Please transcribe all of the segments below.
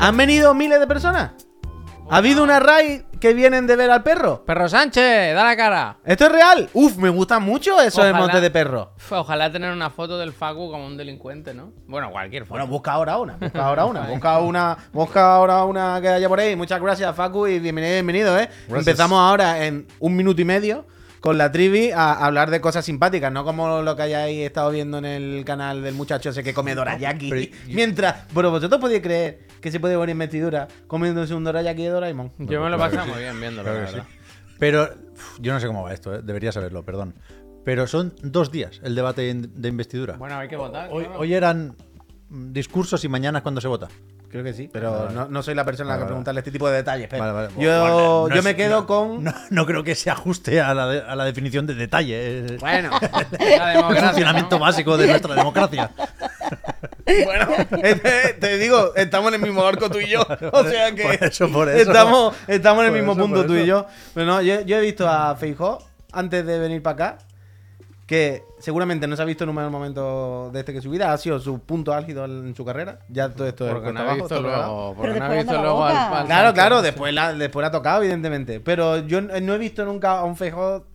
¿Han venido miles de personas? ¿Ha habido una raid que vienen de ver al perro? Perro Sánchez, da la cara. ¿Esto es real? Uf, me gustan mucho esos Ojalá. emotes de perro. Ojalá tener una foto del Facu como un delincuente, ¿no? Bueno, cualquier foto. Bueno, busca ahora una, busca ahora una, busca una, busca ahora una que haya por ahí. Muchas gracias, Facu, y bienvenido, bienvenido, ¿eh? Gracias. Empezamos ahora en un minuto y medio con la trivi a a hablar de cosas simpáticas, no como lo que hayáis estado viendo en el canal del muchacho ese que come dorayaki. Pero- Mientras, pero vosotros podéis creer que se puede poner investidura comiéndose un dorayaki de Doraemon. Yo me lo Claro pasaba sí. muy bien viéndolo, Claro la sí. verdad. Pero uf, yo no sé cómo va esto, ¿eh? debería saberlo, perdón. Pero son dos días el debate de investidura. Bueno, hay que votar. hoy, claro. hoy eran discursos y mañana es cuando se vota. Creo que sí, pero Vale. no, no soy la persona a la Vale, que preguntarle este tipo de detalles. pero Vale, vale. Yo, Bueno, no yo es- me quedo no- con. No, no creo que se ajuste a la, de- a la definición de detalle. Bueno, La el democracia, funcionamiento ¿no? básico de nuestra democracia. bueno, este- te digo, estamos en el mismo barco tú y yo. O sea que. Por eso, por eso. Estamos, estamos en el Por mismo eso, punto tú y yo. Pero no, yo, yo he visto a Feijó antes de venir para acá. Que seguramente no se ha visto en un mejor momento de este que su vida. Ha sido su punto álgido en su carrera. Ya todo esto es Porque no ha abajo, visto luego, porque no ha visto luego al, al Claro, claro, después, la, después la ha tocado, evidentemente. Pero yo no he visto nunca a un Feijó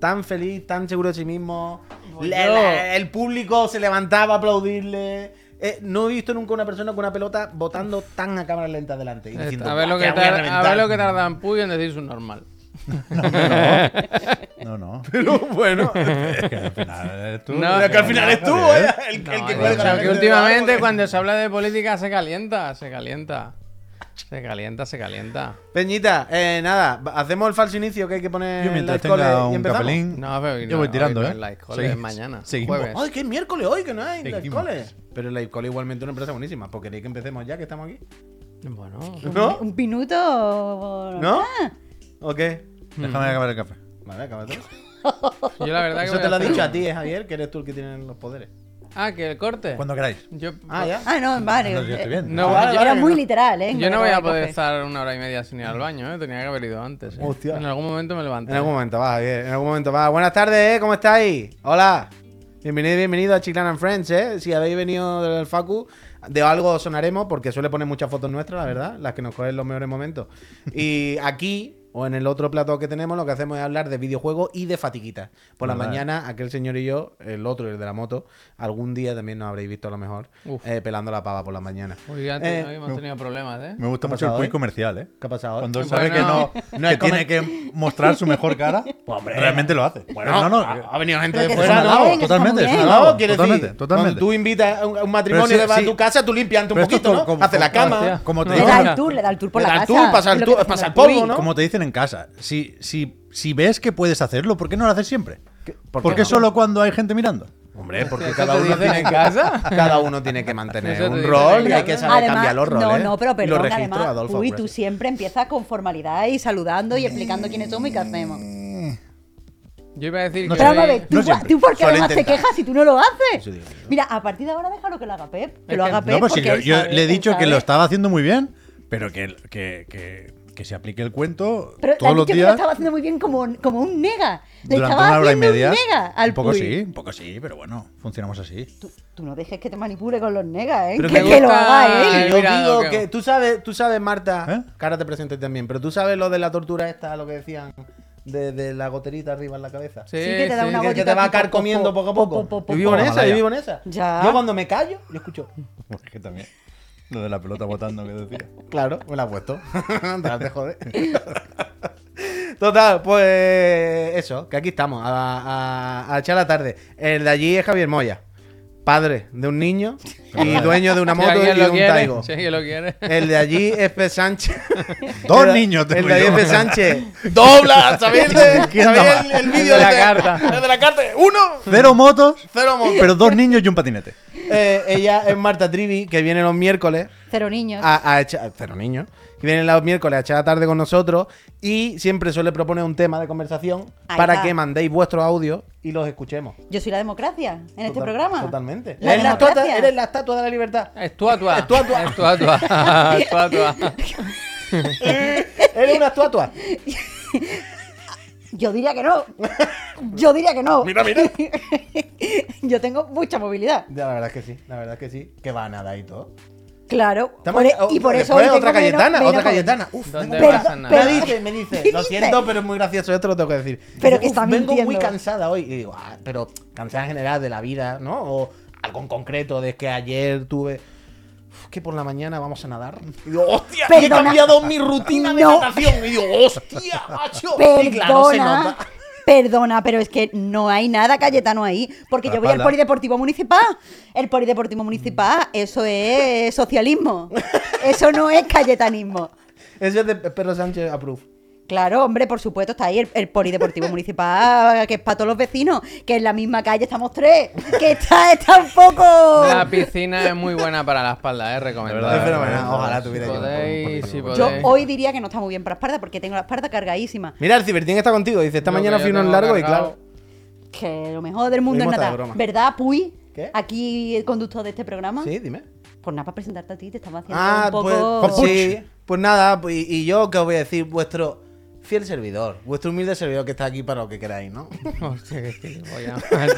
tan feliz, tan seguro de sí mismo. Pues La- yo- la- el público se levantaba a aplaudirle. Eh, no he visto nunca una persona con una pelota botando tan a cámara lenta delante. y diciendo, a ver lo "Buah, que, voy a tar- a reventar". ver lo que tarda en Puy en decir su normal. No, no. Pero bueno. Es que al final eres tú. No, Pero que al final es tú. ¿eh? El, el No, cuelga la que últimamente cuando se habla de política se calienta, se calienta. Se calienta, se calienta. Peñita, eh, nada, hacemos el falso inicio que hay que poner Yo en mientras tenga y un empezamos. capelín. No, pero Yo no, voy hoy tirando, no ¿eh? es es mañana, seguimos. jueves. Ay, que es miércoles hoy, que no hay Seguimos. escuela. Pero la escuela igualmente una empresa buenísima. ¿Por queréis que empecemos ya que estamos aquí? Bueno, ¿No? Un minuto. ¿No? ¿O qué? Déjame acabar el café. Vale, acábate. yo la verdad que Eso voy te lo ha hacer- dicho a ti, eh, Javier, que eres tú el que tiene los poderes. Ah, que el corte. Cuando queráis. Yo, Ah, ya. Ah, no, vale. No, yo estoy bien. No, vale, yo- vale, Era muy no. literal, ¿eh? Yo no voy a Café. poder estar una hora y media sin ir al baño, ¿eh? Tenía que haber ido antes. ¿eh? Hostia. En algún momento me levanté. En algún momento va, Javier. En algún momento va. Buenas tardes, ¿eh? ¿Cómo estáis? Hola. Bienvenido, bienvenido a Chiclan and Friends, ¿eh? Si habéis venido del Facu, de algo sonaremos, porque suele poner muchas fotos nuestras, la verdad, las que nos cogen los mejores momentos. Y aquí, o en el otro plato que tenemos, lo que hacemos es hablar de videojuegos y de fatiguitas. Por la mañana, aquel señor y yo, el otro, el de la moto, algún día también nos habréis visto a lo mejor, eh, pelando la pava por la mañana. Hoy antes Eh, hoy hemos tenido problemas, ¿eh? Me gusta ¿Qué ha mucho el eh? comercial, ¿eh? ¿Qué ha pasado? Cuando él Bueno. sabe que no, No que tiene que mostrar su mejor cara, realmente lo hace. Bueno, no, no. ha, ha venido gente de que fuera, ¿no? totalmente, es. No, totalmente, decir, totalmente. cuando tú invitas a un, matrimonio vas sí. a tu casa, tú limpias un poquito, ¿no? Haces la cama. Hostia. como te No, Le digo- da el tour, le da el tour por Le la da el casa. tour, pasa el Es lo tour, que pasa hace el polvo. ¿no? Como te dicen en casa, si, si, si ves que puedes hacerlo, ¿por qué no lo haces siempre? ¿Por ¿Por qué qué no? solo cuando hay gente mirando? Hombre, porque ¿Eso cada te uno, tiene, en casa? cada uno tiene que mantener te un rol y hay que saber cambiar los roles. no, no, pero perdón, registros, además, Adolfo. uy, tú siempre empiezas con formalidad y saludando y explicando quiénes somos y qué hacemos. Yo iba a decir No que. Pero ver, no ¿tú, siempre. tú por qué Suele además te intentar. quejas si tú no lo haces? Mira, a partir de ahora déjalo que lo haga Pep. Que lo haga Pep. No, pues porque yo, él yo sabe, le he dicho que lo estaba haciendo muy bien, pero que, que, que, que se aplique el cuento Pero todos los que lo días. estaba haciendo muy bien como, como un nega. Le Durante estaba una hora y media. un nega al un poco Puy. sí, un poco sí, pero bueno, funcionamos así. Tú, tú no dejes que te manipule con los negas, ¿eh? Pero que, lo haga él. Ay, Yo digo que- que tú sabes, tú sabes, Marta, ¿Eh? que ahora te presento también, pero tú sabes lo de la tortura esta, lo que decían de, de la goterita arriba en la cabeza. Sí, Sí, que te da sí. una que, que te va a po, comiendo po, poco a po, poco. po, po, Yo vivo en esa, yo vivo en esa. Ya. Yo cuando me callo, yo escucho. Es que también. Lo de la pelota botando que decía. Claro, me la he puesto. Te de. Total, pues eso, que aquí estamos, a, a- a echar la tarde. El de allí es Javier Moya, padre de un niño y dueño de una Si moto y de lo un quiere, Taigo. si lo quiere. El de allí es P. Sánchez. Dos niños tengo El de allí es. P. Sánchez. ¡Dobla! ¿Sabéis, de- ¿Quién ¿sabéis da el, vídeo de la ese? carta. El de la carta. ¡Uno! Cero motos, Cero motos. pero dos niños y un patinete. Eh, ella es Marta Trivi, que viene los miércoles Cero niños. a. Cero niños. Que viene los miércoles a echar la tarde con nosotros y siempre suele proponer un tema de conversación Ahí para está. que mandéis vuestros audios y los escuchemos. Yo soy la democracia en este programa. Totalmente. La eres, la estatua, democracia. eres la estatua de la libertad. Estatua. Estatua. Estatua. Estatua. Eres una estatua. Yo diría que no. Yo diría que no. Mira, mira. Yo tengo mucha movilidad. Ya, la verdad es que sí, la verdad es que sí. Que va a nada y todo. Claro. Estamos- por e- oh, y por eso. después hoy otra tengo menos- Cayetana, menos otra. Cayetana. Uf, ¿Dónde vengo- vas a Perdón, nadar? Me dice, me dice, ¿Qué lo dices? siento, pero es muy gracioso, esto lo tengo que decir. Pero Dice, que está "Uf, Vengo muy mintiendo". cansada hoy. Y digo, ah, pero cansada en general de la vida, ¿no? O algo en concreto, de que ayer tuve. Que por la mañana vamos a nadar. Y digo, hostia, he Perdona. cambiado mi rutina de No. natación. Y digo, hostia, macho. Y claro, se Perdona. nota. Perdona, pero es que no hay nada Cayetano ahí. Porque yo voy al. Polideportivo Municipal. El Polideportivo Municipal, eso es socialismo. Eso no es cayetanismo. Ese es de Pedro Sánchez Approve. Claro, hombre, por supuesto, está ahí el, el Polideportivo Municipal, que es para todos los vecinos, que en la misma calle estamos tres, que está, está un poco... La piscina es muy buena para la espalda, eh, verdad, Es fenomenal. Ojalá Si tuviera podéis, si podéis. Yo hoy diría que no está muy bien para la espalda, porque tengo la espalda cargadísima. Mira, el Cibertín está contigo. Dice, esta mañana fui uno largo y claro. Que lo mejor del mundo es broma. ¿Verdad, Puy? ¿Qué? Aquí el conductor de este programa. Sí, dime. Pues nada, para presentarte a ti, te estaba haciendo Ah, un poco... pues, pues sí. Pues nada, pues, y, y yo que os voy a decir, vuestro fiel servidor, vuestro humilde servidor que está aquí para lo que queráis, ¿no? Hostia, qué gilipollas. macho.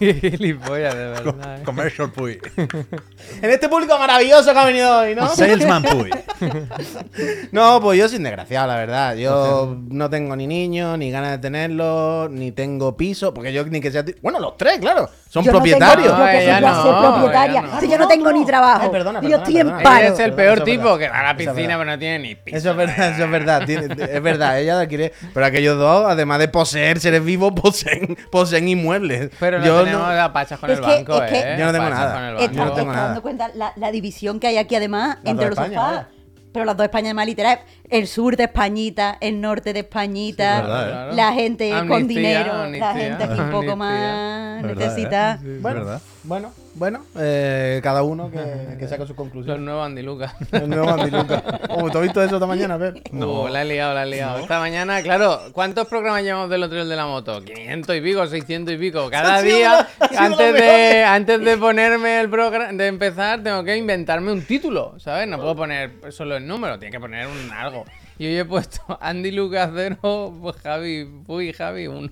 Gilipollas, de verdad. eh. Commercial Puy. en este público maravilloso que ha venido hoy, ¿no? Salesman Puy. No, pues yo soy desgraciado, la verdad. Yo no tengo ni niños, ni ganas de tenerlos, ni tengo piso, porque yo ni que sea... Bueno, los tres, claro, son Yo no tengo- propietarios. yo que soy no, propietaria. ella no. Si yo no tengo ni trabajo. Ay, perdona, yo perdona, en perdona. paro. Ella es el Eso peor es tipo verdad. que va a la Eso es piscina verdad. pero no tiene ni piso. Eso es verdad, eso es verdad. tiene- es verdad, ella quiere. Pero aquellos dos, además de poseer seres vivos, poseen, poseen inmuebles. Pero no yo tenemos a pachas con Es el que- banco, es que- eh. Yo no tengo nada. con el Yo no banco. tengo nada. dando cuenta la, la división que hay aquí además Las entre los sofás. vaya. Pero las dos Españas más literal. El sur de Españita, el norte de Españita, Sí, verdad, ¿eh? La gente con Amnistía, dinero, la amnistía, gente aquí un poco más Verdad, necesita. ¿eh? Sí, es Bueno, bueno, bueno. eh, cada uno que, que saque sus conclusiones. nuevos Andy Lucas. El nuevo Andy Lucas. Oh, ¿tú has visto eso esta mañana? A ver. No, la he liado, la he liado. Esta mañana, claro, ¿cuántos programas llevamos del otro de la moto? 500 y pico, 600 y pico. Cada día, la- antes de, antes de ponerme el programa, de empezar, tengo que inventarme un título, ¿sabes? No puedo poner solo el número, tiene que poner un algo. Y hoy he puesto Andy Lucas 0, pues Javi, Puy, Javi 1.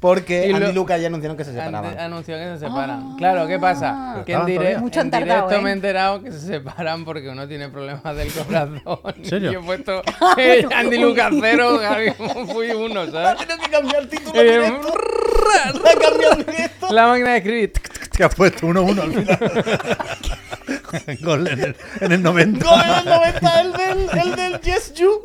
Porque Y Andy lo- y Lucas ya anunciaron que se separaban. Anunció que se separan. claro, ¿qué pasa? Que en, dire-. Mucho en tardado, directo ¿eh? me he enterado que se separan porque uno tiene problemas del corazón. ¿En serio? Yo he puesto eh, Andy Lucas 0, Javi Puy 1, ¿sabes? Tienes que cambiar el título Eh, directo. La máquina de escribir. Que has puesto 1-1 al final. Gol en el, en el 90. Gol en el 90, el del, el del Yes You.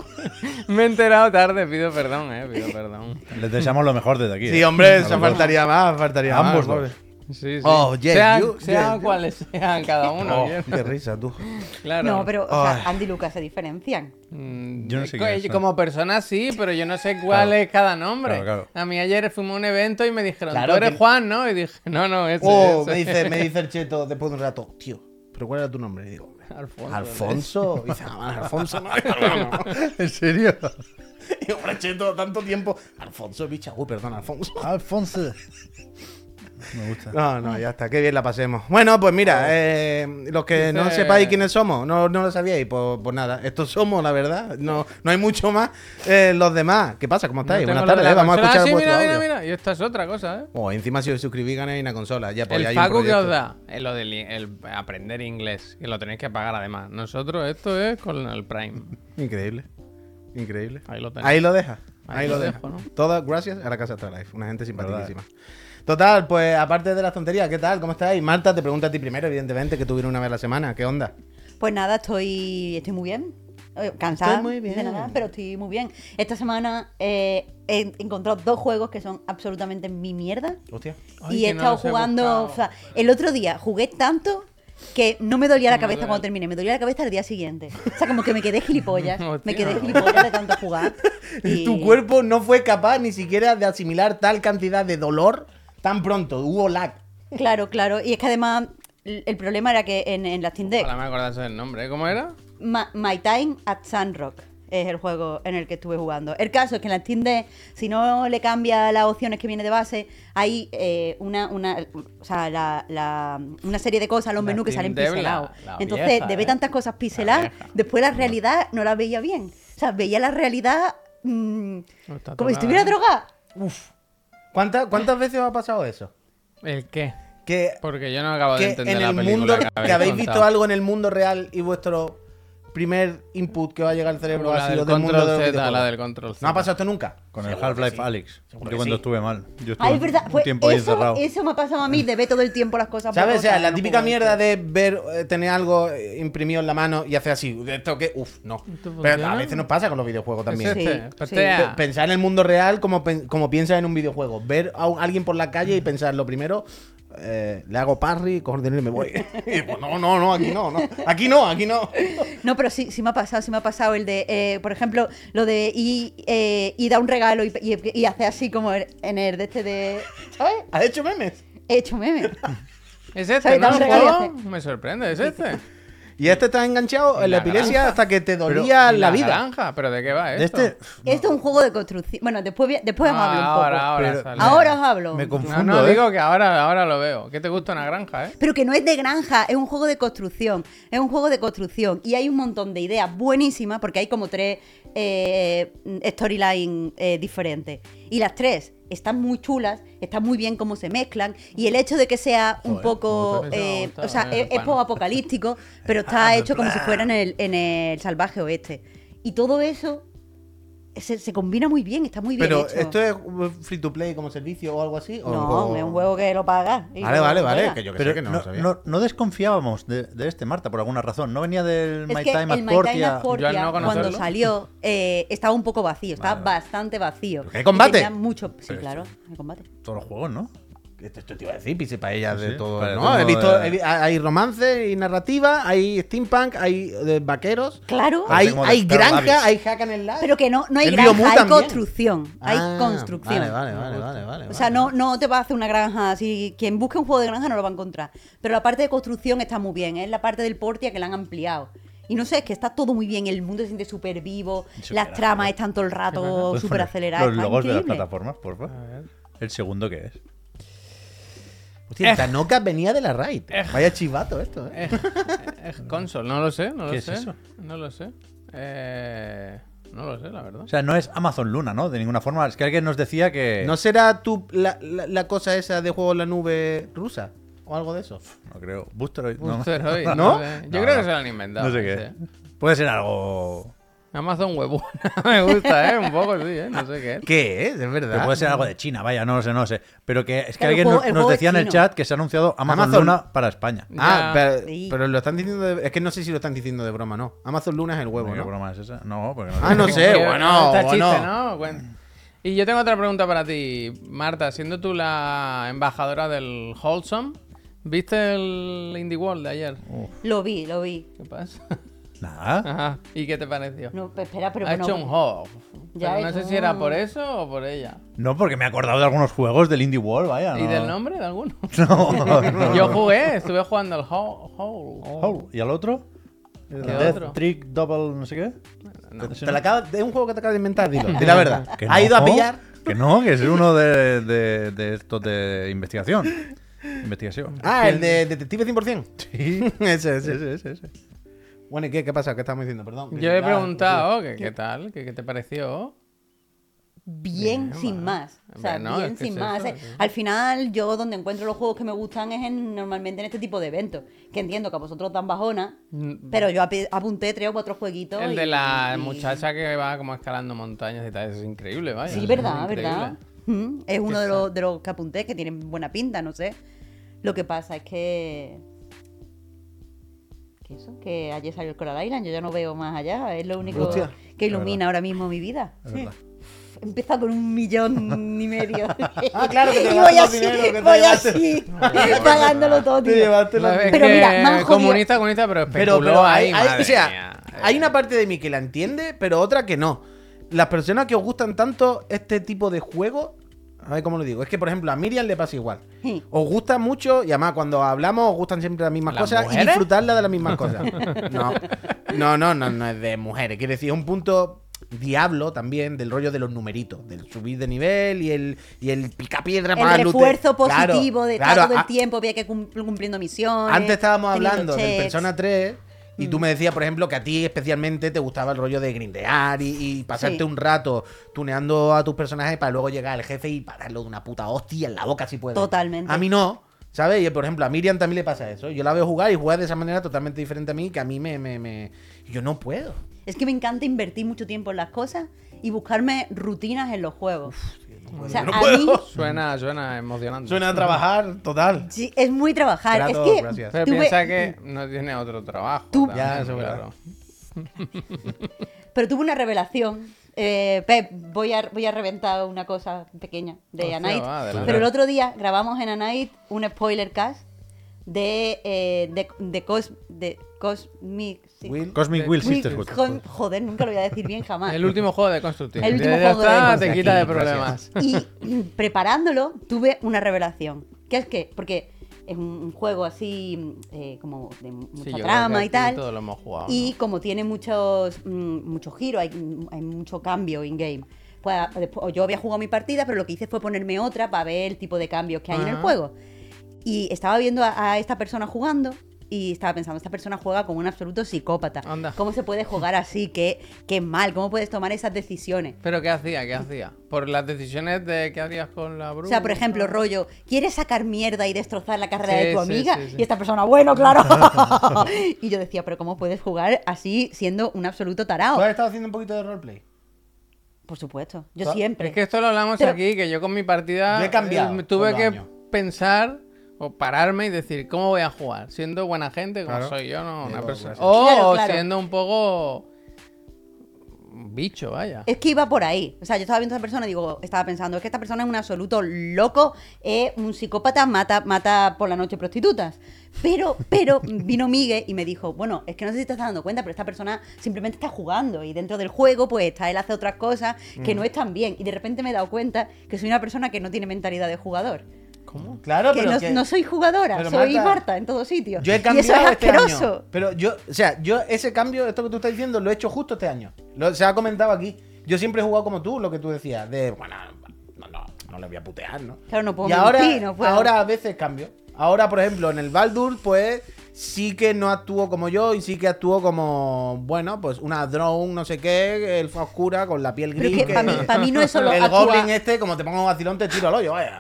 Me he enterado tarde, pido perdón, eh, pido perdón. Les deseamos lo mejor desde aquí. Sí, hombre, verdad. faltaría más, faltaría Ambos más. pobre. Sí, sí. Oh, yes, sean you, sean yes, you. cuales sean cada uno. Oh, qué risa, tú. Claro. No, pero o Ay. sea, Andy y Lucas se diferencian. Mm, Yo no sé son. Como persona sí, pero yo no sé cuál Claro. es cada nombre. Claro, claro. A mí ayer fuimos a un evento y me dijeron, Claro, tú eres que- Juan, ¿no? Y dije, no, no, ese. Oh, ese". me dice, me dice el cheto después de un rato, tío, ¿pero cuál era tu nombre? Y digo, Alfonso. Alfonso. Dice, ah, Alfonso no. no, no. ¿En serio? Y hombre, tanto tiempo. Alfonso, bicha. Uy, perdón, Alfonso. Alfonso. Me gusta. No, no, ya está, qué bien la pasemos. Bueno, pues mira, eh, los que no sepáis quiénes somos, no, no lo sabíais, pues, pues nada, estos somos, la verdad, no, no hay mucho más. Eh, los demás, ¿qué pasa? ¿Cómo estáis? Buenas tardes, eh, vamos a escuchar Ah, sí, vuestro mira, audio. mira, mira. Y esta es otra cosa, ¿eh? Oh, encima si os suscribís ganáis una consola, ya pues el hay un Facu que proyecto. os da, eh, lo del el aprender inglés, que lo tenéis que pagar además. Nosotros esto es con el Prime. Increíble, increíble. Ahí lo tenéis. Ahí lo deja. Ahí, Ahí lo lo deja. dejo, ¿no? Todas gracias a la Casa Astralife, una gente simpaticísima. Total, pues aparte de las tonterías, ¿qué tal? ¿Cómo estáis? Marta, te pregunto a ti primero, evidentemente, que tuvieron una vez a la semana. ¿Qué onda? Pues nada, estoy, estoy muy bien. Eh, Cansada Estoy muy bien. de nada, pero estoy muy bien. Esta semana eh, he encontrado dos juegos que son absolutamente mi mierda. Hostia. Ay, y he estado jugando. O sea, el otro día jugué tanto que no me dolía la cabeza cuando terminé, me dolía la cabeza al día siguiente. O sea, como que me quedé gilipollas. me quedé gilipollas de tanto jugar. Y Tu cuerpo no fue capaz ni siquiera de asimilar tal cantidad de dolor tan pronto. Hubo lag. Claro, claro. Y es que además el problema era que en, en la Steam Deck, Ojalá me acordase del nombre. ¿eh? ¿Cómo era? Ma- My Time at Sandrock es el juego en el que estuve jugando. El caso es que en la Steam Deck, si no le cambia las opciones que viene de base, hay eh, una, una, o sea, la- la- una serie de cosas, los La menús que salen Deck, la- pixelados. la Entonces, vieja, de ver ¿eh? tantas cosas pixeladas, después la realidad no la veía bien. O sea, veía la realidad mm, como si estuviera ¿eh? drogada. Uf. ¿Cuántas, ¿Cuántas veces os ha pasado eso? ¿El qué? que, Porque yo no acabo de que entender en la el película mundo que que, habéis visto algo en el mundo real y vuestro primer input que va a llegar al cerebro ha sido del del mundo de control Z, videojuegos. la del control Z. ¿No ha pasado esto nunca? Con el Seguro que Half-Life sí. Seguro Yo que cuando sí. estuve mal. Yo estuve es verdad. un tiempo ahí eso, encerrado. eso me ha pasado a mí de ver todo el tiempo las cosas. ¿Sabes? O sea, la no típica mierda de ver, eh, tener algo eh, imprimido en la mano y hacer así, ¿de esto qué? Uf, no. ¿Esto Pero a veces nos pasa con los videojuegos también. Sí, Pensar en el mundo real como, pen- como piensas en un videojuego. Ver a alguien por la calle y pensar lo primero, eh, le hago parry, cojo el dinero y me voy. Y pues, no, no, no, aquí no, no. Aquí no, aquí no. No, pero sí, sí me ha pasado, sí me ha pasado el de, eh, por ejemplo, lo de ir, eh, ir a un regalo y, y, y hacer así como en el de este de. ¿Sabes? ¿Has hecho memes? He hecho meme. ¿Es este. Da un ¿El regalo y hace- Me sorprende, ¿es este? Y este está enganchado en la, la epilepsia hasta que te dolía ¿Y la, vida. naranja? ¿Pero de qué va esto? este. Esto es un juego de construcción. Bueno, después, después os Ah, hablo un poco. ahora, ahora, Pero-. Ahora os hablo. Me No, confundo. no, ¿eh? digo que ahora, ahora lo veo. ¿Qué te gusta una granja, eh? Pero que no es de granja, es un juego de construcción. Es un juego de construcción. Y hay un montón de ideas buenísimas, porque hay como tres eh, storylines eh, diferentes. Y las tres están muy chulas, están muy bien cómo se mezclan. Y el hecho de que sea un Joder, poco. eh, o sea, es, es poco apocalíptico, pero está hecho como si fuera en el, en el salvaje oeste. Y todo eso se, se combina muy bien, está muy bien Pero hecho. esto es free to play como servicio o algo así. ¿O No, es un juego que lo pagas. y Vale, lo vale, vale. Que yo que Pero sé que no, no, lo sabía. no- no desconfiábamos de, de este, Marta, por alguna razón. No venía del Es My que Time at Portia. cuando salió, eh, estaba un poco vacío, estaba bastante vacío. ¿Hay combate? Mucho, sí, Pero claro, hay combate. Todos los juegos, ¿no? Esto, esto te iba a decir, pise para ella Sí, de todo. ¿no? He visto, de- he hay romance y narrativa, hay steampunk, hay de vaqueros, Claro, hay, de hay granja, hay hack and slash. pero que no, no hay El granja, Biomu hay también. construcción. Hay Ah, construcción. Vale, vale, vale, vale, vale. O sea, no, no te va a hacer una granja. Si quien busque un juego de granja no lo va a encontrar. Pero la parte de construcción está muy bien. Es la parte del Portia que la han ampliado. Y no sé, es que está todo muy bien. El mundo se siente súper vivo. Las tramas están todo el rato ¿Puedes súper aceleradas. Los logos de las plataformas, por favor. El segundo que es. Hostia, el Tanoka venía de la raid. Vaya chivato esto, eh. Es console, no lo sé, no lo ¿Qué es sé. eso? No lo sé. Eh, no lo sé, la verdad. O sea, no es Amazon Luna, ¿no? De ninguna forma. Es que alguien nos decía que. ¿No será tu, la, la, la cosa esa de juego en la nube rusa? ¿O algo de eso? No creo. Boosteroid. No. Boosteroid, ¿No? Yo No, creo no. que se lo han inventado. No sé qué. Puede ser algo. Amazon Web me gusta, ¿eh? Un poco, sí, ¿eh? No sé qué es. ¿Qué es? Es Pero verdad. puede ser algo de China, vaya, no lo sé, no lo sé. Pero que es que alguien juego- nos, el nos juego es decía en el chino. chat que se ha anunciado Amazon, Amazon. Luna para España. Ah, Ya. pero, Sí. pero lo están diciendo de... Es que no sé si lo están diciendo de broma, ¿no? Amazon Luna es el huevo, ¿Qué ¿no? broma es esa? No, porque no Ah, no sé, bueno, está bueno. chiste, ¿no? Cuen- Y yo tengo otra pregunta para ti, Marta. Siendo tú la embajadora del Wholesome, ¿viste el Indie World de ayer? Lo vi, lo vi. ¿Qué pasa? Nada. Ajá. ¿Y qué te pareció? No, pues espera, pero ha bueno, hecho un hog. Ya Pero ha no sé si era por eso o por ella. No, porque me he acordado de algunos juegos del Indie World, vaya. ¿Y no. del nombre de alguno? No, no. Yo jugué, estuve jugando el Hole. Oh, ¿Y al otro? ¿Qué Death otro? Trick Double, no sé qué. No. ¿Ese Te la no? acabas- es un juego que te acabas de inventar, dilo. Di la verdad. Que ¿Ha no, ido a pillar? Que no, que es uno de, de, de estos de investigación. Investigación. Ah, el de Detective 100%. Sí. ese, ese. Ese, ese, ese. Bueno, ¿y qué, qué pasa? ¿Qué estamos diciendo? Perdón. Yo he preguntado que qué tal, que qué te pareció. bien Bien, sin bueno. más. O sea, Hombre, no, bien es que sin es más. eso, Eh, sí. Al final, yo donde encuentro los juegos que me gustan es en, normalmente en este tipo de eventos. Que entiendo que a vosotros dan bajona, Mm, pero yo apunté tres o cuatro jueguitos. El y- de la y- muchacha que va como escalando montañas y tal, eso es increíble, vaya. Sí, es verdad, increíble. verdad. Mm, Es uno de los, de los que apunté que tienen buena pinta, no sé. Lo que pasa es que. Que eso, que ayer salió el Coral Island, yo ya no veo más allá. Es lo único Hostia, que ilumina ahora mismo mi vida. Es verdad. Empieza con un millón y medio. Ah, claro, que te y voy así, que te voy llevaste. así, pagándolo todo, Te tío. Es Pero que mira, jodido. comunista, comunista, pero Pero, especuló pero hay, ahí, hay- madre o sea, mía. hay una parte de mí que la entiende, pero otra que no. Las personas que os gustan tanto este tipo de juego, a ver cómo lo digo, es que por ejemplo a Miriam le pasa igual. Sí. Os gusta mucho y además cuando hablamos os gustan siempre las mismas ¿Las cosas y mujeres? disfrutarlas de las mismas cosas. No, no, no, no, no es de mujeres. Quiere decir, es un punto diablo también del rollo de los numeritos, del subir de nivel y el, y el pica piedra para El lute- refuerzo Claro, positivo de estar claro, todo el a- tiempo, había que cum- cumpliendo misiones. Antes estábamos hablando del checks. Persona 3 y Mm. tú me decías, por ejemplo, que a ti especialmente te gustaba el rollo de grindear y, y pasarte Sí. un rato tuneando a tus personajes para luego llegar al jefe y pararlo de una puta hostia en la boca si puedes. Totalmente. A mí no. ¿Sabes? Y por ejemplo, a Miriam también le pasa eso. Yo la veo jugar y juega de esa manera totalmente diferente a mí, que a mí me. me, me- Yo no puedo. Es que me encanta invertir mucho tiempo en las cosas y buscarme rutinas en los juegos. O sea, yo no a puedo. mí Suena, suena emocionante. Suena a trabajar, total. sí, es muy trabajar. Es que gracias. Pero tuve- piensa que no tiene otro trabajo. Tú- también, Ya, eso es verdad. Pero tuve una revelación. Eh, Pep, voy a, voy a reventar una cosa pequeña de Hostia, Anite. va, adelante. Pero el otro día grabamos en Anite un spoiler cast de, eh, de, de, Cos- de Cosmic. sí. Will. Cosmic Will Will- Sisterhood. jo- joder, nunca lo voy a decir bien jamás. El último juego de Constructing. El último ya juego de está, te Constructing. quita de Gracias. problemas. Y preparándolo, tuve una revelación. ¿Qué es que? Porque es un juego así, eh, como de mucha Sí, trama que y tal. Todos lo hemos jugado. Y ¿no? como tiene muchos, mm, muchos giros, hay, hay mucho cambio in-game. Pues, a- después- yo había jugado mi partida, pero lo que hice fue ponerme otra para ver el tipo de cambios que hay en el juego. Y estaba viendo a, a esta persona jugando y estaba pensando, esta persona juega como un absoluto psicópata. Anda. ¿Cómo se puede jugar así? ¿Qué, qué mal? ¿Cómo puedes tomar esas decisiones? ¿Pero qué hacía? ¿Qué hacía? ¿Por las decisiones de qué hacías con la bruja? O sea, por ejemplo, rollo, ¿quieres sacar mierda y destrozar la carrera Sí, de tu amiga? sí, sí. Y esta persona, bueno, claro. y yo decía, pero ¿cómo puedes jugar así siendo un absoluto tarao? ¿Tú has estado haciendo un poquito de roleplay? Por supuesto, yo ¿Tú- siempre. Es que esto lo hablamos Pero- aquí, que yo con mi partida Yo he cambiado eh, tuve que años. pensar o pararme y decir, ¿cómo voy a jugar? Siendo buena gente como Claro. soy yo, ¿no? Una persona. O Claro, claro. siendo un poco bicho, vaya. Es que iba por ahí. O sea, yo estaba viendo a esa persona y digo, estaba pensando, es que esta persona es un absoluto loco, es un psicópata, mata, mata por la noche prostitutas. Pero, pero vino Miguel y me dijo, bueno, es que no sé si te estás dando cuenta, pero esta persona simplemente está jugando y dentro del juego, pues está él hace otras cosas que no están bien. Y de repente me he dado cuenta que soy una persona que no tiene mentalidad de jugador. ¿Cómo? Claro, que pero no, que- no soy jugadora, Pero soy Marta, Marta, en todos sitios. Yo he y eso cambiado es este asqueroso. año. Pero yo, o sea, yo ese cambio, esto que tú estás diciendo, lo he hecho justo este año. Lo- se ha comentado aquí. Yo siempre he jugado como tú, lo que tú decías, de, bueno, no, no, no le voy a putear, ¿no? Claro, no puedo y ahora, no puedo. ahora a veces cambio. Ahora, por ejemplo, en el Baldur, pues sí que no actúo como yo y sí que actúo como, bueno, pues una drone, no sé qué, elfa oscura con la piel gris. que pa' mí- pa' mí no es solo El goblin este, como te pongo un vacilón, te tiro al hoyo, vaya.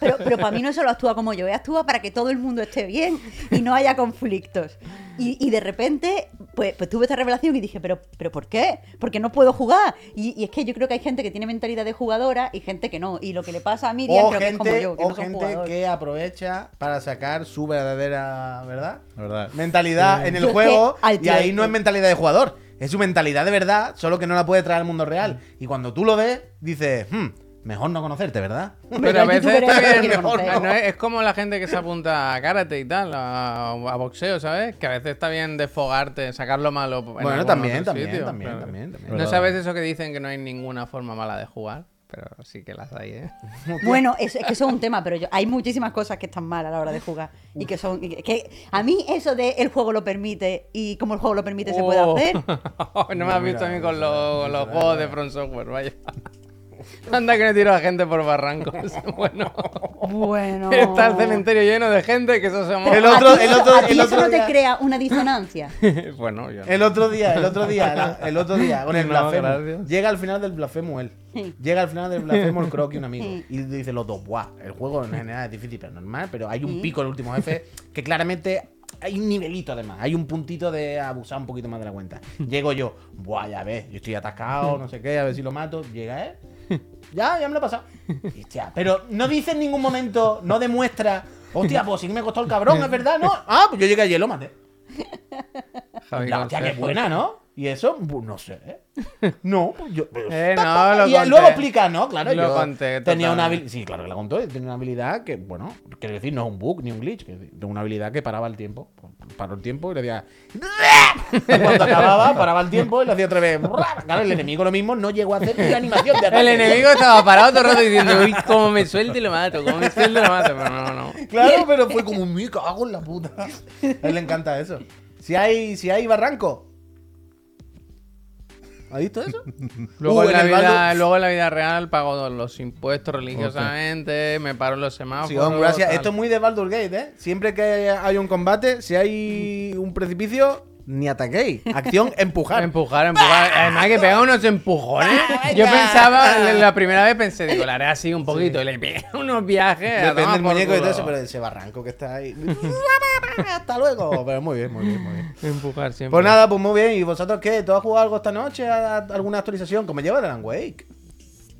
Pero, pero para mí no solo actúa como yo, actúa para que todo el mundo esté bien y no haya conflictos. Y, y de repente, pues, pues tuve esta revelación y dije, ¿pero, pero por qué? Porque no puedo jugar. Y, y es que yo creo que hay gente que tiene mentalidad de jugadora y gente que no. Y lo que le pasa a Miriam O creo que es como gente, yo, que o no gente jugador. que aprovecha para sacar su verdadera, ¿verdad? Verdad. Mentalidad en el Yo es juego. que al Y ahí no es mentalidad de jugador. Es su mentalidad de verdad, solo que no la puede traer al mundo real. Y cuando tú lo ves, dices, "Hmm, mejor no conocerte, ¿verdad? Pero a veces está que no es, es como la gente que se apunta a karate y tal, a, a boxeo, ¿sabes? Que a veces está bien desfogarte, sacar lo malo. en Bueno, también, otro también, sitio, también, pero- también, también. ¿No sabes eso que dicen que no hay ninguna forma mala de jugar? Pero sí que las hay, ¿eh? Bueno, es, es que eso es un tema, pero yo, hay muchísimas cosas que están mal a la hora de jugar. Y que son. y que, a mí eso de el juego lo permite y como el juego lo permite se puede Oh. hacer. no me has visto a mí con los, con los juegos de Front Software, vaya. Anda que no tiro a gente por barrancos. Bueno, Bueno. está el cementerio lleno de gente que eso somos. El otro- ¿A ti- el otro- ¿A ti el eso otro no te día- crea una disonancia? bueno, yo no. El otro día, el otro día, el otro día, con el No, blasfemo. gracias. Llega al final del blasfemo él. Sí. Llega al final del blasfemo el croquis un amigo. Sí. Y dice los dos, buah, el juego en general es difícil, pero normal, pero hay un Sí. pico en el último jefe que claramente hay un nivelito además, hay un puntito de abusar un poquito más de la cuenta. Llego yo, buah, ya ves, yo estoy atascado, no sé qué, a ver si lo mato. Llega él, ya, ya me lo he pasado. Hostia, pero no dice en ningún momento, no demuestra, hostia, pues sí que me costó el cabrón, es verdad, ¿no? Ah, pues yo llegué ayer y lo maté. Javi La hostia, qué Consejo. buena, ¿no? Y eso, pues, no sé. ¿eh? No, pues yo. Eh, ta, no, lo y conté. luego explica, ¿no? Claro, Lo yo conté, tenía una habilidad. Sí, claro que la contó. Tenía una habilidad que, bueno, quiero decir, no es un bug ni un glitch. Tengo una habilidad que paraba el tiempo. Paró el tiempo y le decía. Y cuando acababa, paraba el tiempo y le hacía otra vez. Claro, el enemigo lo mismo no llegó a hacer ni la animación de ataque. El enemigo estaba parado todo el rato diciendo, uy, cómo me suelte y lo mato, cómo me suelte y lo mato. Pero no, no. Claro, pero fue como, me cago en la puta. A él le encanta eso. Si hay, si hay barranco. ¿Has visto eso? Luego, Uh, en la vida, luego en la vida real pago los impuestos religiosamente, me paro en los semáforos. Sí, hombre, gracias. tal. Esto es muy de Baldur Gate, ¿eh? Siempre que hay un combate, si hay un precipicio, ni ataquéis. Acción, empujar. Empujar, empujar. Además que pegar unos empujones. Yo pensaba, la- la primera vez pensé, digo, la haré así un poquito y le pegué unos viajes. Depende del muñeco y todo eso, pero ese barranco que está ahí. Hasta luego. Pero muy bien, muy bien, muy bien. Empujar siempre. Pues nada, pues muy bien. ¿Y vosotros qué? ¿Tú has jugado algo esta noche? ¿A- a- ¿Alguna actualización? ¿Cómo lleva el Alan Wake?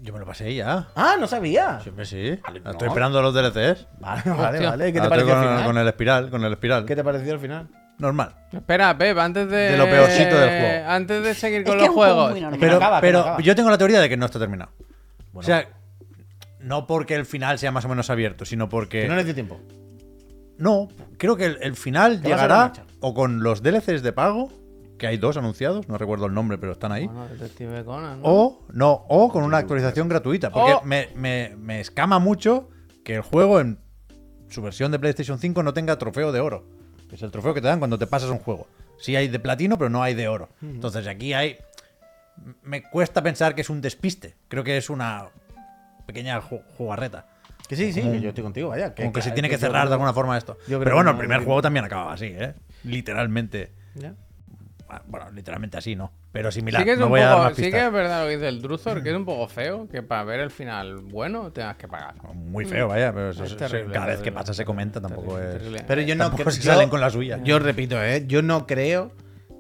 Yo me lo pasé ya. Ah, no sabía. Siempre sí. Vale, no. Estoy esperando los DLCs. Vale, vale, vale. ¿Qué te Ahora pareció con, final? con el espiral, con el espiral. ¿Qué te pareció al final? Normal. Espera, Pep, antes de. De lo peorcito del juego. Antes de seguir Es con que los juego juegos. Pero, acaba, que no pero acaba. yo tengo la teoría de que no está terminado. Bueno. O sea, no porque el final sea más o menos abierto, sino porque. Que no les dio tiempo. No, creo que el, el final llegará o con los DLCs de pago, que hay dos anunciados, no recuerdo el nombre, pero están ahí. Bueno, Detective Conan, ¿no? O no, o con una actualización gratuita. Porque me, me- me escama mucho que el juego en su versión de PlayStation 5 no tenga trofeo de oro. Que es el trofeo que te dan cuando te pasas un juego. Sí hay de platino, pero no hay de oro. Entonces aquí hay. Me cuesta pensar que es un despiste. Creo que es una pequeña ju- jugarreta. Que sí, sí, yo estoy contigo, vaya. Que se claro, tiene que cerrar de alguna forma esto. Pero bueno, no, el primer juego también acababa así, ¿eh? Literalmente. Ya. Ah, Bueno, literalmente así, ¿no? Pero similar. Sí que es no un voy a dar poco, más sí pistas. que es verdad lo que dice el Druzor, que es un poco feo que para ver el final bueno tengas que pagar. Muy feo, vaya. Pero eso- Es eso- terrible, cada vez que pasa se comenta, terrible, tampoco es. terrible. Pero yo no Tampoco creo. se salen con la suya. Yo repito, ¿eh? Yo no creo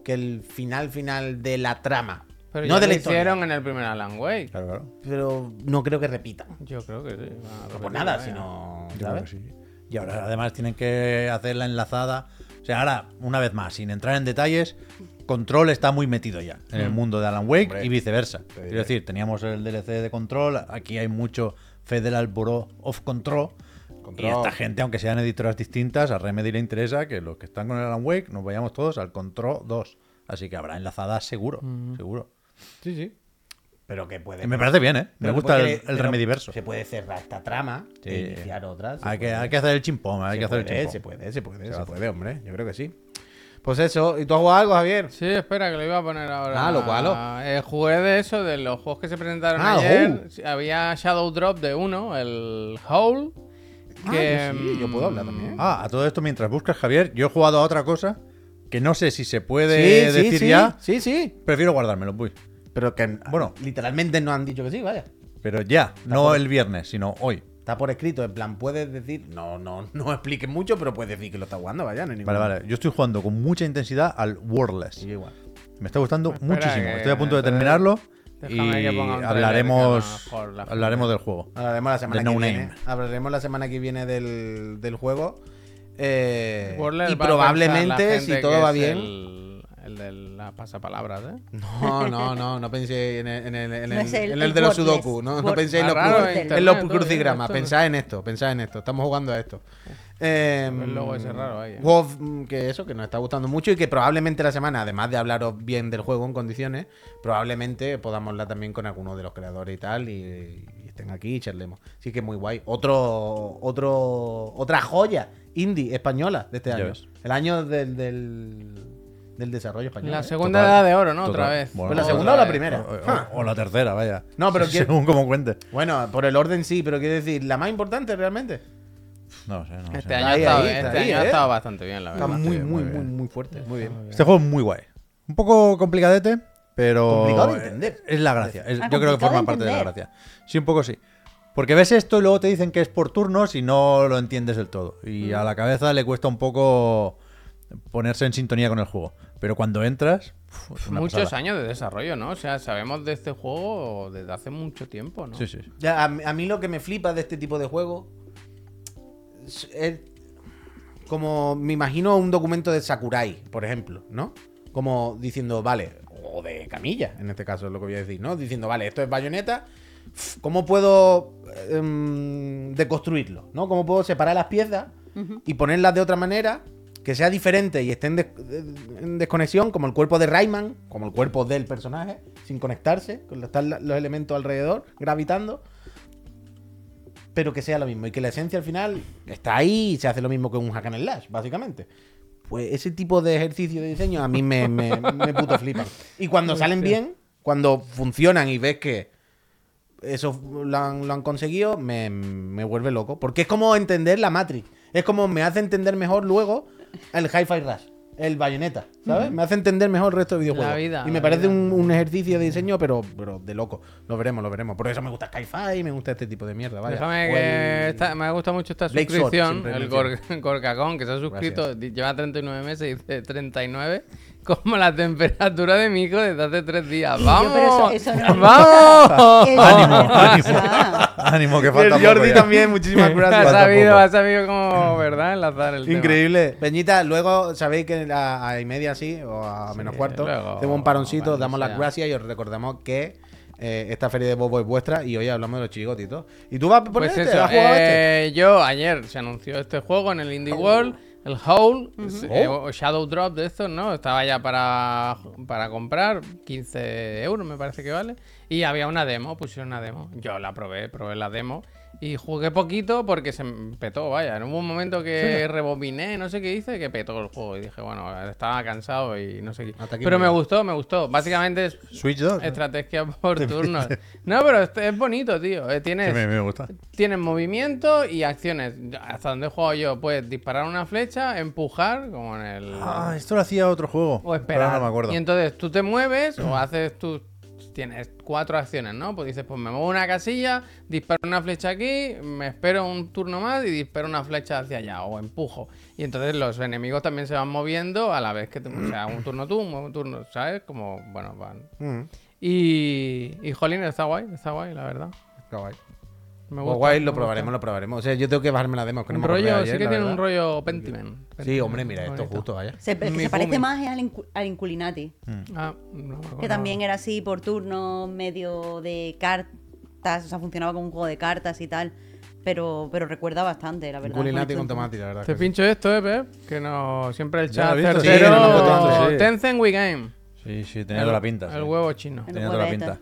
que el final final de la trama. Pero no ya de lo hicieron en el primer Alan Wake. Claro, claro. Pero no creo que repitan. Yo creo que sí. No por nada, vaya. sino. Yo creo ¿sabes? que sí. Y ahora además tienen que hacer la enlazada. O sea, ahora, una vez más, sin entrar en detalles, Control está muy metido ya en el mundo de Alan Wake Hombre. y viceversa. Quiero decir, teníamos el DLC de Control, aquí hay mucho Federal Bureau of Control. Control. Y esta gente, aunque sean editoras distintas, a Remedy le interesa que los que están con el Alan Wake nos vayamos todos al Control 2. Así que habrá enlazadas seguro, seguro. Sí, sí. Pero que puede. Me parece bien, ¿eh? Me gusta el, el Remediverso. Se puede cerrar esta trama Sí. e iniciar otras. Hay que, hay que hacer el chimpón, hay se que hacer el chimpón. se puede, se puede, Se puede, hombre. Yo creo que sí. Pues eso. ¿Y tú has jugado algo, Javier? Sí, espera, que lo iba a poner ahora. Ah, lo cual, Eh, jugué de eso, de los juegos que se presentaron Ah, ayer. oh. Había Shadow Drop de uno, el Hole. Ah, Que, sí, yo puedo hablar también. Ah, a todo esto mientras buscas, Javier, yo he jugado a otra cosa que no sé si se puede sí, decir sí, ya. Sí, sí. Prefiero guardármelo, voy. Pero que Bueno. literalmente no han dicho que sí, vaya. Pero ya, no el viernes, sino hoy. Está por escrito, en plan, puedes decir. No, no, no expliques mucho, pero puedes decir que lo estás jugando, vaya. No hay ningún- Vale, vale. Yo estoy jugando con mucha intensidad al Wordless. Y yo igual. Me está gustando Espera, muchísimo. que- Estoy a punto de terminarlo y déjame que ponga un trailer, hablaremos, que a lo mejor la- hablaremos del juego. Hablaremos la semana De que No viene. Name. Hablaremos la semana que viene del, del juego. Eh, Warler y va a probablemente, pensar la si gente todo que va es bien. El, el de las pasapalabras, ¿eh? No, no, no, no pensé en el, en el, en No el- es el- en el el de los sudoku, no, no Word- pensé en los, en crucigramas, pensad en esto, pensad en esto, estamos jugando a esto. Eh, El logo ese raro ahí, ¿eh? juego mm, que eso, que nos está gustando mucho y que probablemente la semana, además de hablaros bien del juego en condiciones, probablemente podamos hablar también con alguno de los creadores y tal, y, y estén aquí y charlemos. Así que muy guay. Otro, otro, otra joya indie española de este año. El año del, del, del desarrollo español. La ¿eh? segunda Total, edad de oro, ¿no? total. Otra vez. Bueno, ¿Fue la segunda o la vez. primera? O, o- Ah. o la tercera, vaya. No, pero quiero- según como cuente. Bueno, por el orden sí, pero quiero decir, la más importante realmente. No sé, no Este sé. año, Ahí, ha estado, ahí, este está ahí, año ha ¿eh? estado bastante bien, la Está verdad. muy, bien, muy, muy muy, muy fuerte. Muy bien. Este juego es muy guay. Un poco complicadete, pero. Complicado de entender. Es la gracia. Es- Ah, yo creo que forma de parte de la gracia. Sí, un poco sí. Porque ves esto y luego te dicen que es por turnos y no lo entiendes del todo. Y a la cabeza le cuesta un poco ponerse en sintonía con el juego. Pero cuando entras. uf, Muchos pasada. años de desarrollo, ¿no? O sea, sabemos de este juego desde hace mucho tiempo, ¿no? Sí, sí. Ya, a, mí- a mí lo que me flipa de este tipo de juego es, es como me imagino un documento de Sakurai, por ejemplo, ¿no? Como diciendo, vale, o de Camilla, en este caso es lo que voy a decir, ¿no? Diciendo, vale, esto es bayoneta, ¿cómo puedo em, deconstruirlo? ¿No? ¿Cómo puedo separar las piezas y ponerlas de otra manera? Que sea diferente y esté en, des- en desconexión, como el cuerpo de Rayman, como el cuerpo del personaje, sin conectarse, con están los elementos alrededor, gravitando pero que sea lo mismo y que la esencia al final está ahí y se hace lo mismo que un hack and slash, básicamente. Pues ese tipo de ejercicio de diseño a mí me, me, me puto flipan. Y cuando salen bien, cuando funcionan y ves que eso lo han, lo han conseguido, me, me vuelve loco. Porque es como entender la Matrix. Es como me hace entender mejor luego el Hi-Fi Rush. el bayoneta, ¿sabes? Me hace entender mejor el resto de videojuegos. La vida, y me parece un, un ejercicio de diseño, pero, pero de loco. Lo veremos, lo veremos. Por eso me gusta Skyfi y me gusta este tipo de mierda, vaya. Déjame que el- esta- me ha gustado mucho esta Sword, suscripción. siempre el menciono. Gor- Gorkacón, que se ha suscrito, di- lleva 39 meses y dice 39. Como la temperatura de mi hijo desde hace tres días. ¡Vamos! pero eso- eso no es ¡Vamos! Eso Ánimo, es ánimo. Ánimo, que Y falta el Jordi también, muchísimas ha gracias. Falta sabido, ha sabido cómo, ¿verdad? Enlazar el tema. Increíble. Peñita, luego sabéis que a, a y media así, o a menos Sí, cuarto, luego, hacemos un paroncito, damos las gracias y os recordamos que eh, esta feria de Bobo es vuestra y hoy hablamos de los chigotes y todo. ¿Y tú vas por Pues este? eso, ¿Has jugado este? eh, yo ayer se anunció este juego en el Indie World, el Hole, eh, Oh. o Shadow Drop de estos, ¿no? Estaba ya para, para comprar, 15 euros me parece que vale. Y había una demo, pusieron una demo. Yo la probé, probé la demo. Y jugué poquito porque se petó, vaya. Hubo un momento que rebobiné, no sé qué hice, que petó el juego. Y dije, bueno, estaba cansado y no sé qué. Pero me gustó, me gustó. Básicamente es Switch 2. estrategia por turnos. No, pero es bonito, tío. Eh, Tienes, Sí, me, me gusta. Tienes movimiento y acciones. Hasta donde he jugado yo, puedes disparar una flecha, empujar, como en el. Ah, esto lo hacía otro juego. o esperar. Pero no me acuerdo. Y entonces tú te mueves o haces tus. Tienes cuatro acciones, ¿no? Pues dices, pues me muevo una casilla, disparo una flecha aquí, me espero un turno más y disparo una flecha hacia allá o empujo. Y entonces los enemigos también se van moviendo a la vez que te. O sea, un turno tú, un turno, ¿sabes? Como, bueno, van. Mm, Y. Y Jolín, está guay, está guay, la verdad. qué guay. Me Pues gusta, guay, me lo gusta. probaremos, lo probaremos. O sea, yo tengo que bajarme la demo. Que no Un me acordé rollo, ayer, sí que tiene un rollo Pentiment. Sí, hombre, mira, esto bonito. justo, vaya. Se, que parece más al, Incu- al Inculinati, Ah, no, no, que no. también era así por turno, medio de cartas, o sea, funcionaba como un juego de cartas y tal. Pero, pero recuerda bastante, la verdad. Culinati esto con tomate, la verdad. Te sí. pincho esto, eh, Pep. Que no. Siempre el chat visto, sí. Tencent We Game. Sí, sí, tenía el, toda la pinta. El huevo chino. Tenía toda la huevete. pinta.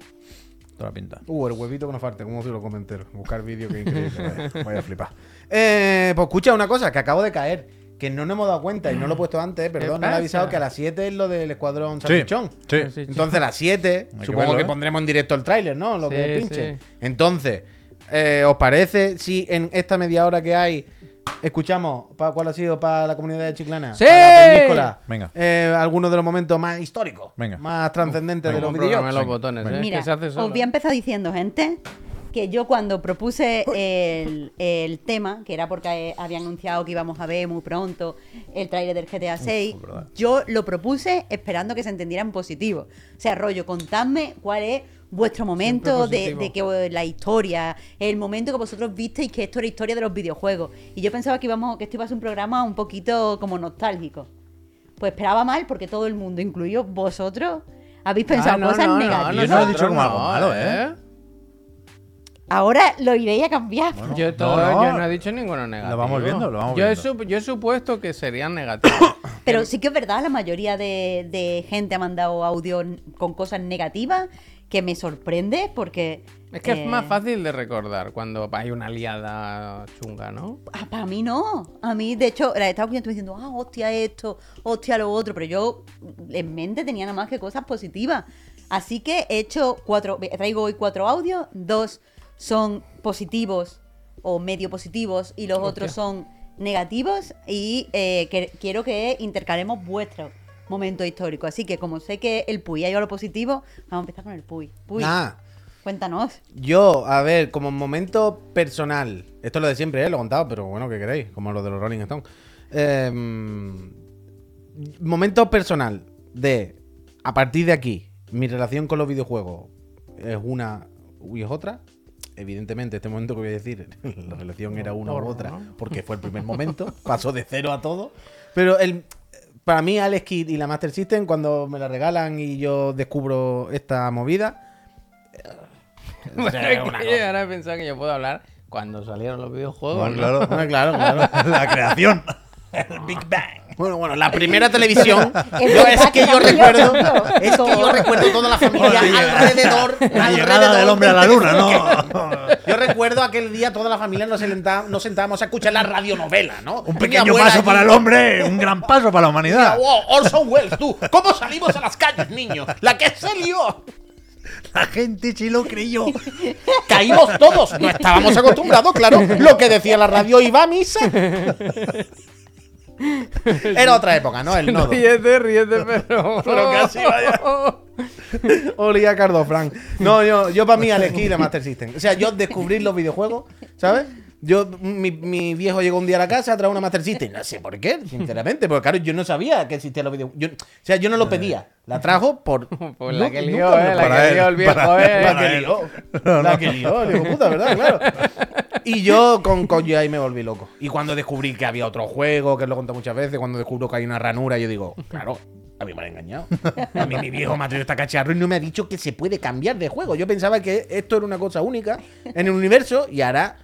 Toda la pinta. Uh, el huevito que nos falta, como si lo comenté. Buscar vídeo, que increíble. vaya, Voy a flipar. Eh, pues escucha una cosa, que acabo de caer. Que no nos hemos dado cuenta y no lo he puesto antes, perdón, no le he avisado que a las 7 es lo del escuadrón Sí, salchichón. sí. Sí, Entonces a las 7, Hay que supongo verlo, que ¿eh? pondremos en directo el tráiler, ¿no? Lo Sí, que pinche. sí. Entonces, eh, ¿os parece si en esta media hora que hay escuchamos pa- cuál ha sido para la comunidad de Chiclana? ¡Sí! Para Venga. eh, algunos de los momentos más históricos, Venga. más trascendentes de los videojuegos. los botones, Venga. eh. Mira, se hace os voy a empezar diciendo, gente, que yo cuando propuse el, el tema, que era porque eh, había anunciado que íbamos a ver muy pronto el trailer del GTA 6, verdad. yo lo propuse esperando que se entendiera en positivo. O sea, rollo, contadme cuál es vuestro momento de, de que la historia, el momento que vosotros visteis que esto era historia de los videojuegos. Y yo pensaba que íbamos, que esto iba a ser un programa un poquito como nostálgico. Pues esperaba mal porque todo el mundo, incluido vosotros, habéis pensado Ah, no, cosas no, no, negativas. Yo no lo he dicho como algo no, malo, ¿eh? Ahora lo iréis a cambiar. Yo, todo, no. yo no he dicho ninguno negativo. Lo vamos viendo, lo vamos yo He viendo. sup- yo he supuesto que serían negativos. Pero sí que es verdad, la mayoría de, de gente ha mandado audio con cosas negativas que me sorprende porque... es que eh, es más fácil de recordar cuando hay una liada chunga, ¿no? ah, para mí no. A mí, de hecho, la estaba escuchando diciendo, ah, hostia esto, hostia lo otro, pero yo en mente tenía nada más que cosas positivas. Así que he hecho cuatro, traigo hoy cuatro audios, dos son positivos o medio positivos y los otros son negativos y eh, que- quiero que intercalemos vuestros momentos históricos. Así que como sé que el Puy ha ido a lo positivo, vamos a empezar con el Puy. Puy, Nada. cuéntanos. Yo, a ver, como momento personal, esto es lo de siempre, ¿eh? lo he contado, pero bueno, ¿qué queréis? Como lo de los Rolling Stones. Eh, momento personal de, a partir de aquí, mi relación con los videojuegos es una y es otra. Evidentemente, este momento que voy a decir, la relación era una u otra, porque fue el primer momento, pasó de cero a todo. Pero el, para mí, Alex Kidd y la Master System, cuando me la regalan y yo descubro esta movida, ahora he pensado que yo puedo hablar cuando salieron los videojuegos. Bueno, ¿no? claro. Claro, claro. la creación. El Big Bang. Bueno, bueno, la primera televisión. Es yo, es que yo recuerdo. yo- Es que yo recuerdo toda la familia alrededor. La alrededor llegada del hombre a la luna. ¿no? Yo recuerdo aquel día toda la familia nos, sentá- nos sentábamos a escuchar la radionovela, ¿no? Un pequeño paso allí, para el hombre, un gran paso para la humanidad. Wow, Orson Welles, tú. ¿Cómo salimos a las calles, niño? La que se lió. La gente sí lo creyó. Caímos todos. No estábamos acostumbrados, claro. Lo que decía la radio iba a misa. Era otra época, ¿no? El nodo. Ríete, ríete, pero. Pero casi, vaya. Olía Cardo Frank. No, yo, yo para mí Kidd de Master System. O sea, yo descubrir los videojuegos, ¿sabes? Yo, mi, mi viejo llegó un día a la casa a traer una Master System. No sé por qué, sinceramente. Porque claro, yo no sabía que existían los videojuegos. Yo- o sea, yo no lo pedía. La trajo por. Por la que lió, eh. La que él, lió el viejo, para- eh. La que él. lió. La que lió, de puta, ¿verdad? Claro. Y yo con, con ahí me volví loco. Y cuando descubrí que había otro juego, que lo he contado muchas veces, cuando descubro que hay una ranura, yo digo, claro, a mí me han engañado. A mí mi viejo me ha traído esta cacharro y no me ha dicho que se puede cambiar de juego. Yo pensaba que esto era una cosa única en el universo y ahora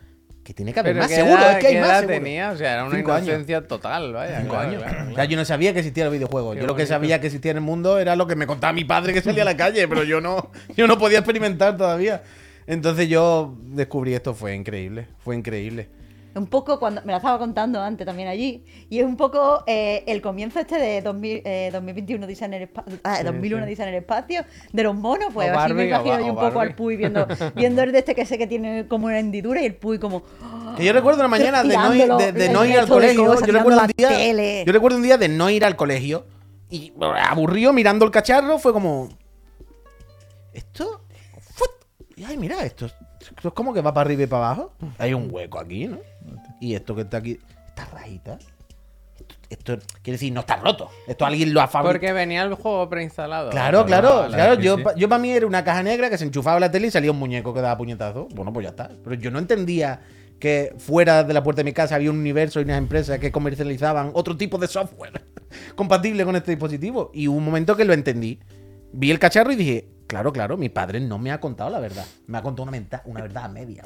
que tiene que haber Pero más ¿qué seguro. edad- Es que hay más edad seguro. tenía? O sea, era una Cinco años. inocencia total, vaya. Cinco claro, años. claro, O sea, yo no sabía que existía el videojuego. Qué yo lo que sabía que existía en el mundo era lo que me contaba mi padre que salía a la calle, pero yo no, yo no podía experimentar todavía. Entonces yo descubrí esto, fue increíble, fue increíble. Un poco cuando me la estaba contando antes también allí. Y es un poco eh, el comienzo este de 2000, eh, 2021 Dice en el espacio. Ah, 2001 sí. Dice en el espacio. De los monos, pues O así me Barbie, imagino yo un poco al Puy viendo, viendo el de este que sé que tiene como una hendidura y el Puy como. Que yo recuerdo una mañana de no ir, de, de Tirándolo, no ir al colegio. cosas, yo, recuerdo un día, tele. yo recuerdo un día de no ir al colegio y aburrido mirando el cacharro fue como... ¿Esto? Ay, mira, esto, es- esto es como que va para arriba y para abajo. Hay un hueco aquí, ¿no? Y esto que está aquí... Esta rajita... Esto, esto quiere decir, no está roto. Esto alguien lo ha fabricado. Porque venía el juego preinstalado. Claro, claro, claro. Yo, sí. yo para mí era una caja negra que se enchufaba a la tele y salía un muñeco que daba puñetazo. Bueno, pues ya está. Pero yo no entendía que fuera de la puerta de mi casa había un universo y unas empresas que comercializaban otro tipo de software compatible con este dispositivo. Y hubo un momento que lo entendí. Vi el cacharro y dije, claro, claro, mi padre no me ha contado la verdad. Me ha contado una, menta- una verdad a media.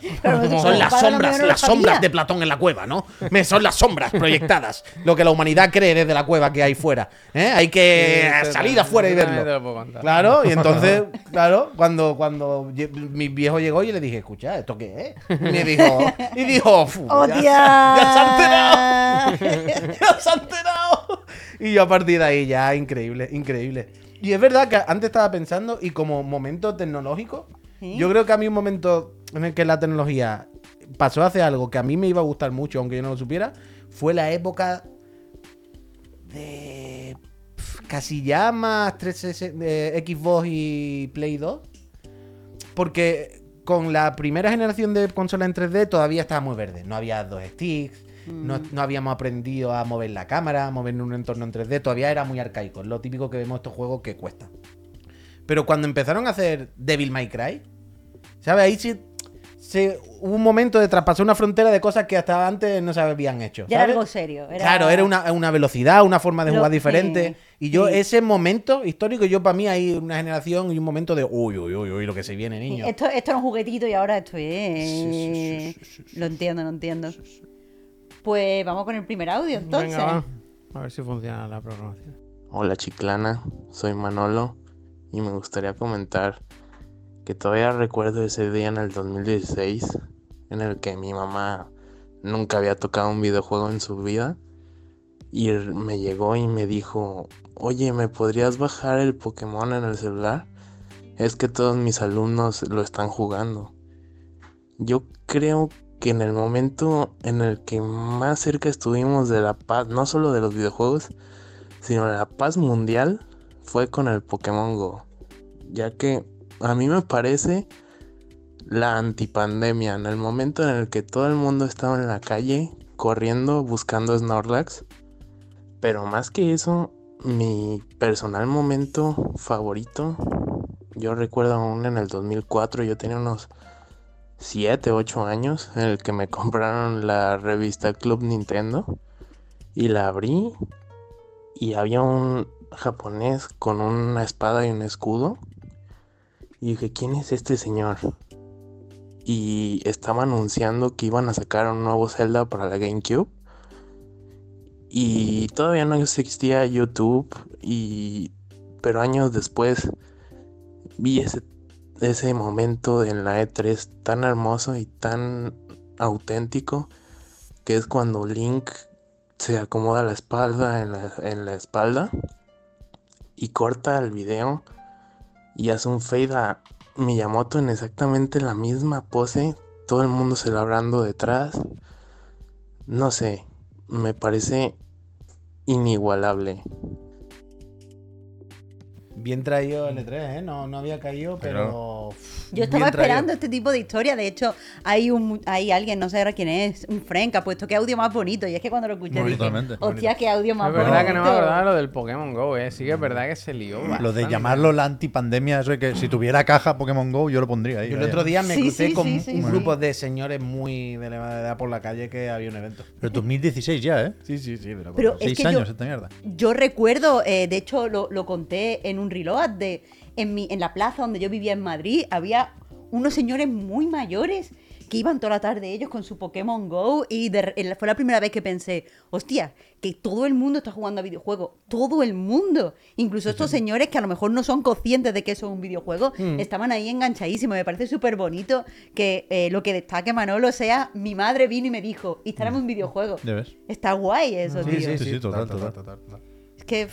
Son las sombras, no las sabía. sombras de Platón en la cueva, ¿no? Me son las sombras proyectadas. Lo que la humanidad cree desde la cueva que hay fuera. ¿eh? Hay que Sí, salir afuera y verlo. te lo puedo contar. Claro, y entonces, claro, cuando, cuando mi viejo llegó y le dije, escucha, ¿esto qué es? Y me dijo, y dijo, "Fu, ¡Oh, ya, se ha enterado, ya se ha enterado. Y yo a partir de ahí ya, increíble, increíble. Y es verdad que antes estaba pensando, y como momento tecnológico, ¿Sí? yo creo que a mí un momento en el que la tecnología pasó a hacer algo que a mí me iba a gustar mucho, aunque yo no lo supiera, fue la época de pf, casi ya más 360 de Xbox y Play 2. Porque con la primera generación de consolas en 3D todavía estaba muy verde. No había dos sticks, no, no habíamos aprendido a mover la cámara, a mover en un entorno en 3D. Todavía era muy arcaico. Es lo típico que vemos estos juegos que cuesta. Pero cuando empezaron a hacer Devil May Cry, ¿sabes? Ahí sí se, hubo un momento de traspasar una frontera de cosas que hasta antes no se habían hecho. Ya era ¿sabes? algo serio. Era... Claro, era una, una velocidad, una forma de Lo- jugar diferente. sí, y yo, sí. ese momento histórico, yo para mí hay una generación y un momento de uy, uy, uy, uy, lo que se viene, niño. Esto, esto era un juguetito y ahora esto es. Sí, sí, sí, sí, sí, Lo entiendo, lo entiendo. Pues vamos con el primer audio, entonces. Venga, va. A ver si funciona la programación. Hola Chiclana, soy Manolo y me gustaría comentar que todavía recuerdo ese día en el 2016 en el que mi mamá nunca había tocado un videojuego en su vida y me llegó y me dijo, oye, ¿me podrías bajar el Pokémon en el celular? Es que todos mis alumnos lo están jugando. Yo creo en el momento en el que más cerca estuvimos de la paz, no solo de los videojuegos, sino la paz mundial fue con el Pokémon Go. Ya que a mí me parece la antipandemia, en el momento en el que todo el mundo estaba en la calle corriendo buscando Snorlax. Pero más que eso, mi personal momento favorito, yo recuerdo aún en el 2004, yo tenía unos 7, 8 años, en el que me compraron la revista Club Nintendo y la abrí y había un japonés con una espada y un escudo. Y dije, ¿quién es este señor? Y estaba anunciando que iban a sacar un nuevo Zelda para la GameCube. Y todavía no existía YouTube. Y... Pero años después vi ese, ese momento en la E3 tan hermoso y tan auténtico. Que es cuando Link se acomoda la espalda en la, en la espalda y corta el video y hace un fade a Miyamoto en exactamente la misma pose, todo el mundo celebrando detrás. No sé, me parece inigualable. Bien traído el E3, ¿eh? No, no había caído, pero. Yo estaba esperando este tipo de historia. De hecho, hay un hay alguien, no sé ahora quién es, un friend que ha puesto qué audio más bonito. Y es que cuando lo escuché dije, hostia, qué audio más Es bonito. verdad que no me acordaba lo del Pokémon Go, eh. Sí que es verdad que se lió. Lo de bastante. llamarlo la antipandemia, eso de que si tuviera caja Pokémon Go, yo lo pondría ahí. Yo el otro día me Sí, crucé sí, con sí, sí, un sí. grupo de señores muy de elevada edad por la calle que había un evento. Pero 2016 ya, ¿eh? Sí, sí, sí. Pero, Pero es Seis que yo- años esta mierda. Yo recuerdo, eh, de hecho lo, lo conté en un reload de en, mi, en la plaza donde yo vivía en Madrid, había unos señores muy mayores que iban toda la tarde ellos con su Pokémon Go y de- fue la primera vez que pensé, hostia, que todo el mundo está jugando a videojuegos, todo el mundo, incluso estos señores que a lo mejor no son conscientes de que eso es un videojuego, estaban ahí enganchadísimos, me parece súper bonito que eh, lo que destaque Manolo sea, mi madre vino y me dijo, instálame un videojuego. ¿Ya ves? Está guay eso, Sí, tío. sí, Sí, sí, total, total, total. total, total. Es que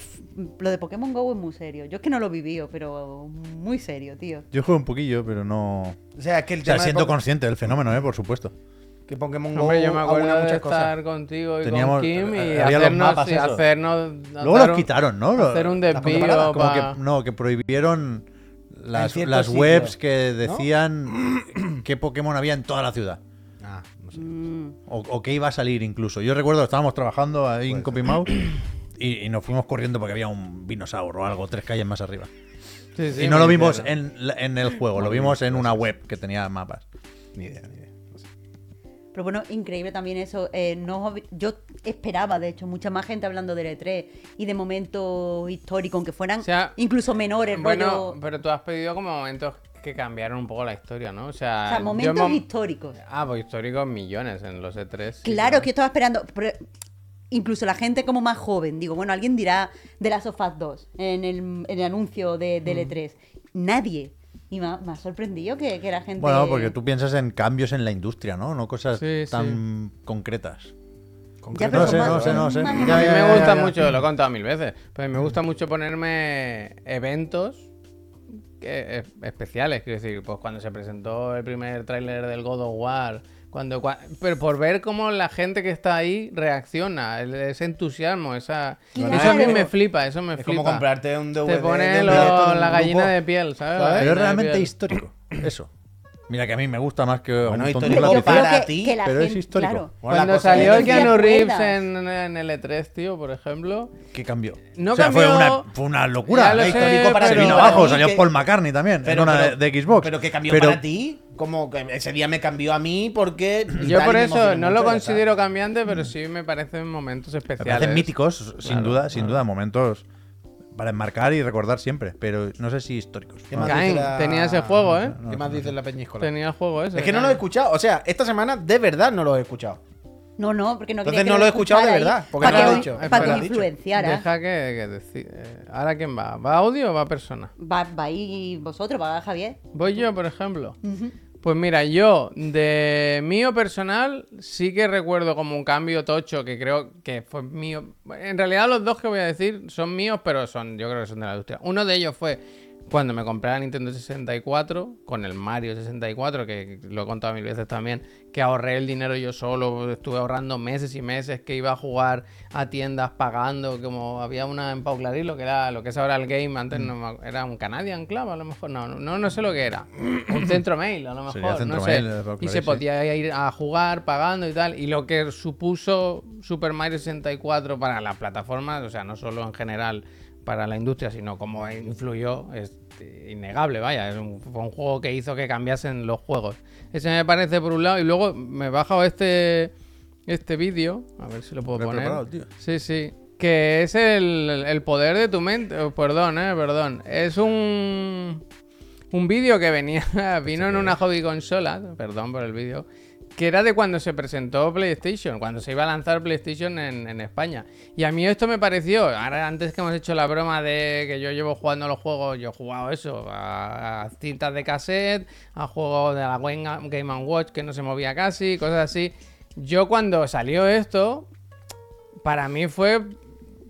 lo de Pokémon Go es muy serio. Yo es que no lo vivido, pero muy serio, tío. Yo juego un poquillo, pero no. O sea, es que el O sea, tema de siendo Pok- consciente del fenómeno, ¿eh? Por supuesto. que Pokémon Go Hombre, yo me acuerdo de muchas estar cosas. contigo y Teníamos- con Kim y había los hacernos, mapas y hacernos Luego hacer los quitaron, ¿no? Hacer un desvío Como que, no, que prohibieron las, las webs que decían qué Pokémon había en toda la ciudad. Ah, no sé. Mm. O, o que iba a salir incluso. Yo recuerdo, estábamos trabajando ahí en Copymouse y, y nos fuimos corriendo porque había un dinosauro o algo tres calles más arriba. Sí, sí, y no lo vimos en, en el juego, lo vimos en una web que tenía mapas. Ni idea, ni idea. No sé. Pero bueno, increíble también eso. eh, no, yo esperaba, de hecho, mucha más gente hablando del E3 y de momentos históricos, aunque fueran O sea, incluso menores. Bueno, rollo- pero tú has pedido como momentos que cambiaron un poco la historia, ¿no? O sea, o sea, yo momentos mom- históricos. Ah, pues históricos millones en los E3. sí, Claro, que yo estaba esperando. pero incluso la gente como más joven, digo, bueno, alguien dirá de las of Us 2 en el, en el anuncio de, Mm. del E3. Nadie. Y me ha, me ha sorprendido que, que la gente. Bueno, porque tú piensas en cambios en la industria, ¿no? No cosas Sí, tan concretas. Ya, No sé, no sé, no sé. Ya, mí ya, me gusta mucho, lo he contado mil veces, pero me gusta mucho ponerme eventos que- es- especiales, quiero decir, pues cuando se presentó el primer tráiler del God of War, cuando, cua- pero por ver cómo la gente que está ahí reacciona, ese entusiasmo, esa, Claro. eso a mí me flipa, eso me Es flipa. como comprarte un DVD Te pone lo- la gallina grupo. de piel, ¿sabes? Pero es realmente piel. histórico. Eso. Mira que a mí me gusta más que Bueno, un histórico para que- ti, que pero es histórico. claro. Bueno, Cuando salió es- ¿te Keanu Reeves en, en el E3, tío, por ejemplo, ¿Qué cambió? No o sea, fue cambió- una, fue una locura. Lo sé, histórico para se vino abajo, salió que- Paul McCartney también, en una de, de Xbox. Pero que cambió Pero- para ti, como que ese día me cambió a mí porque. Yo por me eso no lo considero cambiante, pero sí me parecen momentos Me especiales. parecen míticos, sin Claro, duda, sin claro. duda, momentos para enmarcar y recordar siempre, pero no sé si históricos. ¿Qué más Caín, dice la- tenía ese juego, ¿eh? ¿Qué más dice la peñíscola? Tenía el juego ese. Es que no lo he escuchado. O sea, esta semana de verdad no lo he escuchado. No, no, porque no Entonces quería que no lo he escuchado de escuchara verdad, ahí porque para no lo que, he dicho. para que Espera. me influenciara. Deja que, que deci- eh, Ahora quién va. ¿Va audio o va persona? Va, va ahí vosotros, va Javier. Voy yo, por ejemplo. Ujú. Pues mira, yo de mío personal sí que recuerdo como un cambio tocho que creo que fue mío. En realidad los dos que voy a decir son míos, pero son, yo creo que son de la industria. Uno de ellos fue cuando me compré la Nintendo 64 con el Mario 64, que lo he contado mil veces también, que ahorré el dinero yo solo, estuve ahorrando meses y meses, que iba a jugar a tiendas pagando, como había una en Pau Clarín, lo que era lo que es ahora el game, antes no me era un Canadian Club, a lo mejor, no, no, no sé lo que era, un centro mail, a lo mejor, no sé, y se podía ir a jugar pagando y tal, y lo que supuso Super Mario 64 para las plataformas, o sea, no solo en general para la industria, sino como influyó, es eh, innegable, vaya, es un, fue un juego que hizo que cambiasen los juegos. Ese me parece por un lado, y luego me he bajado este, este vídeo, a ver si lo puedo poner. tío. Sí, sí. Que es el, el poder de tu mente. oh, perdón, eh, perdón. Es un. Un vídeo que venía. Vino en una hobby consola. Perdón por el vídeo. Que era de cuando se presentó PlayStation. Cuando se iba a lanzar PlayStation en, España. Y a mí esto me pareció. Ahora, antes que hemos hecho la broma de que yo llevo jugando los juegos. Yo he jugado eso. A, a cintas de cassette. A juegos de la Game Game Watch que no se movía casi. Cosas así. Yo cuando salió esto para mí fue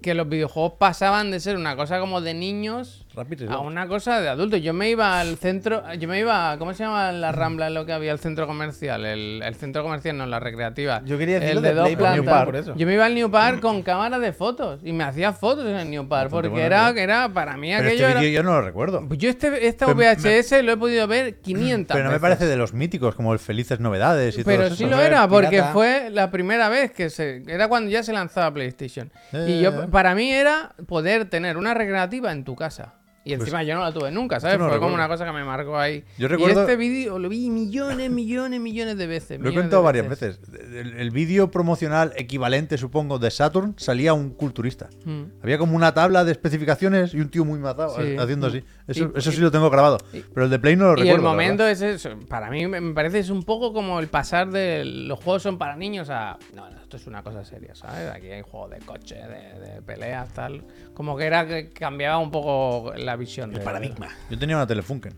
que los videojuegos pasaban de ser una cosa como de niños A una cosa de adulto. Yo me iba al centro, yo me iba, ¿cómo se llama la Rambla en lo que había el centro comercial? El, el centro comercial, no, la recreativa. Yo quería decirlo el de, de dos plantas. Park. por eso. Yo me iba al New Park con cámara de fotos y me hacía fotos en el New Park Bastante porque era, era para mí Pero aquello este era... yo no lo recuerdo. Pues Yo este, esta me- VHS lo he podido ver 500 Pero no me parece de los míticos, como el Felices Novedades y Pero todo sí eso. lo era, porque pirata. fue la primera vez que se... Era cuando ya se lanzaba PlayStation. Eh, y yo, eh. para mí era poder tener una recreativa en tu casa. Y Pues encima yo no la tuve nunca, ¿sabes? no Fue como una cosa que me marcó ahí. Yo recuerdo- Y este vídeo lo vi millones, millones, millones de veces. Lo he contado varias veces. El, el vídeo promocional equivalente, supongo, de Saturn salía un culturista. Mm. Había como una tabla de especificaciones y un tío muy matado Sí. haciendo así. Eso, Y- eso sí lo tengo grabado. Pero el de Play no lo Y recuerdo. el la momento es eso. Para mí me me parece es un poco como el pasar de los juegos son para niños a. No, no, esto es una cosa seria, ¿sabes? Aquí hay juegos de coche, de, de peleas, tal. Como que era que cambiaba un poco la visión. El de- paradigma. Yo tenía una Telefunken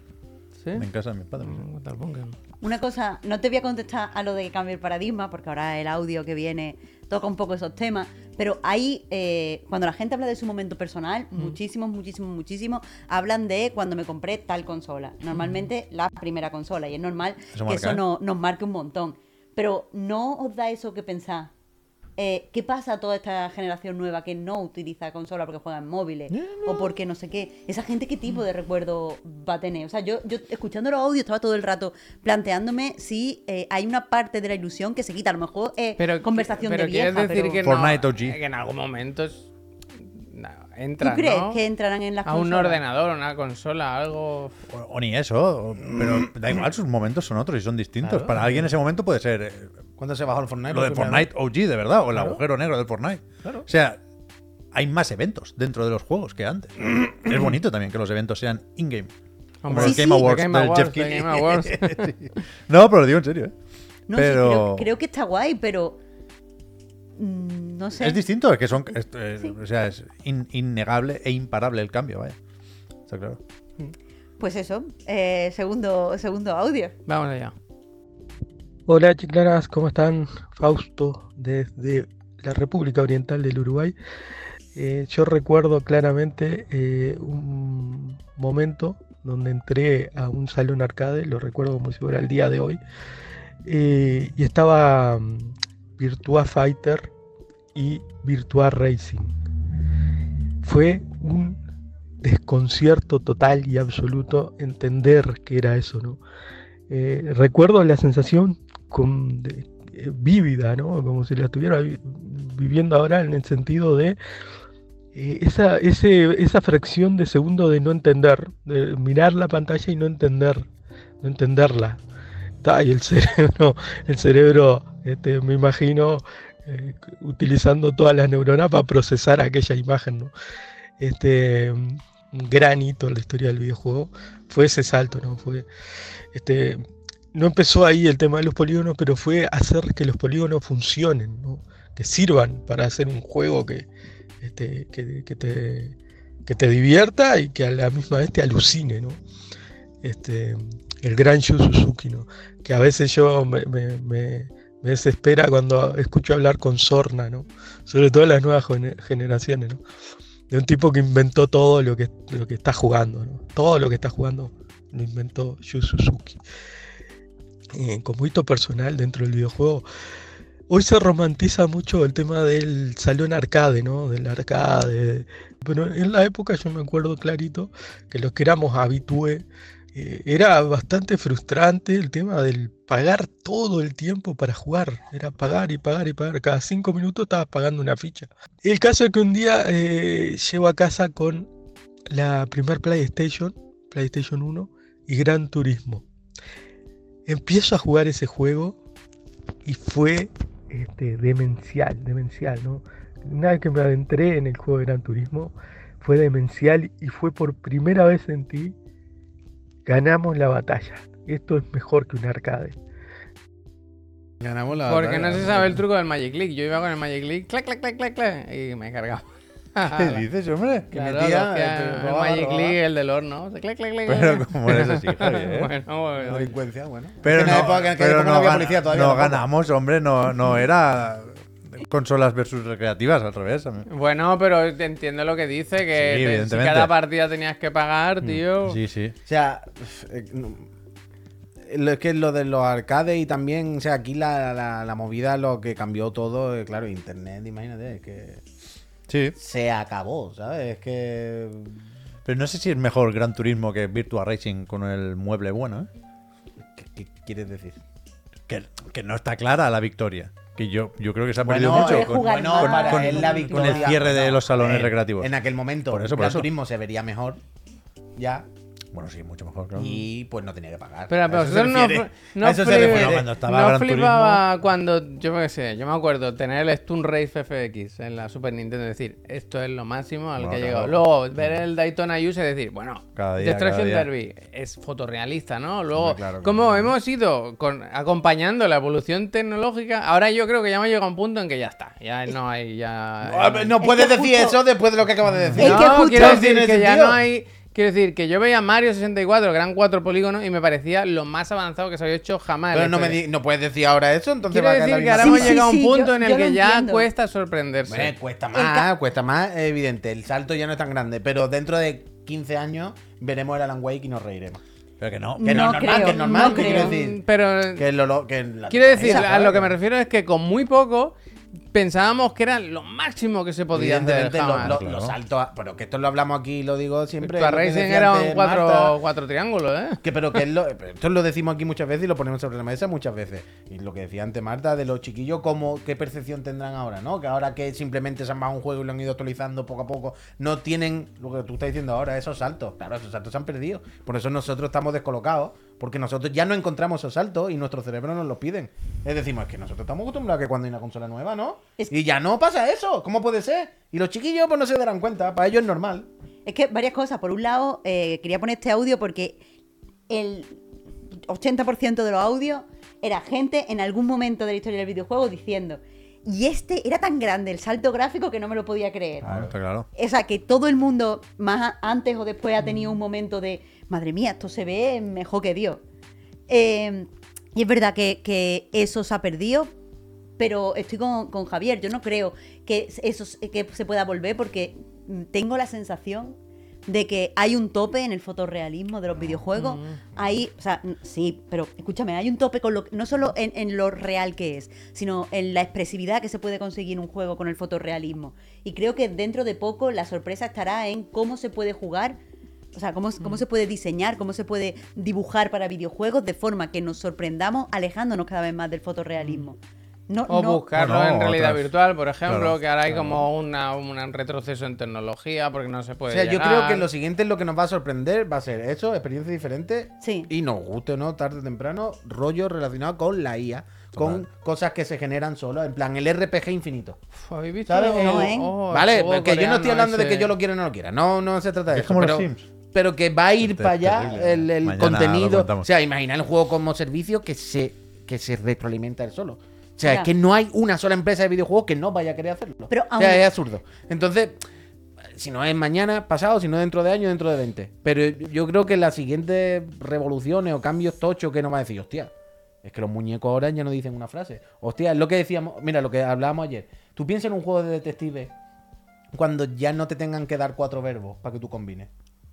¿Sí? en casa de mis padres. Mm. Una cosa, no te voy a contestar a lo de que cambie el paradigma, porque ahora el audio que viene toca un poco esos temas, pero ahí, eh, cuando la gente habla de su momento personal, Mm. muchísimos, muchísimos, muchísimos, hablan de cuando me compré tal consola. Normalmente la primera consola, y es normal Eso que marca, eso ¿eh? no- nos marque un montón. Pero no os da eso que pensar. Eh, ¿Qué pasa a toda esta generación nueva que no utiliza consola porque juega en móviles? O porque no sé qué. ¿Esa gente qué tipo de recuerdo va a tener? O sea, yo, yo escuchando los audios estaba todo el rato planteándome si eh, hay una parte de la ilusión que se quita. A lo mejor es Pero, conversación pero de vieja, decir pero... que, Fortnite no, OG. eh, que en algún momento es- no, ¿Tú entran, crees ¿no? que entrarán en las a un ordenador, una consola, algo. O, o ni eso. o- pero da igual, sus momentos son otros y son distintos. Para alguien ese momento puede ser eh, ¿Cuándo se bajó el Fortnite? lo del vez? Fortnite OG, de verdad, o el Claro. agujero negro del Fortnite. Claro. O sea, hay más eventos dentro de los juegos que antes. es bonito también que los eventos sean in-game. Como los Sí, Game sí. Awards The Game del Awards, Jeff The Keighley. Game Awards. Sí. No, pero lo digo en serio. ¿eh? No, sí, pero creo, creo que está guay, pero... mm, no sé. es distinto, es que son. es- eh, Sí. O sea, es in- innegable e imparable el cambio, vaya. Está claro. Pues eso, eh, segundo, segundo audio. Vamos allá. Hola chiclanas, ¿cómo están? Fausto desde la República Oriental del Uruguay. Eh, yo recuerdo claramente eh, un momento donde entré a un salón arcade, lo recuerdo como si fuera el día de hoy, eh, y estaba mm, Virtua Fighter y Virtua Racing. Fue un desconcierto total y absoluto entender qué era eso, ¿no? Recuerdo la sensación con- eh, vívida, ¿no? Como si la estuviera vi- viviendo ahora en el sentido de eh, esa, esa fracción de segundo de no entender, de mirar la pantalla y no entender, no entenderla. Y el cerebro, el cerebro, este, me imagino, eh, utilizando todas las neuronas para procesar aquella imagen, ¿no? Este, un gran hito en la historia del videojuego fue ese salto, ¿no? Fue, este, no empezó ahí el tema de los polígonos, pero fue hacer que los polígonos funcionen, ¿no? que sirvan para hacer un juego que, este, que, te, divierta y que a la misma vez te alucine. ¿no? Este, el gran Yu Suzuki, ¿no? que a veces yo me, me- me- me desespera cuando escucho hablar con Sorna, ¿no? sobre todo las nuevas gene- generaciones. ¿no? De un tipo que inventó todo lo que, lo que está jugando, ¿no? todo lo que está jugando lo inventó Yu Suzuki. Eh, como hito personal dentro del videojuego, hoy se romantiza mucho el tema del salón arcade, ¿no? Del arcade. Pero en la época yo me acuerdo clarito que los que éramos habitué, eh, era bastante frustrante el tema del pagar todo el tiempo para jugar. Era pagar y pagar y pagar. Cada cinco minutos estabas pagando una ficha. El caso es que un día eh, llego a casa con la primer PlayStation, PlayStation 1 y Gran Turismo. Empiezo a jugar ese juego y fue este, demencial, demencial, ¿no? Una vez que me adentré en el juego de Gran Turismo, fue demencial y fue por primera vez en ti, ganamos la batalla. Esto es mejor que un arcade. Ganamos la Porque no batalla, se sabe el truco del Magic Click. Yo iba con el Magic Click, clac, clac, clac, clac, clac, y me cargaba. ¿Qué dices, hombre? Que Claro, metía, eh, el robaba, Magic. Click, el del horno. clac, clac, clac, Pero como eres así, Javier. bueno, bueno. Delincuencia, bueno. Pero en no, época pero no, no había gana- policía todavía. no tampoco. ganamos, hombre, no, no era. consolas versus recreativas, al revés. Bueno, pero entiendo lo que dice, que Sí, te- si evidentemente. cada partida tenías que pagar, tío. Sí, sí. O sea, eh, es que lo de los arcades y también, o sea, aquí la, la- la movida, lo que cambió todo, eh, claro, internet, imagínate, es que Sí. se acabó, ¿sabes? Es que... Pero no sé si es mejor Gran Turismo que Virtua Racing con el mueble bueno, ¿eh? ¿Qué, qué quieres decir? Que, que no está clara la victoria. Que yo, yo creo que se ha Bueno, perdido mucho es con, Bueno, para con- él la con victoria. el cierre de los salones Eh, recreativos. En aquel momento, Por eso, por Gran eso. Turismo se vería mejor, ya, Bueno, sí, mucho mejor, claro. y pues no tenía que pagar. Pero, A pero eso se vosotros no, no, A eso se flip- refiere. cuando estaba no flipaba cuando, yo qué sé, yo me acuerdo tener el Stun Race FX en la Super Nintendo y decir, esto es lo máximo al Bueno, que ha claro. llegado. Luego ver el Daytona Use y decir, bueno, Cada día, Destruction cada día. Derby es fotorrealista, ¿no? Luego, claro, como claro. hemos ido con, acompañando la evolución tecnológica, ahora yo creo que ya hemos llegado a un punto en que ya está. Ya no hay, ya... Ah, No puedes que decir justo- eso después de lo que acabas de decir. Es no, que justo- quiero decir que ya no hay. Quiero decir que yo veía Mario 64, gran cuatro polígonos, y me parecía lo más avanzado que se había hecho jamás. en Pero no, me di- no puedes decir ahora eso, entonces Quiero va a decir la que ahora hemos sí, llegado a un sí, punto yo- en el yo lo que ya entiendo. cuesta sorprenderse. Hombre, cuesta más, cuesta más, evidente. El salto ya no es tan grande, pero dentro de 15 años veremos el Alan Wake y nos reiremos. Pero que no. Que no, es No normal, creo, que es normal, no que quiero creo. decir. Pero Que lo, lo- que la- quiero decir, esa, a lo que me refiero es que con muy poco pensábamos que era lo máximo que se podía hacer. Evidentemente, lo- jamás. lo- Claro. los saltos. a- Pero que esto lo hablamos aquí, lo digo siempre. Que Racing decía era un antes cuatro, Marta, cuatro triángulos, ¿eh? Que, pero que es lo, esto lo decimos aquí muchas veces y lo ponemos sobre la mesa muchas veces. Y lo que decía antes Marta, de los chiquillos, cómo, qué percepción tendrán ahora, ¿no? Que ahora que simplemente se han bajado un juego y lo han ido actualizando poco a poco, no tienen lo que tú estás diciendo ahora, esos saltos. Claro, esos saltos se han perdido. Por eso nosotros estamos descolocados, porque nosotros ya no encontramos esos saltos y nuestro cerebro nos los piden. Es decir, es que nosotros estamos acostumbrados a que cuando hay una consola nueva, ¿no? Es- Y ya no pasa eso. ¿Cómo puede ser? Y los chiquillos pues no se darán cuenta, para ellos es normal. Es que varias cosas. Por un lado, eh, quería poner este audio porque el 80% de los audios era gente en algún momento de la historia del videojuego diciendo, y este era tan grande el salto gráfico que no me lo podía creer. Claro, está claro. O sea, que todo el mundo, más antes o después, ha tenido un momento de, madre mía, esto se ve mejor que Dios. Eh, y es verdad que, que eso se ha perdido, pero estoy con, con Javier. Yo no creo que eso que se pueda volver porque mm, tengo la sensación de que hay un tope en el fotorrealismo de los videojuegos. Hay, o sea, sí, pero escúchame, hay un tope con lo no solo en, en lo real que es, sino en la expresividad que se puede conseguir en un juego con el fotorrealismo. Y creo que dentro de poco la sorpresa estará en cómo se puede jugar. O sea, cómo, cómo se puede diseñar, cómo se puede dibujar para videojuegos de forma que nos sorprendamos alejándonos cada vez más del fotorrealismo. No, O no- buscarlo Bueno, en realidad otras- virtual, por ejemplo, Claro, que ahora hay claro. como una, un retroceso en tecnología porque no se O puede. sea, yo creo que lo siguiente es lo que nos va a sorprender va a ser eso, experiencias diferentes. Sí. Y nos guste o no, tarde o temprano, rollo relacionado con la IA, con cosas que se generan solo, en plan el RPG infinito. Uf, ¿Habéis visto? ¿Sabes? No, el- ¿eh? oh, vale, porque yo no estoy hablando de que yo lo quiera o no lo quiera. No, no se trata de Es eso. como los Sims. Pero que va a ir Es para allá terrible. el, contenido. O sea, imagina el juego como servicio que se, que se retroalimenta él solo. O sea, Ya. es que no hay una sola empresa de videojuegos que no vaya a querer hacerlo. Pero o aún- sea, es absurdo. Entonces, si no es mañana, pasado, si no dentro de años, dentro de 20. Pero yo creo que las siguientes revoluciones o cambios tochos que nos va a decir, hostia, es que los muñecos ahora ya no dicen una frase. Hostia, es lo que decíamos, mira, lo que hablábamos ayer. Tú piensas en un juego de detective cuando ya no te tengan que dar cuatro verbos para que tú combines.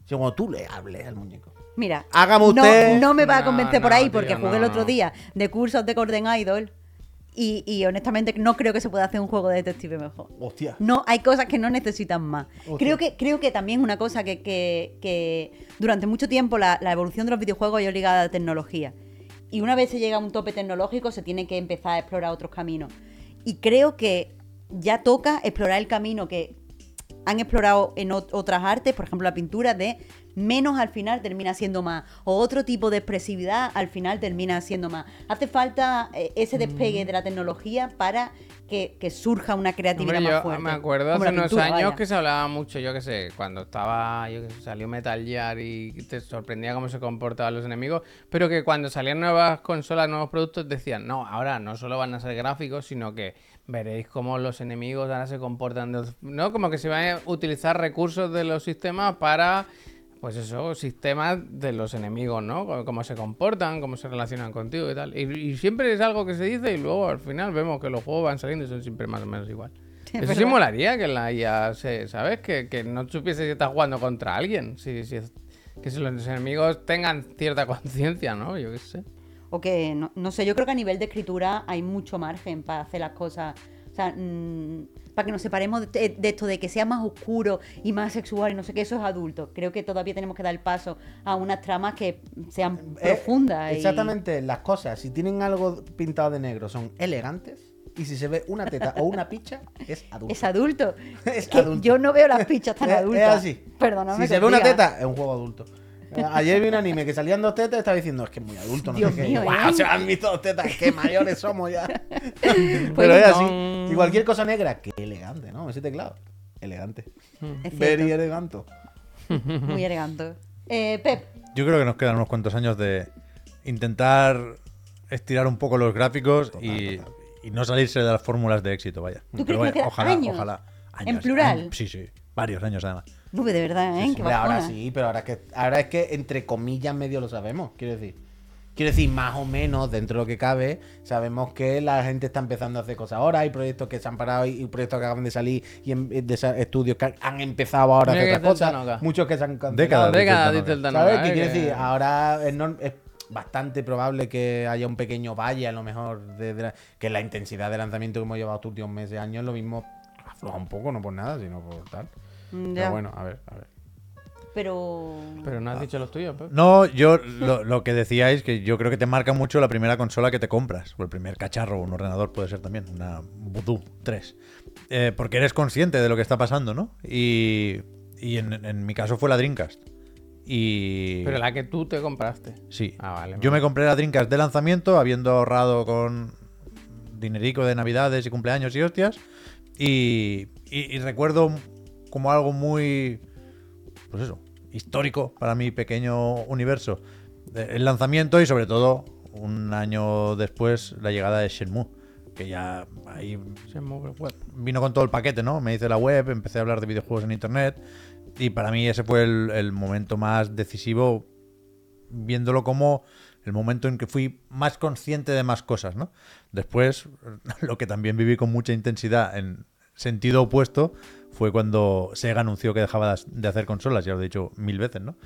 O sea, cuando tú le hables al muñeco. Mira, Hágame no- usted- No, me va a No, convencer por ahí porque jugué el no. otro día de cursos de Corden Idol y, y honestamente no creo que se pueda hacer un juego de detective mejor. Hostia. No, hay cosas que no necesitan más. Hostia. Creo que, creo que también una cosa que, que- que durante mucho tiempo la, la evolución de los videojuegos es ligada a la tecnología. Y una vez se llega a un tope tecnológico se tiene que empezar a explorar otros caminos. Y creo que ya toca explorar el camino que han explorado en ot- otras artes, por ejemplo la pintura, de menos al final termina siendo más. O otro tipo de expresividad al final termina siendo más. Hace falta eh, ese despegue de la tecnología para que, que surja una creatividad Hombre, más yo fuerte. me acuerdo hace unos pintura, años vaya. que se hablaba mucho, yo qué sé, cuando estaba, yo que sé, salió Metal Gear y te sorprendía cómo se comportaban los enemigos, pero que cuando salían nuevas consolas, nuevos productos, decían, no, ahora no solo van a ser gráficos, sino que veréis cómo los enemigos ahora se comportan, de- ¿no? Como que se van a utilizar recursos de los sistemas para pues eso, sistemas de los enemigos, ¿no? Cómo- Cómo se comportan, cómo se relacionan contigo y tal. Y, y siempre es algo que se dice y luego al final vemos que los juegos van saliendo y son siempre más o menos igual. Eso sí molaría que la IA, se, ¿sabes? Que, que no supiese si estás jugando contra alguien. Si, si que si los enemigos tengan cierta conciencia, ¿no? Yo qué sé. O que, no, no sé, yo creo que a nivel de escritura hay mucho margen para hacer las cosas. O sea, mm, para que nos separemos de, de esto de que sea más oscuro y más sexual y no sé qué, eso es adulto. Creo que todavía tenemos que dar el paso a unas tramas que sean Eh, profundas. y- Exactamente, las cosas, si tienen algo pintado de negro, son elegantes. Y si se ve una teta o una picha, es adulto. Es adulto. Es que adulto. yo no veo las pichas tan Es- es adultas. así. Perdóname. Si se ve una teta, es un juego adulto. Eh, Ayer vi un anime que salían dos tetas y estaba diciendo, es que es muy adulto, no Dios sé qué. mío, ¡Guau! ¿eh? Se han visto dos tetas, qué mayores somos ya. Pues Pero es no. así. Y cualquier cosa negra, qué elegante, ¿no? Ese teclado. Elegante. Es Very elegante. muy elegante. Eh, Pep, Yo creo que nos quedan unos cuantos años de intentar estirar un poco los gráficos y, y no salirse de las fórmulas de éxito, vaya. ¿Tú crees que ojalá, años? ojalá. ¿En plural? años, sí, sí. Varios años además. De verdad, ¿eh? Hombre, ahora sí, pero ahora es que ahora es que entre comillas medio lo sabemos, quiero decir. Quiero decir, más o menos, dentro de lo que cabe, sabemos que la gente está empezando a hacer cosas ahora. Hay proyectos que se han parado y proyectos que acaban de salir y en- de esos estudios que han empezado ahora a hacer otras cosas. Muchos que se han cancelado. Décadas, dice el ¿Sabes qué ¿eh? quiero Que- decir? Ahora es, bastante probable que haya un pequeño valle, a lo mejor, de, de la- que la intensidad de lanzamiento que hemos llevado estos últimos meses, años, lo mismo afloja un poco, no por nada, sino por tal. Mm, ya. Pero bueno, a ver, a ver. Pero. Pero no has dicho los tuyos, Pep. No, yo lo, lo que decíais, que yo creo que te marca mucho la primera consola que te compras, o el primer cacharro, un ordenador puede ser también, una Voodoo 3. Eh, porque eres consciente de lo que está pasando, ¿no? Y, y en, en mi caso fue la Dreamcast. Y. Pero la que tú te compraste. Sí. Ah, vale, Yo vale. me compré la Dreamcast de lanzamiento, habiendo ahorrado con dinerico de navidades y cumpleaños y hostias. Y, y- y recuerdo como algo muy, pues eso, histórico para mi pequeño universo. eh, El lanzamiento y sobre todo un año después la llegada de Shenmue. Que ya ahí web. vino con todo el paquete, ¿no? Me hice la web, empecé a hablar de videojuegos en internet y para mí ese fue el, el momento más decisivo, viéndolo como el momento en que fui más consciente de más cosas, ¿no? Después, lo que también viví con mucha intensidad en sentido opuesto fue cuando Sega anunció que dejaba de hacer consolas, ya lo he dicho mil veces, ¿no?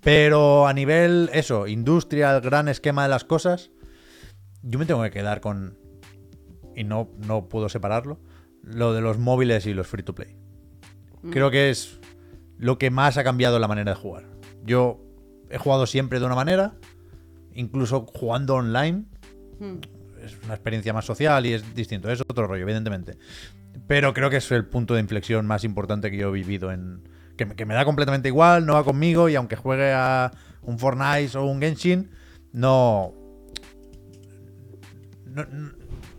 Pero a nivel, eso, industria, el gran esquema de las cosas, yo me tengo que quedar con, y no, no puedo separarlo, lo de los móviles y los free to play. Creo que es lo que más ha cambiado la manera de jugar. Yo he jugado siempre de una manera, incluso jugando online. Mm. Es una experiencia más social y es distinto, es otro rollo, evidentemente. Pero creo que es el punto de inflexión más importante que yo he vivido en. Que, me- que me da completamente igual, no va conmigo, y aunque juegue a un Fortnite o un Genshin, no. No,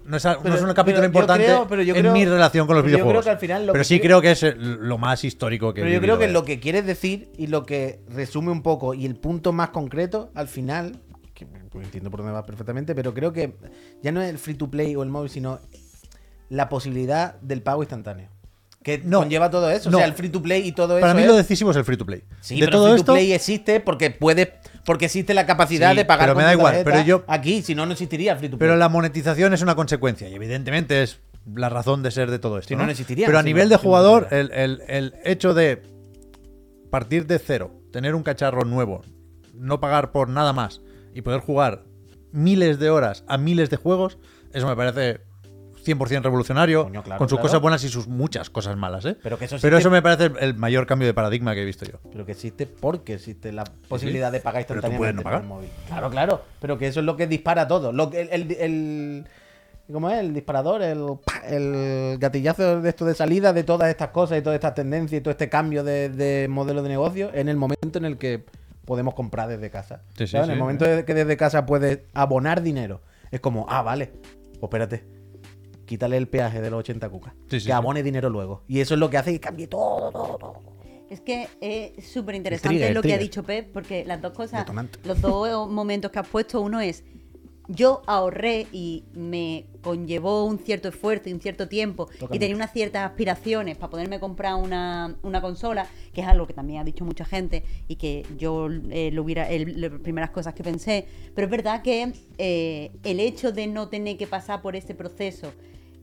no- es, no es un capítulo pero importante creo- pero yo en creo- mi relación con los pero yo creo videojuegos. que al final lo pero que sí creo que es lo más histórico que he Pero yo creo que vaya. lo que quieres decir y lo que resume un poco y el punto más concreto, al final, que entiendo por dónde va perfectamente, pero creo que ya no es el free to play o el móvil, sino la posibilidad del pago instantáneo. Que No. conlleva todo eso. No. O sea, el free to play y todo Para eso. mí es- lo decisivo es el free to play. Sí, de pero todo free esto, to play existe porque puede, porque existe la capacidad Sí, de pagar pero me da igual, pero yo- aquí, si no no existiría el free to play. Pero la monetización es una consecuencia y evidentemente es la razón de ser de todo esto. Si no, no existiría, Pero a nivel de jugador, el, el- el hecho de partir de cero, tener un cacharro nuevo, no pagar por nada más y poder jugar miles de horas a miles de juegos, eso me parece 100% revolucionario, Coño, claro, con sus claro. cosas buenas y sus muchas cosas malas, ¿eh? Pero que eso Pero existe- eso me parece el, mayor cambio de paradigma que he visto yo. Pero que existe porque existe la posibilidad de pagar instantáneamente no por el móvil. Claro, claro. Pero que eso es lo que dispara todo. Lo que el, el, el- ¿Cómo es? El disparador, el, el gatillazo de esto de salida de todas estas cosas y todas estas tendencias y todo este cambio de, de modelo de negocio en el momento en el que podemos comprar desde casa. Sí, sí. En sí. el momento de que desde casa puedes abonar dinero. Es como, ah, vale. Pues espérate. Quítale el peaje de los 80 cucas. Sí, sí, que sí. abone dinero luego. Y eso es lo que hace que cambie todo, todo, todo. Es que es súper interesante lo que ha dicho Pep, porque las dos cosas, Detonante. los dos momentos que has puesto, uno es yo ahorré y me conllevó un cierto esfuerzo y un cierto tiempo y tenía unas ciertas aspiraciones para poderme comprar una, una consola, que es algo que también ha dicho mucha gente y que yo eh, lo hubiera, el- las primeras cosas que pensé, pero es verdad que eh, el hecho de no tener que pasar por ese proceso,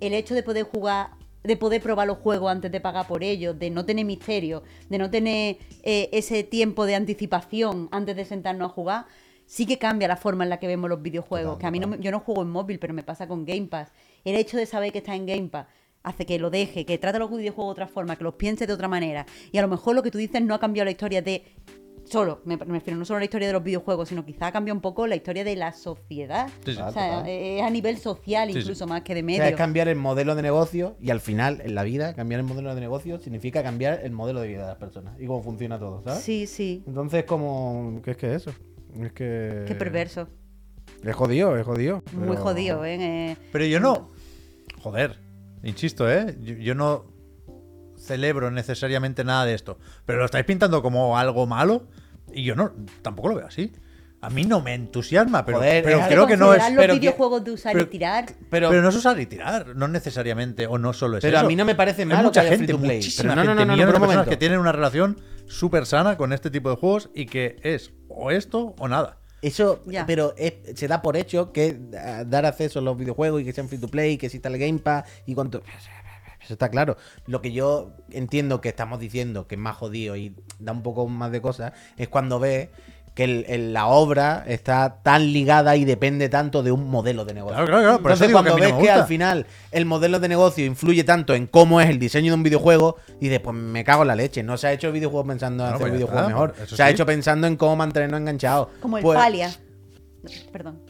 el hecho de poder jugar, de poder probar los juegos antes de pagar por ellos, de no tener misterio, de no tener eh, ese tiempo de anticipación antes de sentarnos a jugar, sí que cambia la forma en la que vemos los videojuegos. que a mí no, yo no juego en móvil, pero me pasa con Game Pass. El hecho de saber que está en Game Pass hace que lo deje, que trate los videojuegos de otra forma, que los piense de otra manera. Y a lo mejor lo que tú dices no ha cambiado la historia de solo, me, refiero no solo la historia de los videojuegos, sino quizá ha cambiado un poco la historia de la sociedad. Sí, sí. o sea, es a nivel social sí. incluso más que de O medio. sea, es cambiar el modelo de negocio y al final, en la vida, cambiar el modelo de negocio significa cambiar el modelo de vida de las personas y cómo funciona todo, ¿sabes? Sí, sí. Entonces, como. ¿Qué es que eso? Es que. Qué perverso. Es jodido, es jodido. Muy pero- jodido, ¿eh? Eh, Pero yo no. Joder, insisto, ¿eh? Yo, yo no celebro necesariamente nada de esto. Pero lo estáis pintando como algo malo y yo no, tampoco lo veo así. A mí no me entusiasma, pero, Joder, pero creo que no es. los pero que- videojuegos de usar pero- y tirar. Pero, Pero, no es usar y tirar, no necesariamente, o no solo es Pero eso. a mí no me parece Hay malo mucha que haya gente, free to play. muchísima Pero no, no, gente, no, no, millones pero de un personas que tienen una relación súper sana con este tipo de juegos y que es o esto o nada. Eso, Ya. pero es- se da por hecho que eh, dar acceso a los videojuegos y que sean free to play, que exista el Game Pass y cuanto. Eso está claro. Lo que yo entiendo que estamos diciendo que es más jodido y da un poco más de cosas es cuando ves que el- el- la obra está tan ligada y depende tanto de un modelo de negocio. Claro, claro, claro. Por Entonces, cuando no ves que al final el modelo de negocio influye tanto en cómo es el diseño de un videojuego, dices, pues me cago en la leche. No se ha hecho el videojuego pensando en Claro, hacer el pues ya videojuego está, mejor. pues se ha hecho pensando en cómo mantenernos enganchados. Como el Pues- Palia. Perdón.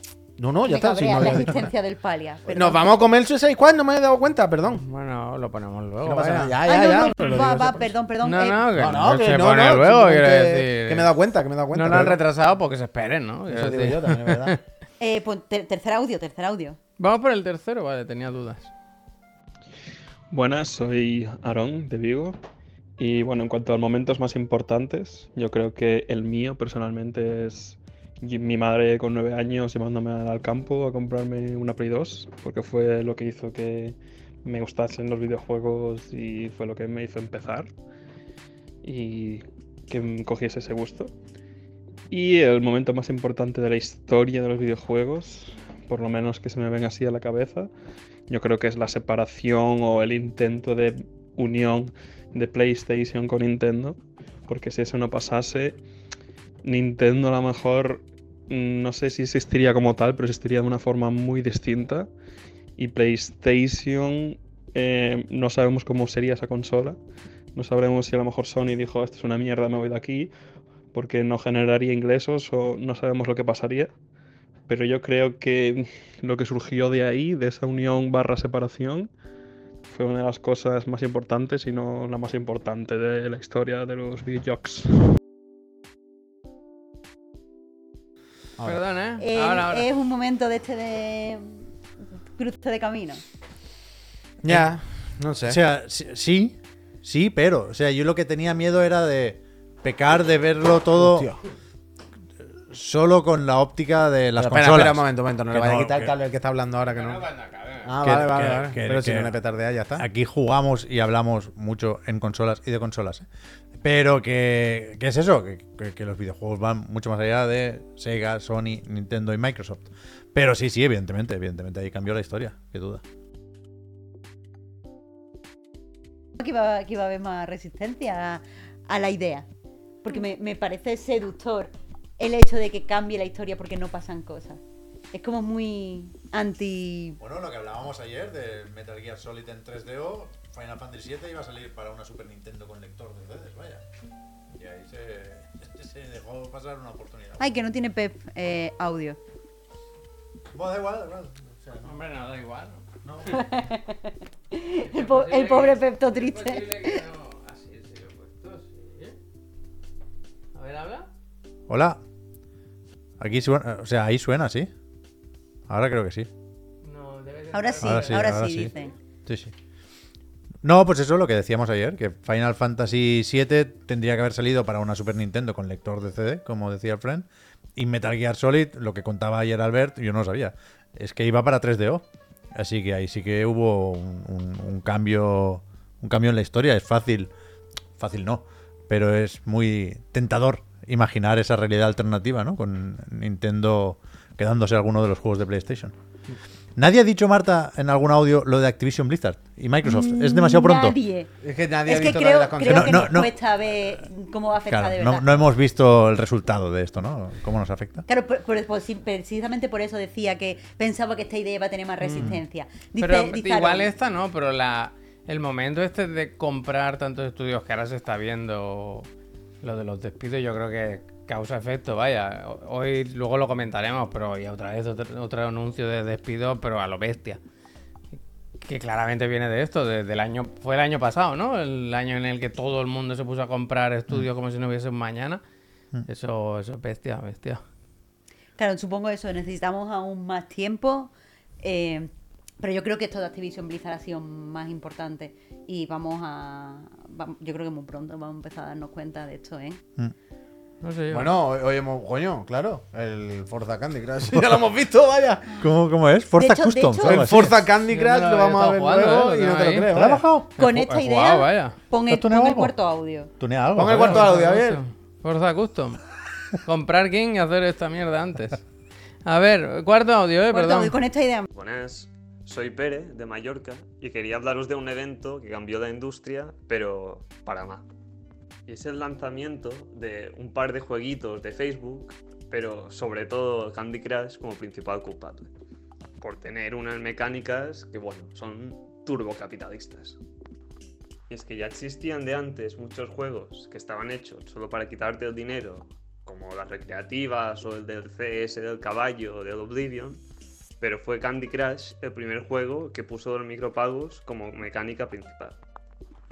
No, no, ya me está. cabrea no la existencia del Palia. perdón. Nos vamos a comer el Suicide Squad, no me he dado cuenta, perdón. Bueno, lo ponemos luego. No pasa vaya. nada, ya, Ay, ya, no, ya. no, lo va, va, perdón, perdón. No, eh, no, que No, no, que se no, pone no, luego, quiero decir. Que me he dado cuenta, que me he dado cuenta. No lo han retrasado porque se esperen, ¿no? Eso digo yo también, es verdad. eh, pues, ter- tercer audio, tercer audio. Vamos por el tercero, vale, tenía dudas. Buenas, soy Aarón de Vigo. Y bueno, en cuanto a momentos más importantes, yo creo que el mío personalmente es y- mi madre con nueve años llevándome al campo a comprarme una Play 2, porque fue lo que hizo que me gustasen los videojuegos y fue lo que me hizo empezar y que cogiese ese gusto. Y el momento más importante de la historia de los videojuegos, por lo menos que se me venga así a la cabeza, yo creo que es la separación o el intento de unión de PlayStation con Nintendo, porque si eso no pasase, Nintendo a lo mejor no sé si existiría como tal, pero existiría de una forma muy distinta. Y PlayStation eh, no sabemos cómo sería esa consola. No sabremos si a lo mejor Sony dijo esto es una mierda, me voy de aquí, porque no generaría ingresos o no sabemos lo que pasaría. Pero yo creo que lo que surgió de ahí, de esa unión barra separación, fue una de las cosas más importantes, y no la más importante de la historia de los videojuegos. Ahora. Perdón, ¿eh? Eh, ahora, ahora. Es un momento de este de cruce de camino. Ya, no sé. O sea, sí- sí, pero. O sea, yo lo que tenía miedo era de pecar de verlo todo Hostia. solo con la óptica de las Pero espera, consolas. espera un momento, un momento. No Que le vaya a quitar el que- cable el que está hablando ahora que no. Ah, Que- vale, vale, que- vale. que- Pero si no le petardea, ya está. Aquí jugamos y hablamos mucho en consolas y de consolas. ¿eh? Pero que, que es eso, que, los videojuegos van mucho más allá de Sega, Sony, Nintendo y Microsoft. Pero sí, sí, evidentemente, evidentemente ahí cambió la historia, qué duda. que iba, que iba a haber más resistencia a, la idea. Porque me parece seductor el hecho de que cambie la historia porque no pasan cosas. Es como muy anti... Bueno, lo que hablábamos ayer de Metal Gear Solid en 3DO, Final Fantasy VII iba a salir para una Super Nintendo con lector de CDs, vaya. Y ahí se, se dejó pasar una oportunidad. Ay, que no tiene Pep eh, audio. Bueno, da igual, da igual. O sea, no, Hombre, no, da igual. no. El, po- el pobre Pepto triste. que no. Así se lo he puesto, sí. A ver, habla. Hola. Aquí suena, o sea, ahí suena, ¿sí? Ahora creo que sí. No, debe de Ahora sí, Ahora sí, ahora ahora sí, sí. dicen. Sí, sí. No, pues eso es lo que decíamos ayer, que Final Fantasy VII tendría que haber salido para una Super Nintendo con lector de CD, como decía el friend, Y Metal Gear Solid, lo que contaba ayer Albert, yo no lo sabía, es que iba para 3DO. Así que ahí sí que hubo un, un- un cambio un cambio en la historia. Es fácil, fácil no, pero es muy tentador imaginar esa realidad alternativa, ¿no? Con Nintendo quedándose alguno de los juegos de PlayStation. Nadie ha dicho, Marta, en algún audio lo de Activision Blizzard y Microsoft. Es demasiado pronto. Nadie. Es que nadie Es ha que visto creo, las creo que No, nos no, no. cuesta ver cómo va a afectar Claro, de no, verdad. no hemos visto el resultado de esto, ¿no? ¿Cómo nos afecta? Claro, por- por- por- sí, precisamente por eso decía que pensaba que esta idea iba a tener más Mm. resistencia. Dice- Pero dice igual esta no, pero la, el momento este de comprar tantos estudios que ahora se está viendo lo de los despidos, yo creo que causa efecto, vaya. Hoy luego lo comentaremos, pero y otra vez otro, otro anuncio de despido, pero a lo bestia. Que claramente viene de esto, desde el año, fue el año pasado, ¿no? El año en el que todo el mundo se puso a comprar estudios como si no hubiese un mañana. Eso, eso es bestia, bestia. Claro, supongo eso, necesitamos aún más tiempo. eh, pero yo creo que esto de Activision Blizzard ha sido más importante. Y vamos a. yo creo que muy pronto vamos a empezar a darnos cuenta de esto, ¿eh? No sé yo. Bueno, hoy, hoy hemos, coño, claro, el Forza Candy Crush. ya lo hemos visto, vaya. ¿Cómo, cómo es? Forza hecho- de Customs. hecho- El. Forza Candy Yo no Crush lo lo vamos a ver jugando, luego ¿eh? y Lo no te lo tengo ahí. creo. ¿Te lo has vaya. bajado? Con He esta ju- he idea, jugado, vaya. pon ¿Has el, tuneado pon el algo? cuarto audio. Tunea algo. Pon el cuarto audio, Javier. Forza Custom. Comprar King y hacer esta mierda antes. A ver, cuarto audio, eh, Cuarto perdón. audio, con esta idea. Buenas, soy Pere de Mallorca y quería hablaros de un evento que cambió la industria, pero para más. Y es el lanzamiento de un par de jueguitos de Facebook, pero sobre todo Candy Crush como principal culpable. Por tener unas mecánicas que, bueno, son turbocapitalistas. Y es que ya existían de antes muchos juegos que estaban hechos solo para quitarte el dinero, como las recreativas o el del CS del caballo o del Oblivion, pero fue Candy Crush el primer juego que puso los micropagos como mecánica principal.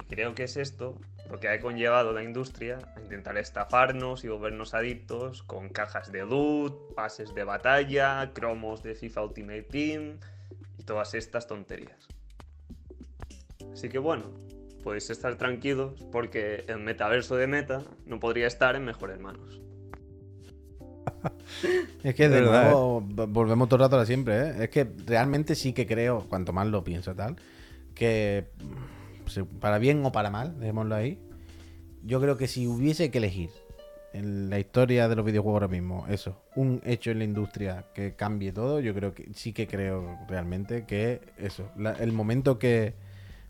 Creo que es esto lo que ha conllevado la industria a intentar estafarnos y volvernos adictos con cajas de loot, pases de batalla, cromos de FIFA Ultimate Team y todas estas tonterías. Así que bueno, podéis estar tranquilos porque el metaverso de Meta no podría estar en mejores manos. Es que de verdad, nuevo v- volvemos todo el rato a siempre, ¿eh? Es que realmente sí que creo, cuanto más lo pienso tal, que para bien o para mal, dejémoslo ahí, yo creo que si hubiese que elegir en la historia de los videojuegos ahora mismo, eso, un hecho en la industria que cambie todo, yo creo que sí que creo realmente que eso, el momento que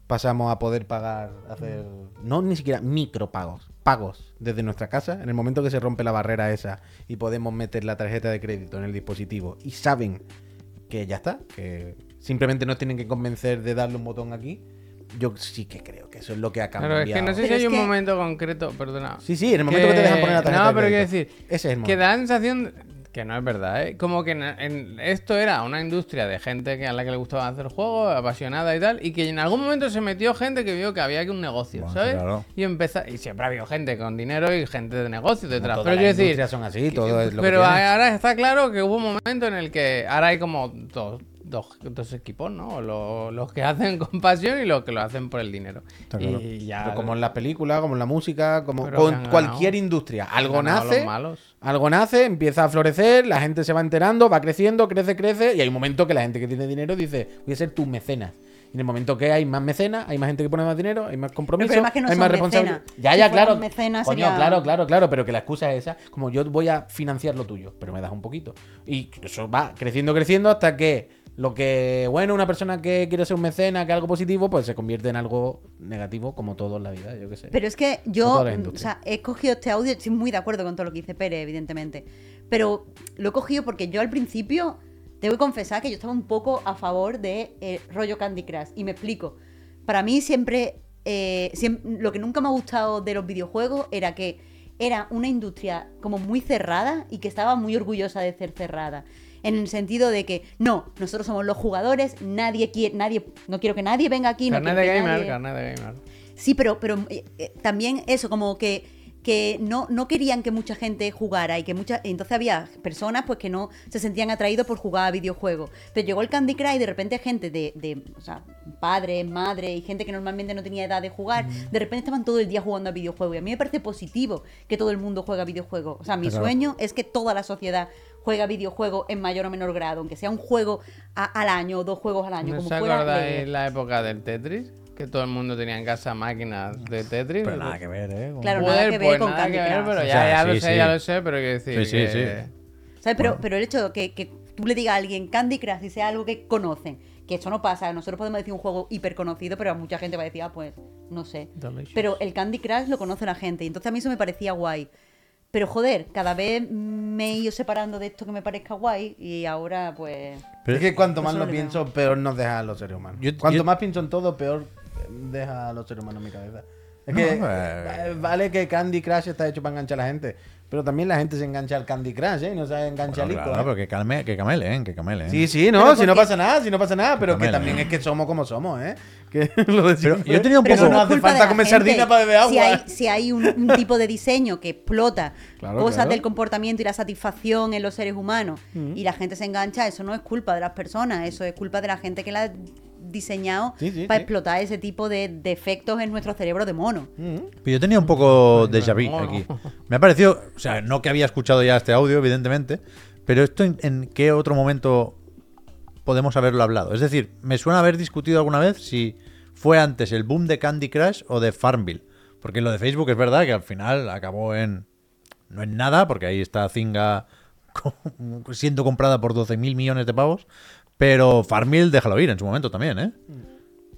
pasamos a poder pagar, hacer, no ni siquiera micropagos, pagos desde nuestra casa, en el momento que se rompe la barrera esa y podemos meter la tarjeta de crédito en el dispositivo y saben que ya está, que simplemente nos tienen que convencer de darle un botón aquí, yo sí que creo que eso es lo que ha Claro, cambiado. es que no sé Pero si hay un que- momento concreto, perdona. Sí, sí, en el momento que, te dejan poner la tarjeta No, de pero quiero decir, ese es el que da la sensación que no es verdad, ¿eh? Como que en, en- esto era una industria de gente que a la que le gustaba hacer juegos, apasionada y tal, y que en algún momento se metió gente que vio que había que un negocio, Bueno, ¿sabes? claro. Y empezar y siempre ha habido gente con dinero y gente de negocio detrás. pero quiero decir, son así, todo es lo que pero ahora está claro que hubo un momento en el que ahora hay como dos, dos, dos equipos, ¿no? Los, los que hacen con pasión y los que lo hacen por el dinero. claro. Y ya Pero como en las películas, como en la música, como con cualquier industria. Algo nace, malos. algo nace, empieza a florecer, la gente se va enterando, va creciendo, crece, crece, y hay un momento que la gente que tiene dinero dice, voy a ser tu mecenas. Y en el momento que hay más mecenas, hay más gente que pone más dinero, hay más compromiso, que no hay son más responsabilidad. Ya, Si ya, claro. mecenas Coño, sería- claro, claro, claro, pero que la excusa es esa, como yo voy a financiar lo tuyo, pero me das un poquito. Y eso va creciendo, creciendo hasta que lo que, bueno, una persona que quiere ser un mecena, que algo positivo, pues se convierte en algo negativo, como todo en la vida, yo qué sé. Pero es que yo, o sea, he cogido este audio, estoy muy de acuerdo con todo lo que dice Pérez, evidentemente. Pero lo he cogido porque yo al principio, tengo que confesar que yo estaba un poco a favor de eh, rollo Candy Crush. Y me explico. Para mí siempre, eh, siem- lo que nunca me ha gustado de los videojuegos era que era una industria como muy cerrada y que estaba muy orgullosa de ser cerrada. En el sentido de que, no, nosotros somos los jugadores, nadie quiere, nadie, no quiero que nadie venga aquí. no Carnet quiero de gamer, nadie- carnet de gamer. Sí, pero, pero eh, eh, también eso, como que que no, no querían que mucha gente jugara y que mucha entonces había personas pues que no se sentían atraídos por jugar a videojuegos pero llegó el Candy Crush y de repente gente de, de o sea, padres madres y gente que normalmente no tenía edad de jugar de repente estaban todo el día jugando a videojuegos y a mí me parece positivo que todo el mundo juega a videojuegos o sea mi Claro. sueño es que toda la sociedad juega videojuegos en mayor o menor grado aunque sea un juego a- al año o dos juegos al año ¿No como acordáis leer. la época del Tetris? Que todo el mundo tenía en casa máquinas de Tetris. Pero nada que ver, ¿eh? Con- Claro, nada que ver pues con nada Candy que ver, Crush. pero O ya, sea, ya lo sí, sé, sí. ya lo sé, pero quiero decir Sí, sí, que- sí. ¿Sabes? Pero, pero el hecho de que, que tú le digas a alguien Candy Crush y sea algo que conocen, que eso no pasa, nosotros podemos decir un juego hiper conocido, pero a mucha gente va a decir, ah, pues, no sé. Delicious. Pero el Candy Crush lo conoce la gente, y entonces a mí eso me parecía guay. Pero joder, cada vez me he ido separando de esto que me parezca guay, y ahora pues... Pero- es que cuanto más lo pienso, peor nos deja a los seres humanos. Yo- cuanto yo- más pienso en todo, peor deja a los seres humanos en mi cabeza. Es No, que eh. eh, vale que Candy Crush está hecho para enganchar a la gente, pero también la gente se engancha al Candy Crush, ¿eh? Y no se engancha Bueno, al claro. ¿eh? pero que, calme, que camelen, que camelen. Sí, sí, no, Pero si no pasa nada, si no pasa nada, pero que También, también ¿eh? es que somos como somos, ¿eh? Que lo de Pero yo tenía un Que poco- no hace falta comer sardina para beber agua. Si hay, si hay un, un tipo de diseño que explota Claro, cosas claro. del comportamiento y la satisfacción en los seres humanos Mm. y la gente se engancha, eso no es culpa de las personas, eso es culpa de la gente que la diseñado Sí, sí, para sí. explotar ese tipo de defectos en nuestro cerebro de mono. Mm. Pero yo tenía un poco de déjà vu aquí. Me ha parecido, o sea, no que había escuchado ya este audio, evidentemente, pero esto en, en qué otro momento podemos haberlo hablado. Es decir, me suena haber discutido alguna vez si fue antes el boom de Candy Crush o de Farmville. Porque lo de Facebook es verdad que al final acabó en. No en nada, porque ahí está Zynga co- siendo comprada por 12.000 millones de pavos. Pero Farmville, déjalo ir en su momento también, ¿eh?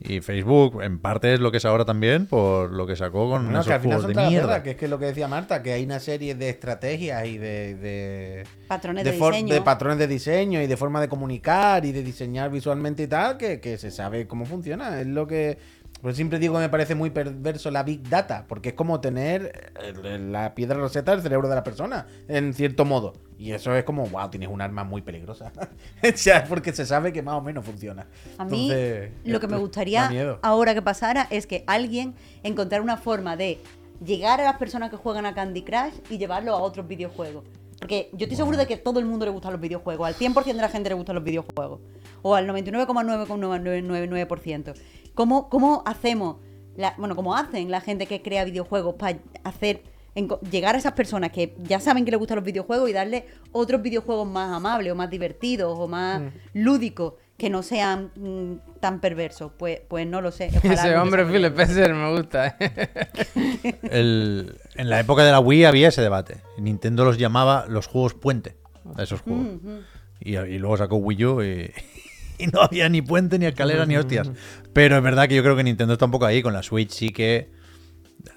Y Facebook, en parte, es lo que es ahora también por lo que sacó con Bueno, esos que al final juegos de mierda. que es que lo que decía Marta, que hay una serie de estrategias y de, de, Patrones de, diseño. de patrones de diseño y de forma de comunicar y de diseñar visualmente y tal, que, que se sabe cómo funciona. Es lo que. Pues siempre digo que me parece muy perverso la Big Data, porque es como tener el- la piedra roseta del cerebro de la persona, en cierto modo. Y eso es como, wow, tienes un arma muy peligrosa. o sea, porque se sabe que más o menos funciona. A mí Entonces, lo que me gustaría ahora que pasara es que alguien encontrara una forma de llegar a las personas que juegan a Candy Crush y llevarlo a otros videojuegos. Porque yo estoy seguro de que a todo el mundo le gustan los videojuegos, al 100% de la gente le gustan los videojuegos, o al 99,999%. ¿Cómo, ¿Cómo hacemos, la- bueno, cómo hacen la gente que crea videojuegos para hacer llegar a esas personas que ya saben que les gustan los videojuegos y darle otros videojuegos más amables o más divertidos o más lúdicos que no sean mm, tan perversos? Pues, pues no lo sé. Ojalá Ese hombre, Phil desarrollador- Spencer, me gusta. ¿eh? El- en la época de la Wii había ese debate. Nintendo los llamaba los juegos puente a esos juegos. y, y luego sacó Wii U y, y no había ni puente, ni escalera, ni hostias. Pero es verdad que yo creo que Nintendo está un poco ahí. Con la Switch sí que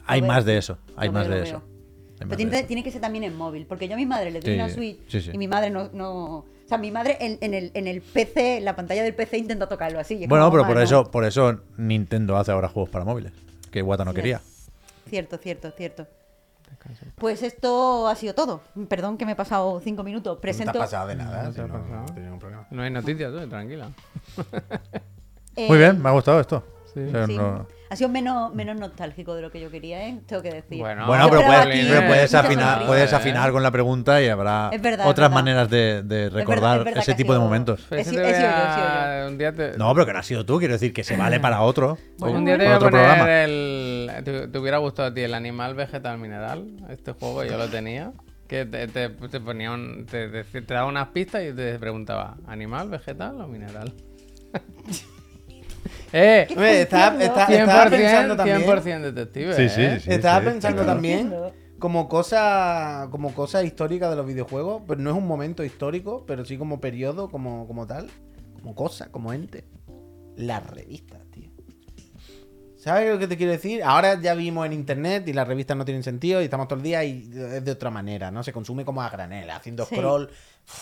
hay veo. más de eso. Hay más veo, de eso. Pero de tiene, eso. tiene que ser también en móvil, porque yo a mi madre le doy Sí, una Switch sí, sí. y mi madre no, no... O sea, mi madre en, en el, en el PC, en la pantalla del PC intenta tocarlo así. Bueno, como, pero "Mamá, por no". eso, por eso Nintendo hace ahora juegos para móviles. Que Wata no quería. Cierto, cierto, cierto. Pues esto ha sido todo. Perdón que me he pasado cinco minutos. No Presento... te ha pasado de nada, No si te ha no, pasado. no tiene ningún problema. No hay noticias, tú, tranquila. eh, Muy bien, me ha gustado esto. Sí. O sea, sí. no- Ha sido menos, menos nostálgico de lo que yo quería, ¿eh? Tengo que decir. Bueno, Bueno, Yo pero esperaba puedes, aquí pero puedes muchas afinar, sonrisas. puedes afinar con la pregunta y habrá Es verdad, es otras verdad. maneras de, de recordar verdad, es verdad ese que ha tipo de sido- momentos. Pues He ese sido- te he voy sido yo, he a- sido yo. Un día te... No, pero que no has sido tú, quiero decir que se vale para otro. Bueno, un día te voy a otro poner programa. el... ¿Te, te hubiera gustado a ti el animal vegetal mineral? Este juego yo lo tenía. Que te, te, te ponía un... Te, te- te daba unas pistas y te preguntaba ¿Animal, vegetal o mineral? ¡Eh! Hombre, estaba, entiendo. está- estaba 100%, pensando también. 100% detective, Sí, sí, ¿eh? sí. estaba sí, pensando también como cosa como cosa histórica de los videojuegos, pero no es un momento histórico, pero sí como periodo, como, como tal, como cosa, como ente. Las revistas, tío. ¿Sabes lo que te quiero decir? Ahora ya vimos en internet y las revistas no tienen sentido y estamos todo el día y es de otra manera, ¿no? Se consume como a granel, haciendo Sí. scroll,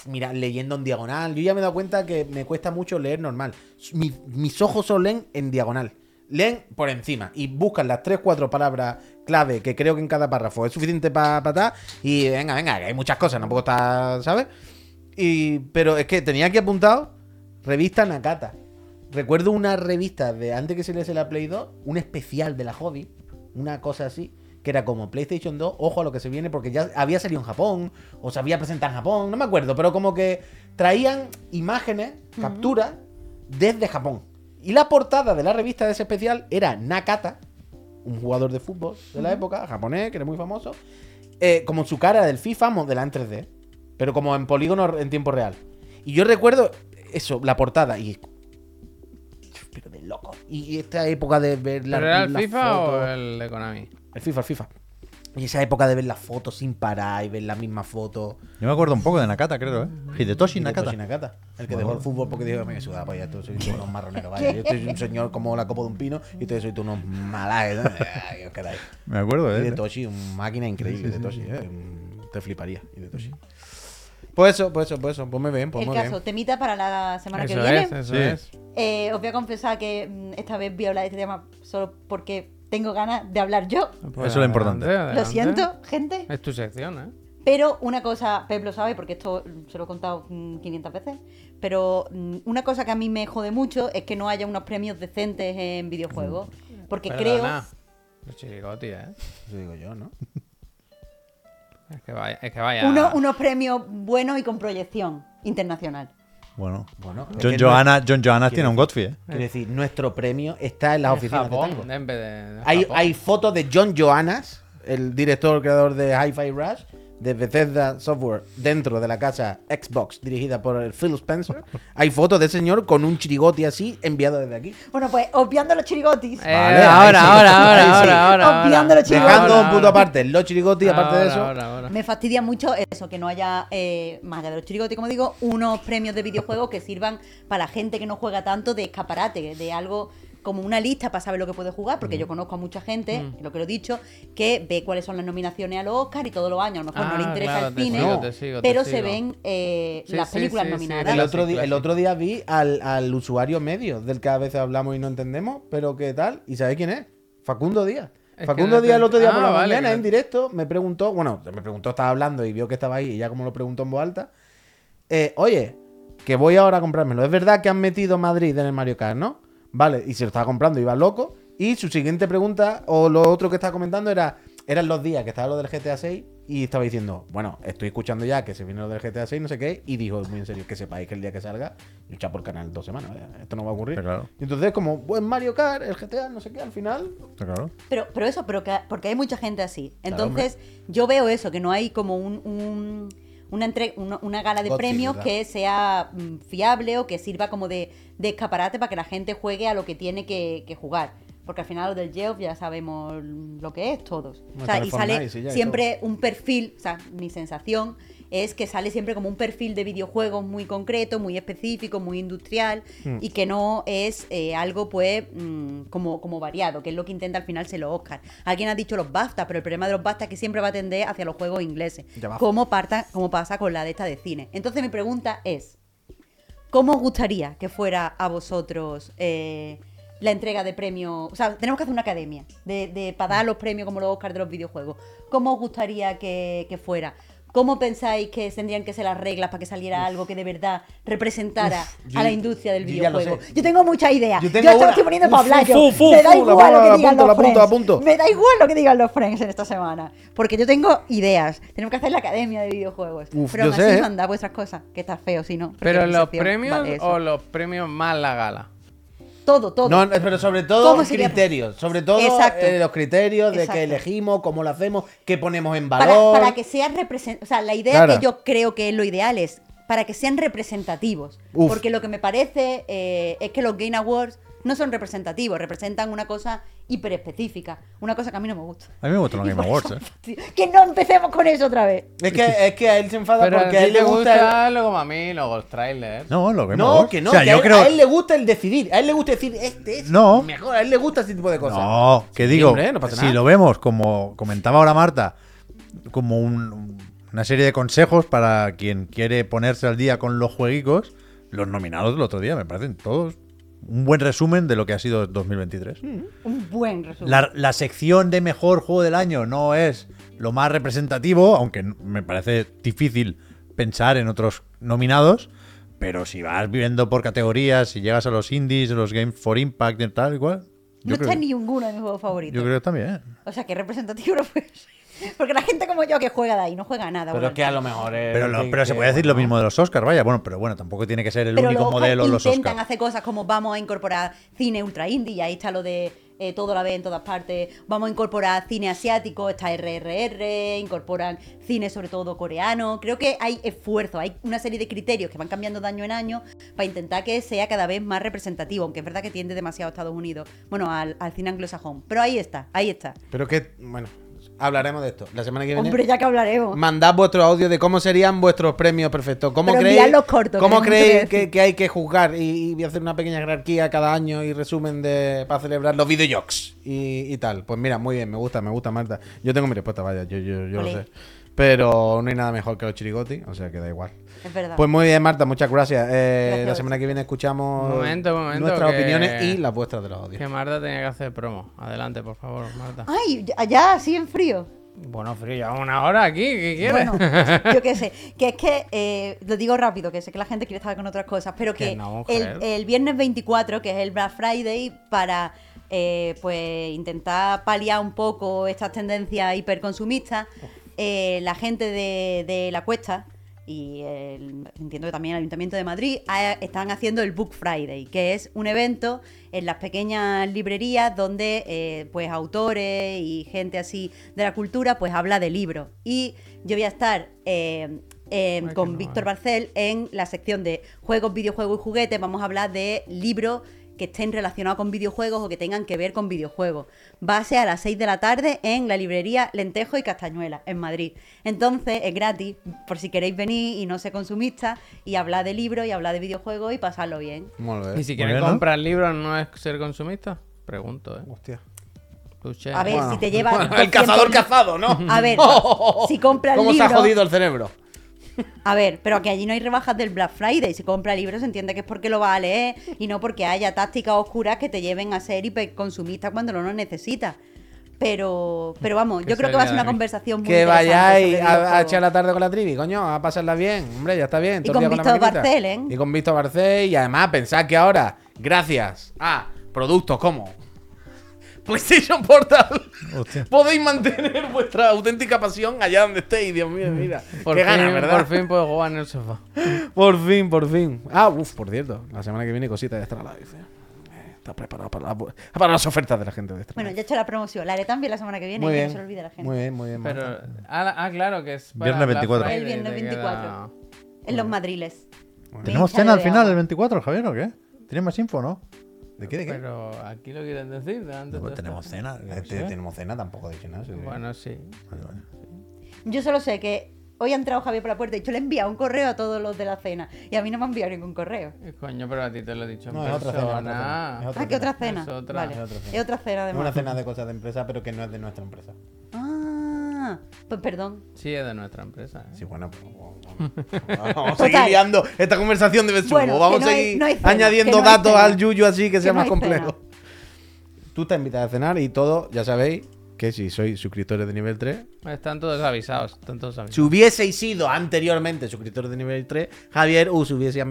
mira, leyendo en diagonal. Yo ya me he dado cuenta que me cuesta mucho leer normal. Mi- mis ojos solo leen en diagonal. Leen por encima y buscan las 3-4 palabras clave que creo que en cada párrafo es suficiente para patar y venga, venga, que hay muchas cosas, tampoco está, ¿sabes? Y, pero es que tenía aquí apuntado revista Nakata. Recuerdo una revista de antes que se le la Play 2, un especial de la Hobby, una cosa así, que era como PlayStation 2, ojo a lo que se viene, porque ya había salido en Japón, o se había presentado en Japón, no me acuerdo, pero como que traían imágenes, capturas, desde Japón. Y la portada de la revista de ese especial era Nakata, un jugador de fútbol de la época, japonés, que era muy famoso, eh, como su cara del FIFA modelada en 3D, pero como en polígono en tiempo real. Y yo recuerdo eso, la portada, y. Loco. Y esta época de ver la ¿Pero era el FIFA o el de Konami? el FIFA, el FIFA. Y esa época de ver las fotos sin parar y ver las mismas fotos. Yo me acuerdo un poco de Nakata, creo, ¿eh? Hidetoshi Nakata. Hidetoshi Nakata. El que dejó el fútbol porque dijo, me suda, pues ya tú sois unos marroneros, vaya. Yo estoy un señor como la copa de un pino y ustedes sois unos malajes. Me acuerdo de él. ¿eh? Hidetoshi, una máquina increíble, Hidetoshi, ¿eh? Te fliparía, Hidetoshi. Pues eso, pues eso, pues eso. Pues muy bien, pues El caso, bien. temita para la semana que Eso viene. es, eso Sí. es. Eh, os voy a confesar que mm, esta vez voy a hablar de este tema solo porque tengo ganas de hablar yo. Pues Eso es lo importante. adelante, Lo siento, gente. Es tu sección, ¿eh? Pero una cosa, Pep lo sabe porque esto mm, se lo he contado mm, 500 veces, pero mm, una cosa que a mí me jode mucho es que no haya unos premios decentes en videojuegos. Porque creo... Los chirigotis, ¿eh? Eso digo yo, ¿no? Es que vaya. Es que vaya. uno- unos premios buenos y con proyección internacional. Bueno. Bueno, John no- Johanna, John Johanna tiene un Godfrey, ¿eh? Quiero decir, nuestro premio está en las oficinas Japón, de Tango. en vez de- de Hay, hay fotos de John Johannes, el director, creador de Hi-Fi Rush, de Bethesda Software, dentro de la casa Xbox, dirigida por el Phil Spencer. Hay fotos de ese señor con un chirigoti así, enviado desde aquí. Bueno, pues obviando los chirigotis. Eh, Vale, ahora, sí. ahora, Ahí ahora, sí. ahora, ahora, Obviando ahora. los chirigotis. Dejando Ahora, un punto aparte los chirigotis, aparte de eso. ahora, ahora. Me fastidia mucho eso, que no haya, eh, más allá de los chirigotis, como digo, unos premios de videojuegos que sirvan para la gente que no juega tanto de escaparate, de algo como una lista para saber lo que puede jugar, porque yo conozco a mucha gente, lo que lo he dicho, que ve cuáles son las nominaciones a los Oscar y todos los años a lo mejor no le Ah, interesa claro, el cine, sigo, te sigo, te pero se ven eh, Sí, las películas sí, sí, nominadas. El otro, día, el otro día vi al, al usuario medio, del que a veces hablamos y no entendemos, pero qué tal, ¿y sabes quién es? Facundo Díaz. Es Facundo Díaz el otro día por Ah, la vale, mañana en directo me preguntó, bueno, me preguntó, estaba hablando y vio que estaba ahí y ya como lo preguntó en voz alta, eh, oye, que voy ahora a comprármelo. Es verdad que han metido Madrid en el Mario Kart, ¿no? Vale, y se lo estaba comprando, iba loco. Y su siguiente pregunta, o lo otro que estaba comentando, era eran los días que estaba lo del GTA 6 y estaba diciendo, bueno, estoy escuchando ya que se viene lo del GTA 6, no sé qué, y dijo muy en serio, que sepáis que el día que salga, lucha por canal dos semanas, ¿eh? esto no va a ocurrir. Claro. Y entonces, como, buen Mario Kart, el GTA, no sé qué, al final, Está claro. Pero, pero eso, pero que, porque hay mucha gente así. Entonces, yo veo eso, que no hay como un, un- una, entre- una, una gala de premios que sea mm, fiable o que sirva como de, de escaparate para que la gente juegue a lo que tiene que, que jugar. Porque al final lo del Geoff ya sabemos lo que es todos. O sea, y sale y siempre un perfil, o sea, mi sensación es que sale siempre como un perfil de videojuegos muy concreto, muy específico, muy industrial Hmm. y que no es eh, algo pues mm, como, como variado, que es lo que intenta al final ser los Oscar. Alguien ha dicho los BAFTA, pero el problema de los BAFTA es que siempre va a tender hacia los juegos ingleses, como, parta, como pasa con la de esta de cine. Entonces mi pregunta es, ¿cómo os gustaría que fuera a vosotros eh, la entrega de premios? O sea, tenemos que hacer una academia de, de, para dar los premios como los Oscars de los videojuegos. ¿Cómo os gustaría que, que fuera? ¿Cómo pensáis que tendrían que ser las reglas para que saliera algo que de verdad representara yo- a la industria del yo videojuego? Yo tengo muchas ideas. Yo Yo, tengo una. estoy poniendo para hablar yo. Me da igual lo que digan los friends. Me da igual lo que digan los friends en esta semana. Porque yo tengo ideas. Tenemos que hacer la academia de videojuegos. Uf, Pero yo aún sé, así ¿eh? mandad vuestras cosas, que está feo si no. Pero los premios vale o los premios más la gala. Todo, todo. No, no, pero sobre todo criterios. Sobre todo eh, los criterios de Exacto. que elegimos, cómo lo hacemos, qué ponemos en para, valor. para que sean representativos. O sea, la idea Claro. que yo creo que es lo ideal es para que sean representativos. Uf. Porque lo que me parece eh, es que los Game Awards no son representativos, representan una cosa hiper específica. Una cosa que a mí no me gusta. A mí me gustan los Game Awards, ¿eh? Que no empecemos con eso otra vez. Es que, es que a él se enfada Pero porque a él le gusta. gusta lo como a mí, luego los trailers. No, los Game No, Awards. que no, O sea, que yo a, él, creo... a él le gusta el decidir. A él le gusta decir, este es No. mejor. A él le gusta ese tipo de cosas. No, que Sí, digo, hombre, no pasa si nada. lo vemos como comentaba ahora Marta, como un- una serie de consejos para quien quiere ponerse al día con los jueguicos, los nominados del otro día me parecen todos un buen resumen de lo que ha sido 2023. Un buen resumen. La, la sección de mejor juego del año no es lo más representativo, aunque me parece difícil pensar en otros nominados. Pero si vas viviendo por categorías, si llegas a los indies, los Games for Impact y tal, igual, No creo- está en ninguno de mis juegos favoritos. Yo creo que también. O sea, que representativo no puede ser. Porque la gente como yo que juega de ahí no juega nada. Pero bueno, es que a lo mejor es. Pero, lo- que- pero se puede decir lo mismo de los Oscars, vaya. Bueno, pero bueno, tampoco tiene que ser el Pero único los modelo los intentan Oscars. hacer cosas como vamos a incorporar cine ultra indie, y ahí está lo de eh, todo la vez en todas partes. Vamos a incorporar cine asiático, está RRR, incorporan cine sobre todo coreano. Creo que hay esfuerzo, hay una serie de criterios que van cambiando de año en año para intentar que sea cada vez más representativo, aunque es verdad que tiende demasiado a Estados Unidos, bueno, al, al cine anglosajón. Pero ahí está, ahí está. Pero que. Bueno, hablaremos de esto. La semana que viene. Hombre, ya que hablaremos. Mandad vuestro audio de cómo serían vuestros premios perfectos. ¿Cómo Pero creéis, enviadlos cortos, ¿cómo que creéis que hay que juzgar? Y, y voy a hacer una pequeña jerarquía cada año y resumen de para celebrar los videojuegos y, y tal. Pues mira, muy bien, me gusta, me gusta, Marta. Yo tengo mi respuesta, vaya, yo, yo, yo lo sé. Pero no hay nada mejor que los chirigoti, o sea que da igual. Es verdad. Pues muy bien, Marta, muchas gracias. Eh, Gracias. la semana que viene escuchamos Momento, momento, nuestras que- opiniones y las vuestras de los audios. Que Marta tenía que hacer promo. Adelante, por favor, Marta. Ay, ya, ya, así en frío. Bueno, frío, llevamos una hora aquí. ¿Qué quieres? Bueno, yo qué sé. Que es que, eh, lo digo rápido, que sé que la gente quiere estar con otras cosas, pero Que que, no, mujer. el, el viernes 24, que es el Black Friday, para eh, pues intentar paliar un poco estas tendencias hiperconsumistas, eh, la gente de, de la cuesta y el- entiendo que también el Ayuntamiento de Madrid ha- están haciendo el Book Friday, que es un evento en las pequeñas librerías donde eh, pues autores y gente así de la cultura pues habla de libros. Y yo voy a estar eh, eh, con no, Víctor. Barcel en la sección de juegos, videojuegos y juguetes. Vamos a hablar de libros que estén relacionados con videojuegos o que tengan que ver con videojuegos. Va a ser a las 6 de la tarde en la librería Lentejo y Castañuela, en Madrid. Entonces es gratis, por si queréis venir y no ser consumistas, y hablar de libros y hablar de videojuegos y pasarlo bien. Bé. ¿Y si Muy quieres bien, ¿no? comprar libros no es ser consumista? Pregunto, ¿eh? Hostia. A ver, Bueno. si te. Bueno, el 200 cazador cazado, ¿no? A ver, si compras ¿Cómo se ha libros- jodido el cerebro? A ver, pero que allí no hay rebajas del Black Friday. Si compra libros se entiende que es porque lo vas a leer y no porque haya tácticas oscuras que te lleven a ser hiperconsumista cuando no lo necesitas. Pero, pero vamos, yo creo que va a ser una conversación muy Que interesante vayáis sobre a, a videojuegos. echar la tarde con la trivi, coño, a pasarla bien. Hombre, ya está bien. Y todo el con día la Víctor maquinita. Barcel, ¿eh? Y con Víctor Barcel. Y además, pensad que ahora, gracias a productos como PlayStation Portal, Hostia. podéis mantener vuestra auténtica pasión allá donde estéis. Dios mío, mira. Por Qué fin, ganas, ¿verdad? Por fin puedo jugar en el sofá. Por fin, por fin. Ah, uff, por cierto, la semana que viene cositas de Extra Life. eh. Eh, Está preparado para, la- para las ofertas de la gente de Extra Bueno, Life. ya he hecho la promoción. La haré también la semana que viene Muy y que no se lo olvide la gente. muy bien, muy bien. Pero, Marta. ah, ah, claro, que es. para Viernes Black 24. Friday, El viernes te 24. queda- En los madriles. ¿Tenemos cena al de final agua. el 24, Javier, o qué? ¿Tienes más info, no? ¿De qué? ¿De qué? Pero aquí lo quieren decir. delante Pues de tenemos cena. No te- sé. Tenemos cena, tampoco nada. sí. Bueno, sí. Vale, vale. Yo solo sé que hoy ha entrado Javier por la puerta y yo le he enviado un correo a todos los de la cena. Y a mí no me ha enviado ningún correo. Eh, Coño, pero a ti te lo he dicho en No, es otra cena, otra persona. cena, es otra Ah, ¿qué otra cena? Es otra. Vale. Es otra cena. Es otra cena, Es además. una cena de cosas de empresa, pero que no es de nuestra empresa. Ah, pues perdón. Sí, es de nuestra empresa. ¿eh? Sí, bueno, pues vamos, vamos a seguir liando esta conversación de besugo. Bueno, vamos no a hay- seguir no hay cena, añadiendo no datos cena. al yuyu así que, sea no más complejo. cena. Tú te invitas a cenar y todo, ya sabéis que si sois suscriptores de nivel 3, Están todos avisados. Están todos avisados. si hubieseis sido anteriormente suscriptores de nivel 3, Javier os hubiese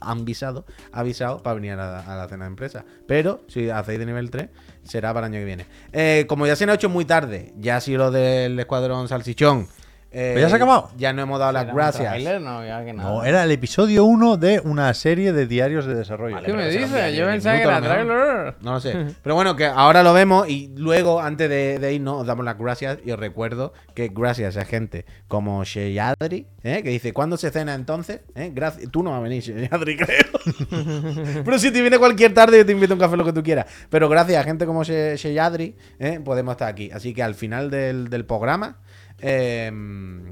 avisado, avisado para venir a la, a la cena de empresa. Pero si hacéis de nivel 3, será para el año que viene. Eh, como ya se nos ha hecho muy tarde, ya ha sido lo del escuadrón salchichón. Eh, ¿Pues ya se ha acabado? Ya no hemos dado las ¿Era un gracias. No, ya que nada. No, era el episodio 1 de una serie de diarios de desarrollo. ¿Qué me pero dices? Yo pensaba que era trailer. No lo sé. Pero bueno, que ahora lo vemos y luego, antes de, de irnos, os damos las gracias y os recuerdo que gracias a gente como Sheyadri, ¿eh? que dice, ¿cuándo se cena entonces? ¿Eh? Gracias. Tú no vas a venir, Sheyadri, creo. Pero si te viene cualquier tarde, yo te invito a un café, lo que tú quieras. Pero gracias a gente como She- Sheyadri, ¿eh? podemos estar aquí. Así que al final del, del programa... eh,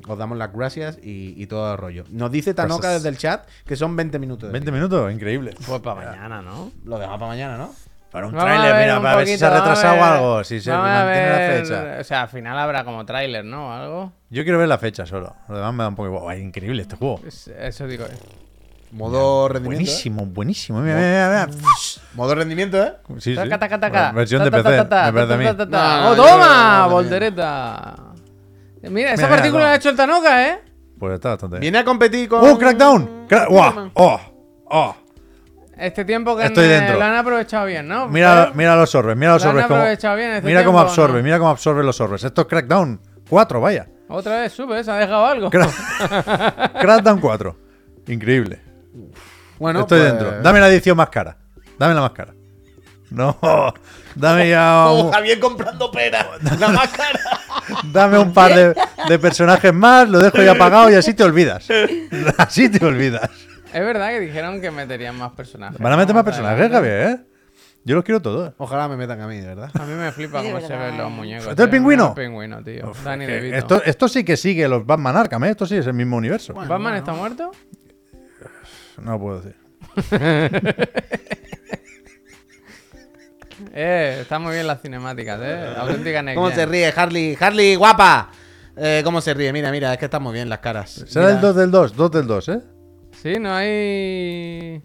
os damos las gracias y, y todo el rollo. Nos dice Tanoka Gracias. desde el chat que son 20 minutos. de 20 stream. minutos, increíble. Pues para mañana, ¿no? Lo dejamos para mañana, ¿no? Para un Vamos a tráiler, ver mira, un para ver si se ha retrasado algo, si se mantiene la fecha. O sea, al final habrá como tráiler, ¿no? Algo. Yo quiero ver la fecha solo. Lo demás me da un poco igual. Increíble este juego. Es- Eso digo. Modo rendimiento. ¿eh? Buenísimo, buenísimo. Mira, mira, mira. Modo rendimiento, ¿eh? Sí, sí. Taca, taca, taca. Versión de PC, me parece a mí. ¡Oh, toma! Voltereta. Mira, esa Mira, mira, partícula no. la ha hecho el Tanoka, ¿eh? Pues está bastante bien. Viene a competir con. ¡Uh, Crackdown! Cra- ¡Guau! ¡Oh! ¡Oh! Este tiempo que Estoy dentro. lo han aprovechado bien, ¿no? Mira, mira los orbes, mira los Lo han orbes. Cómo, aprovechado bien este mira cómo tiempo, ¿o absorbe, no? mira cómo absorbe los orbes. Esto es Crackdown 4, vaya. Otra vez sube, ¿se ha dejado algo? Cra- Crackdown 4. Increíble. Bueno, Estoy pues- dentro. Dame la edición más cara. Dame la más cara. No, dame ya Como un, Javier comprando pera. La más cara. dame un par de, de personajes más, lo dejo ya apagado y así te olvidas. Así te olvidas. Es verdad que dijeron que meterían más personajes. Van a meter ¿no? más personajes. Javier, ¿eh? Yo los quiero todos. Ojalá me metan a mí, de verdad. A mí me flipa cómo se ven los eh. muñecos. ¿Este es el pingüino? El pingüino, tío. Danny Que DeVito. Esto, esto sí que sigue los Batman Arkham, ¿eh? Esto sí es el mismo universo. ¿Batman está muerto? No lo puedo decir. Eh, está muy bien las cinemáticas, eh. Auténtica next ¿Cómo se ríe, Harley? Harley, guapa. Eh, ¿Cómo se ríe? Mira, mira, es que están muy bien las caras. Será Mira. el 2 del 2, 2 del 2, ¿eh? Sí, no hay.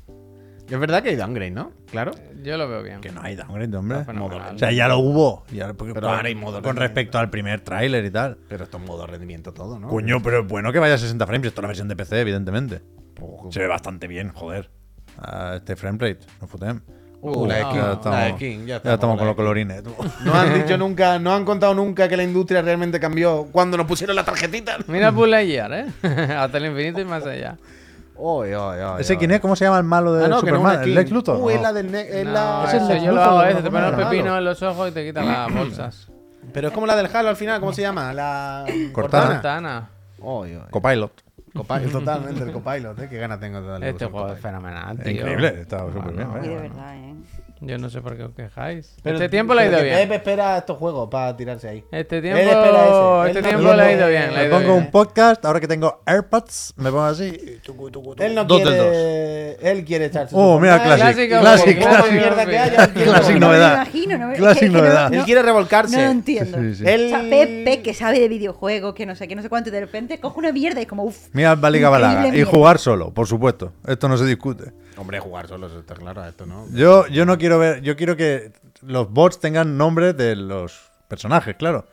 Es verdad que hay downgrade, ¿no? Claro. Yo lo veo bien. Que no hay downgrade, hombre. Está fenomenal. O sea, ya lo hubo. Ya, porque- Pero con, ahora hay modo con rendimiento. respecto al primer tráiler y tal. Pero esto es modo rendimiento todo, ¿no? Coño, pero es bueno que vaya a 60 frames. Esto es la versión de PC, evidentemente. Se ve bastante bien, joder. A este frame rate, no futem. Uh, la de King, ya la estamos, de King, ya ya estamos con los colorines. tú. No han dicho nunca, no han contado nunca que la industria realmente cambió cuando nos pusieron la tarjetita. Mira Lightyear, eh. Hasta el infinito y más allá. Oy, oy, oy, ¿Ese oy. quién es? ¿Cómo se llama el malo de Ah, no, Superman? ¿El. Lex Luthor? Uh, es No. la del es No, la- es el yo lo hago, eh. Te ¿Cómo pones era? el pepino en los ojos y te quita las bolsas. Pero es como la del Halo al final, ¿cómo se llama? La Cortana. Cortana. Oy, oy. Copilot. Copilot, totalmente, el Copilot, ¿eh? Qué ganas tengo de darle Este juego es fenomenal, tío. Increíble, está súper bien. ¿eh? de verdad, ¿eh? Yo no sé por qué os quejáis. Pero- este tiempo le ha ido bien. Pep espera estos juegos para tirarse ahí. Este tiempo, espera ese. este no tiempo le ha quiere- ido bien. le Me pongo bien. un podcast, ahora que tengo AirPods, me pongo así. y tucu, tucu, tucu. Él no Dos del dos. quiere. Él quiere echarse. Oh, mira. Classic, Clásico, quiere me lo novedad. no- novedad. Él quiere revolcarse. No lo entiendo. Sí, sí, sí. Él... O sea, Pepe, que sabe de videojuegos, que no sé qué, no sé cuánto, y de repente coge una mierda y es como, uff. Mira, Baliga Balaga. Y jugar solo, por supuesto. Esto no se discute. Hombre, jugar solo, eso está claro, esto no. Yo, yo no quiero ver. Yo quiero que los bots tengan nombres de los personajes, claro.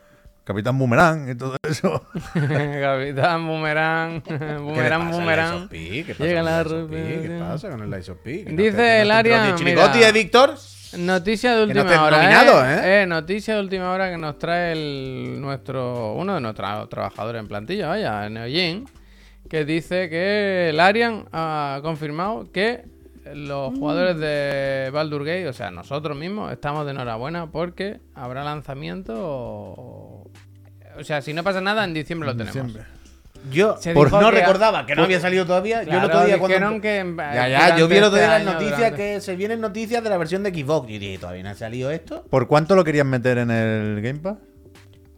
Capitán Boomerang y todo eso. Capitán Boomerang. Boomerang, Boomerang. Llega la ¿Qué pasa con el Lies of P? Dice no no el área, Chirigoti de Víctor. Noticia de no última estés hora. nominado, ¿eh? Eh, Noticia de última hora que nos trae el, nuestro, uno de nuestros trabajadores en plantilla, vaya, Neojin, que dice que el Arian ha confirmado que los jugadores de Baldur Gate, o sea, nosotros mismos, estamos de enhorabuena porque habrá lanzamiento. O, o sea, si no pasa nada, en diciembre lo tenemos. Diciembre. Yo por no que- recordaba que no había salido todavía. yo el otro Claro, día dijeron cuando. que en- Ya, ya, yo vi el otro este día las noticias durante- que se vienen noticias de la versión de Xbox. Y dije, todavía no ha salido esto. ¿Por cuánto lo querían meter en el Game Pass?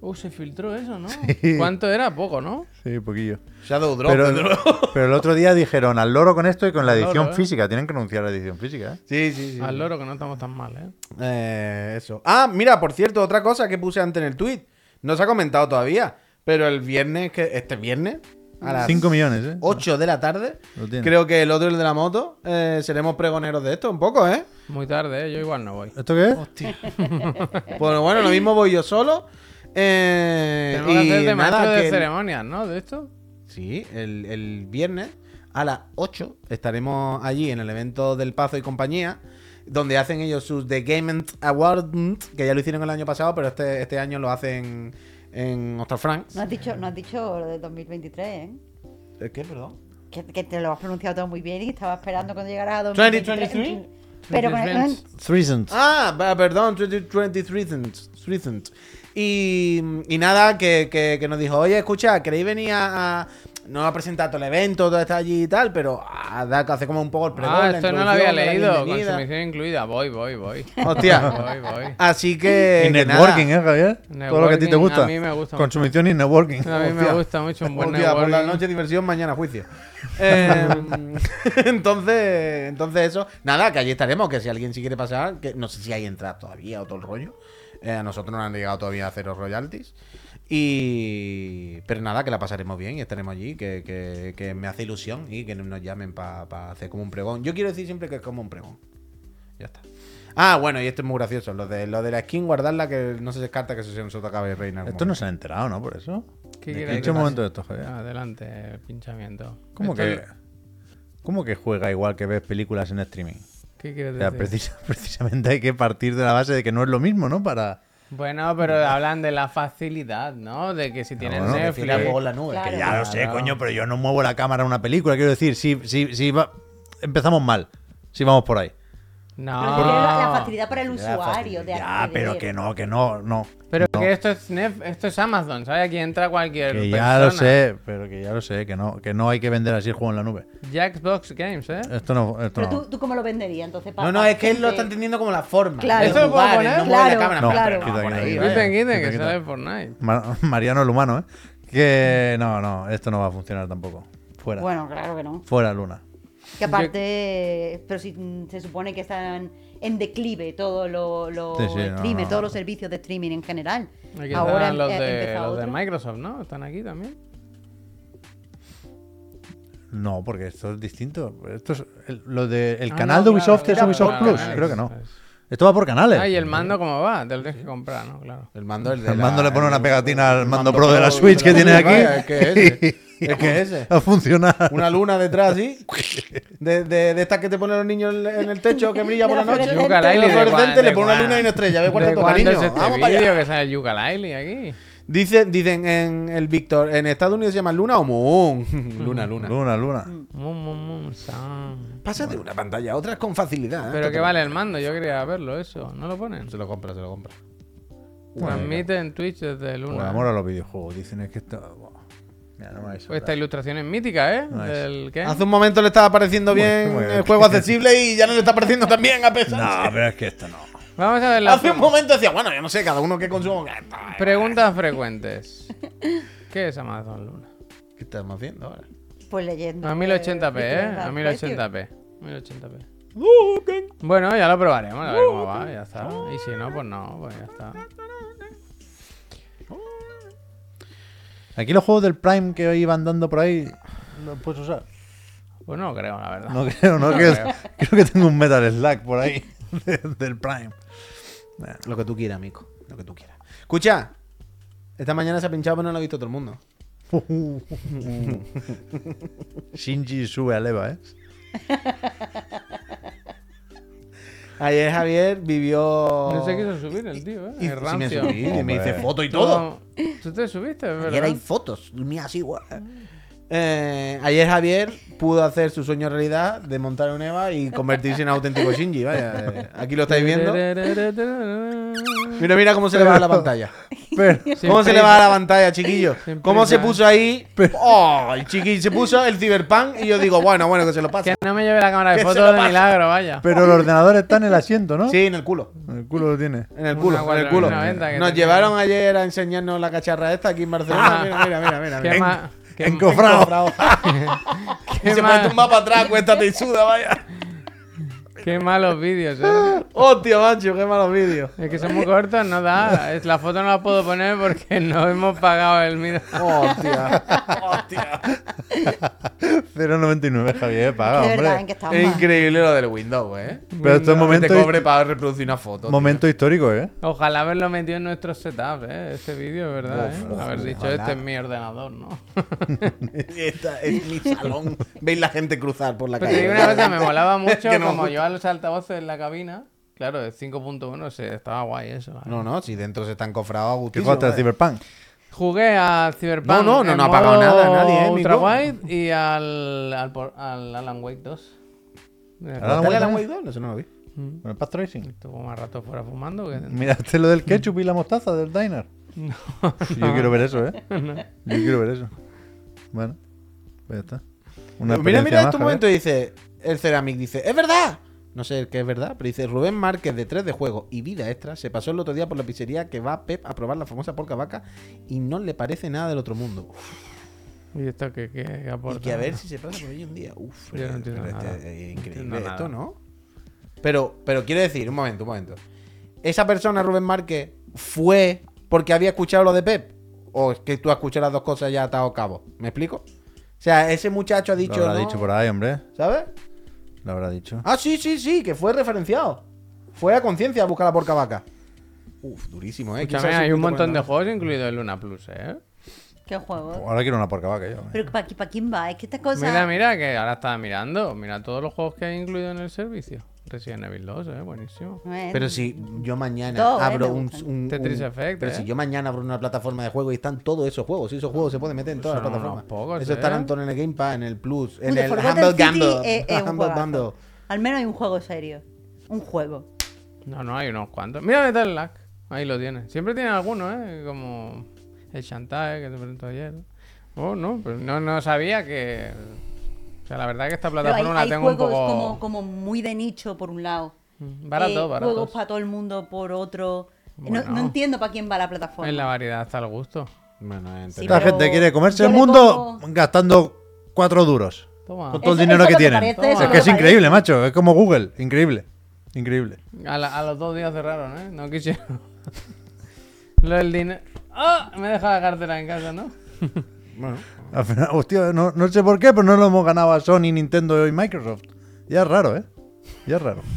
Uh, se filtró eso, ¿no? ¿Cuánto era? Poco, ¿no? Sí, poquillo. Shadow Drop. Pero, pero el otro día dijeron al loro con esto y con la edición loro, ¿eh? física. Tienen que anunciar la edición física, ¿eh? Sí, sí, sí. Al loro que no estamos tan mal, ¿eh? Eh, eso. Ah, mira, por cierto, otra cosa que puse antes en el tweet. No se ha comentado todavía. Pero el viernes, que este viernes, a las 5 millones, ¿eh? 8 de la tarde, Lo tiene. creo que el otro, el de la moto, eh, seremos pregoneros de esto un poco, ¿eh? Muy tarde, ¿eh? Yo igual no voy. ¿Esto qué es? Bueno, bueno, lo mismo voy yo solo. Eh, Tenemos que hacer de nada, maestro de que- ceremonias, ¿no? De esto. Sí, el, el viernes a las 8 estaremos allí en el evento del Pazo y compañía, donde hacen ellos sus The Game Awards, que ya lo hicieron el año pasado, pero este, este año lo hacen en Oscar Franks. No has dicho, no has dicho lo de 2023, ¿eh? ¿Eh, ¿Qué, perdón? Que, que te lo has pronunciado todo muy bien y estaba esperando cuando llegara a 2023. 2023? Pero con el- 2023. Threesomes. Ah, va, perdón, 2023. Y, y nada, que, que- que nos dijo, oye, escucha, ¿queréis venir a... a- no a presentar todo el evento, todo está allí y tal, pero a dar que hace como un poco el pregón, Ah, esto no lo había leído. Consumición incluida. Voy, voy, voy. Hostia. Voy, voy. Así que... y que networking, nada. ¿eh, Javier? Todo lo que a ti te gusta. a mí me gusta Consumición y networking. A mí me gusta mucho un buen Hostia, por la noche diversión, mañana juicio. Eh, entonces, entonces eso. Nada, que allí estaremos, que si alguien sí quiere pasar, que no sé si hay entradas todavía o todo el rollo. Eh, a nosotros no nos han llegado todavía a cero royalties. Y... Pero nada, que la pasaremos bien y estaremos allí, que, que- que me hace ilusión y que nos llamen para hacer como un pregón. Yo quiero decir siempre que es como un pregón. Ya está. Ah, bueno, y esto es muy gracioso. Lo de, lo de la skin, guardarla, que no se descarta que eso sea nosotros acabe de reina. Esto no se han enterado, ¿no? Por eso. ¿Qué ¿En quieres qué que momento de esto, Javier? Adelante, pinchamiento. ¿Cómo Esto que, ¿Cómo que juega igual que ves películas en streaming? ¿Qué quieres O sea, decir? precis- precisamente hay que partir de la base de que no es lo mismo, ¿no? Para. Bueno, pero hablan de la facilidad, ¿no? De que si tienes bueno, Netflix... Prefiere por la nube. Claro. Que ya lo sé, Claro. coño, pero yo no muevo la cámara en una película. Quiero decir, si, si, si va- empezamos mal, si vamos por ahí. No. Pero la, la facilidad para el La usuario facilidad. de Ya, acceder. pero que no, que no, no. Pero no. que esto es Nef- esto es Amazon, ¿sabes? Aquí entra cualquier Que ya lo persona. sé, pero que ya lo sé, que no, que no hay que vender así el juego en la nube. Jackbox Games, ¿eh? Esto no, esto Pero no. tú, ¿tú cómo lo venderías entonces? No, no, es que él lo está entendiendo como la forma. Claro. ¿Esto lo puedo poner? no la Claro, cámara. No, claro. quita, quita, que sale Fortnite. Ma- Mariano el humano, ¿eh? Que no, no, esto no va a funcionar tampoco. Fuera. Bueno, claro que no. Fuera Luna. Que aparte, pero si mm, se supone que están en declive todos los lo Sí, sí, no, streamers, no. todos los servicios de streaming en general. Aquí Ahora están los, de, los. Microsoft, ¿no? Están aquí también. No, porque esto es distinto. Esto es el, lo de el Ah, canal no, de Ubisoft claro, es Ubisoft claro, Plus, claro, creo que no. es. Esto va por canales. Ah, y el mando cómo va, te lo tienes que comprar, ¿no? Claro. El mando, el de El la- mando le pone una pegatina al mando pro de la Switch que tiene aquí. Vaya, es que es que es ese. A funcionar. Una luna detrás, ¿sí? De, de, de estas que te ponen los niños en en el techo que brilla por la noche. fluorescente. Yooka-Laylee, De ¿de fluorescente, cuán- le pone una luna y una estrella. Ve ¿De cuarto, cuándo cariño. es este Vamos para vídeo allá. que sale el Yooka-Laylee aquí? Dicen, dicen en el Víctor, en Estados Unidos se llama Luna o Moon. luna, luna. Luna, luna. Mum, mum, mum, sam. Pasa de una pantalla a otra con facilidad. ¿eh? Pero que vale el mando, yo quería verlo eso. ¿No lo ponen? Se lo compra, se lo compra. Transmite en Twitch desde Por Luna. amor a los videojuegos. Dicen es que esto. Mira, no me Pues esta ilustración es mítica, ¿eh? Nice. Del ¿qué? Hace un momento le estaba pareciendo Muy- bien muy el juego accesible y ya no le está pareciendo tan bien a pesar. No, pero es que esto no. Vamos a ver las Hace un momento decía, bueno, yo no sé, cada uno que consuma. preguntas frecuentes. ¿Qué es Amazon Luna? ¿Qué estamos haciendo ahora? Pues leyendo. A eh, 1080p, ¿eh? A precios. 1080p. 1080p. Bueno, ya lo probaremos, a ver cómo va, ya está. Y si no, pues no, pues ya está. Aquí los juegos del Prime que iban dando por ahí. ¿Los puedes usar? Pues no creo, la verdad. No creo, no, No que- creo. creo que tengo un Metal Slack por ahí de- del Prime. Lo que tú quieras, amigo. Lo que tú quieras. Escucha, esta mañana se ha pinchado, pero no lo ha visto todo el mundo. Shinji sube a leva, ¿eh? Ayer Javier vivió. No se quiso subir el tío, ¿eh? Y Es me subí, y me hice foto y todo. ¿Tú te subiste, es Ayer verdad? hay fotos, mía así, guau. Eh, ayer Javier pudo hacer su sueño realidad de montar un Eva y convertirse en auténtico Shinji. Vaya, eh, aquí lo estáis viendo. Mira, mira cómo se le va a la pantalla. Pero, ¿Cómo se le va a la pantalla, chiquillo? ¿Cómo se puso ahí? ¡Oh! El chiquillo se puso el Cyberpunk y yo digo, bueno, bueno, que se lo pase. Que no me lleve la cámara de fotos de milagro, vaya. pero el ordenador está en el asiento, ¿no? Sí, en el culo. El culo lo tiene. En el culo, en el culo. 4090 que Nos tenía. llevaron ayer a enseñarnos la cacharra esta aquí en Barcelona. Mira, mira, mira, mira. ¿Qué mira. más? ¿Qué en más- cofrado. Y se puede tumbar para atrás, cuéntate y suda, vaya. Qué malos vídeos, eh. Hostia, macho, qué malos vídeos. Es que son muy cortos, no da. Es- La foto no la puedo poner porque no hemos pagado el mira. Hostia, hostia. 0.99, Javier, paga, verdad, ¿en hombre. qué estamos? Es increíble lo del Windows, eh. Pero esto es Que momento, te cobre para reproducir una foto. tío. momento histórico, ¿eh? Ojalá haberlo metido en nuestro setup, eh. Este vídeo, es verdad, Uf, eh. uf, Haber dicho, ojalá. este es mi ordenador, ¿no? Esta es mi salón. Veis la gente cruzar por la Pero calle. una cosa, me molaba mucho Que no como gusta. yo los altavoces en la cabina. Claro, de 5.1 se estaba guay eso. ¿eh? No, no, si dentro se están cofrados a ¿Qué gustísimo, jugaste al vaya. Cyberpunk? Jugué a Cyberpunk. No, no, no, en no ha pagado nada nadie, ¿eh, Ultra? Wide y al, al, al Alan Wake 2. Alan ¿Dale Wake a la también? Wake 2? No, eso no lo vi. Mm. ¿Con el Path Tracing? Estuvo más rato fuera fumando que. ¿Miraste lo del ketchup y la mostaza del diner? Yo quiero ver eso, ¿eh? Yo quiero ver eso. Bueno, pues ya está. Una mira, mira, más, este momento dice, el Ceramic dice, ¡es verdad! No sé qué es verdad, pero dice Rubén Márquez de 3 de juego y vida extra se pasó el otro día por la pizzería que va Pep a probar la famosa porca vaca y no le parece nada del otro mundo. Uf, ¿Y esto qué, qué, qué y aporta? que a ver si se pasa por ahí un día. Uf, Yo no entiendo pero nada. este, No increíble esto, nada. ¿no? Pero, pero quiero decir, un momento, un momento. ¿Esa persona, Rubén Márquez, fue porque había escuchado lo de Pep? ¿O es que tú has escuchado las dos cosas y ya dado cabo? ¿Me explico? O sea, ese muchacho ha Lo dicho. habrá ¿no? dicho por ahí, hombre. ¿Sabes? Lo habrá dicho. Ah, sí, sí, sí, que fue referenciado. Fue a conciencia a buscar la porca vaca. Uf, durísimo, ¿eh? ¿Quién Escúchame, sabe si hay un montón de juegos incluidos en Luna Plus, ¿eh? ¿Qué juego? Ahora quiero una porca vaca yo. ¿eh? Pero ¿para, quién va? Es que esta cosa... Mira, mira, que ahora estaba mirando. Mira todos los juegos que hay incluidos en el servicio. Resident Evil 2, eh, buenísimo. Bueno, Pero si yo mañana Todo, eh, abro un, gustan. un- Tetris un- Effect, Pero eh. si yo mañana abro una plataforma de juego y están todos esos juegos, y esos juegos se pueden meter en todas las plataformas. pocos, Eso eh. estarán todos en el Game Pass, en el Plus, en Uy, el Humble. Bundle. Al menos hay un juego serio. Un juego. No, no, hay unos cuantos. Mira Metal Slug. Ahí lo tiene. Siempre tiene algunos, ¿eh? Como el Shantae que te presentó ayer. Oh, no, pero no, no sabía que... O sea, la verdad que esta Pero hay, plataforma la hay tengo un juegos poco... como, como muy de nicho, por un lado. Mm, Barato, Eh, barato. Juegos para todo el mundo, por otro. No- Bueno. No, entiendo para quién va la plataforma. En la variedad está el gusto. Bueno, Sí, Esta pero gente quiere comerse el mundo pongo- gastando cuatro duros. Toma. Con todo el dinero que que tienen. parece, es que es increíble, macho. Es como Google. Increíble. Increíble. A, la- a los dos días cerraron, ¿eh? No quisieron. Lo del dinero... ¡Ah! Me he dejado la cartera en casa, ¿no? Bueno, Al final, hostia, no, no sé por qué, pero no lo hemos ganado a Sony, Nintendo y Microsoft. Ya es raro, ¿eh? Ya es raro.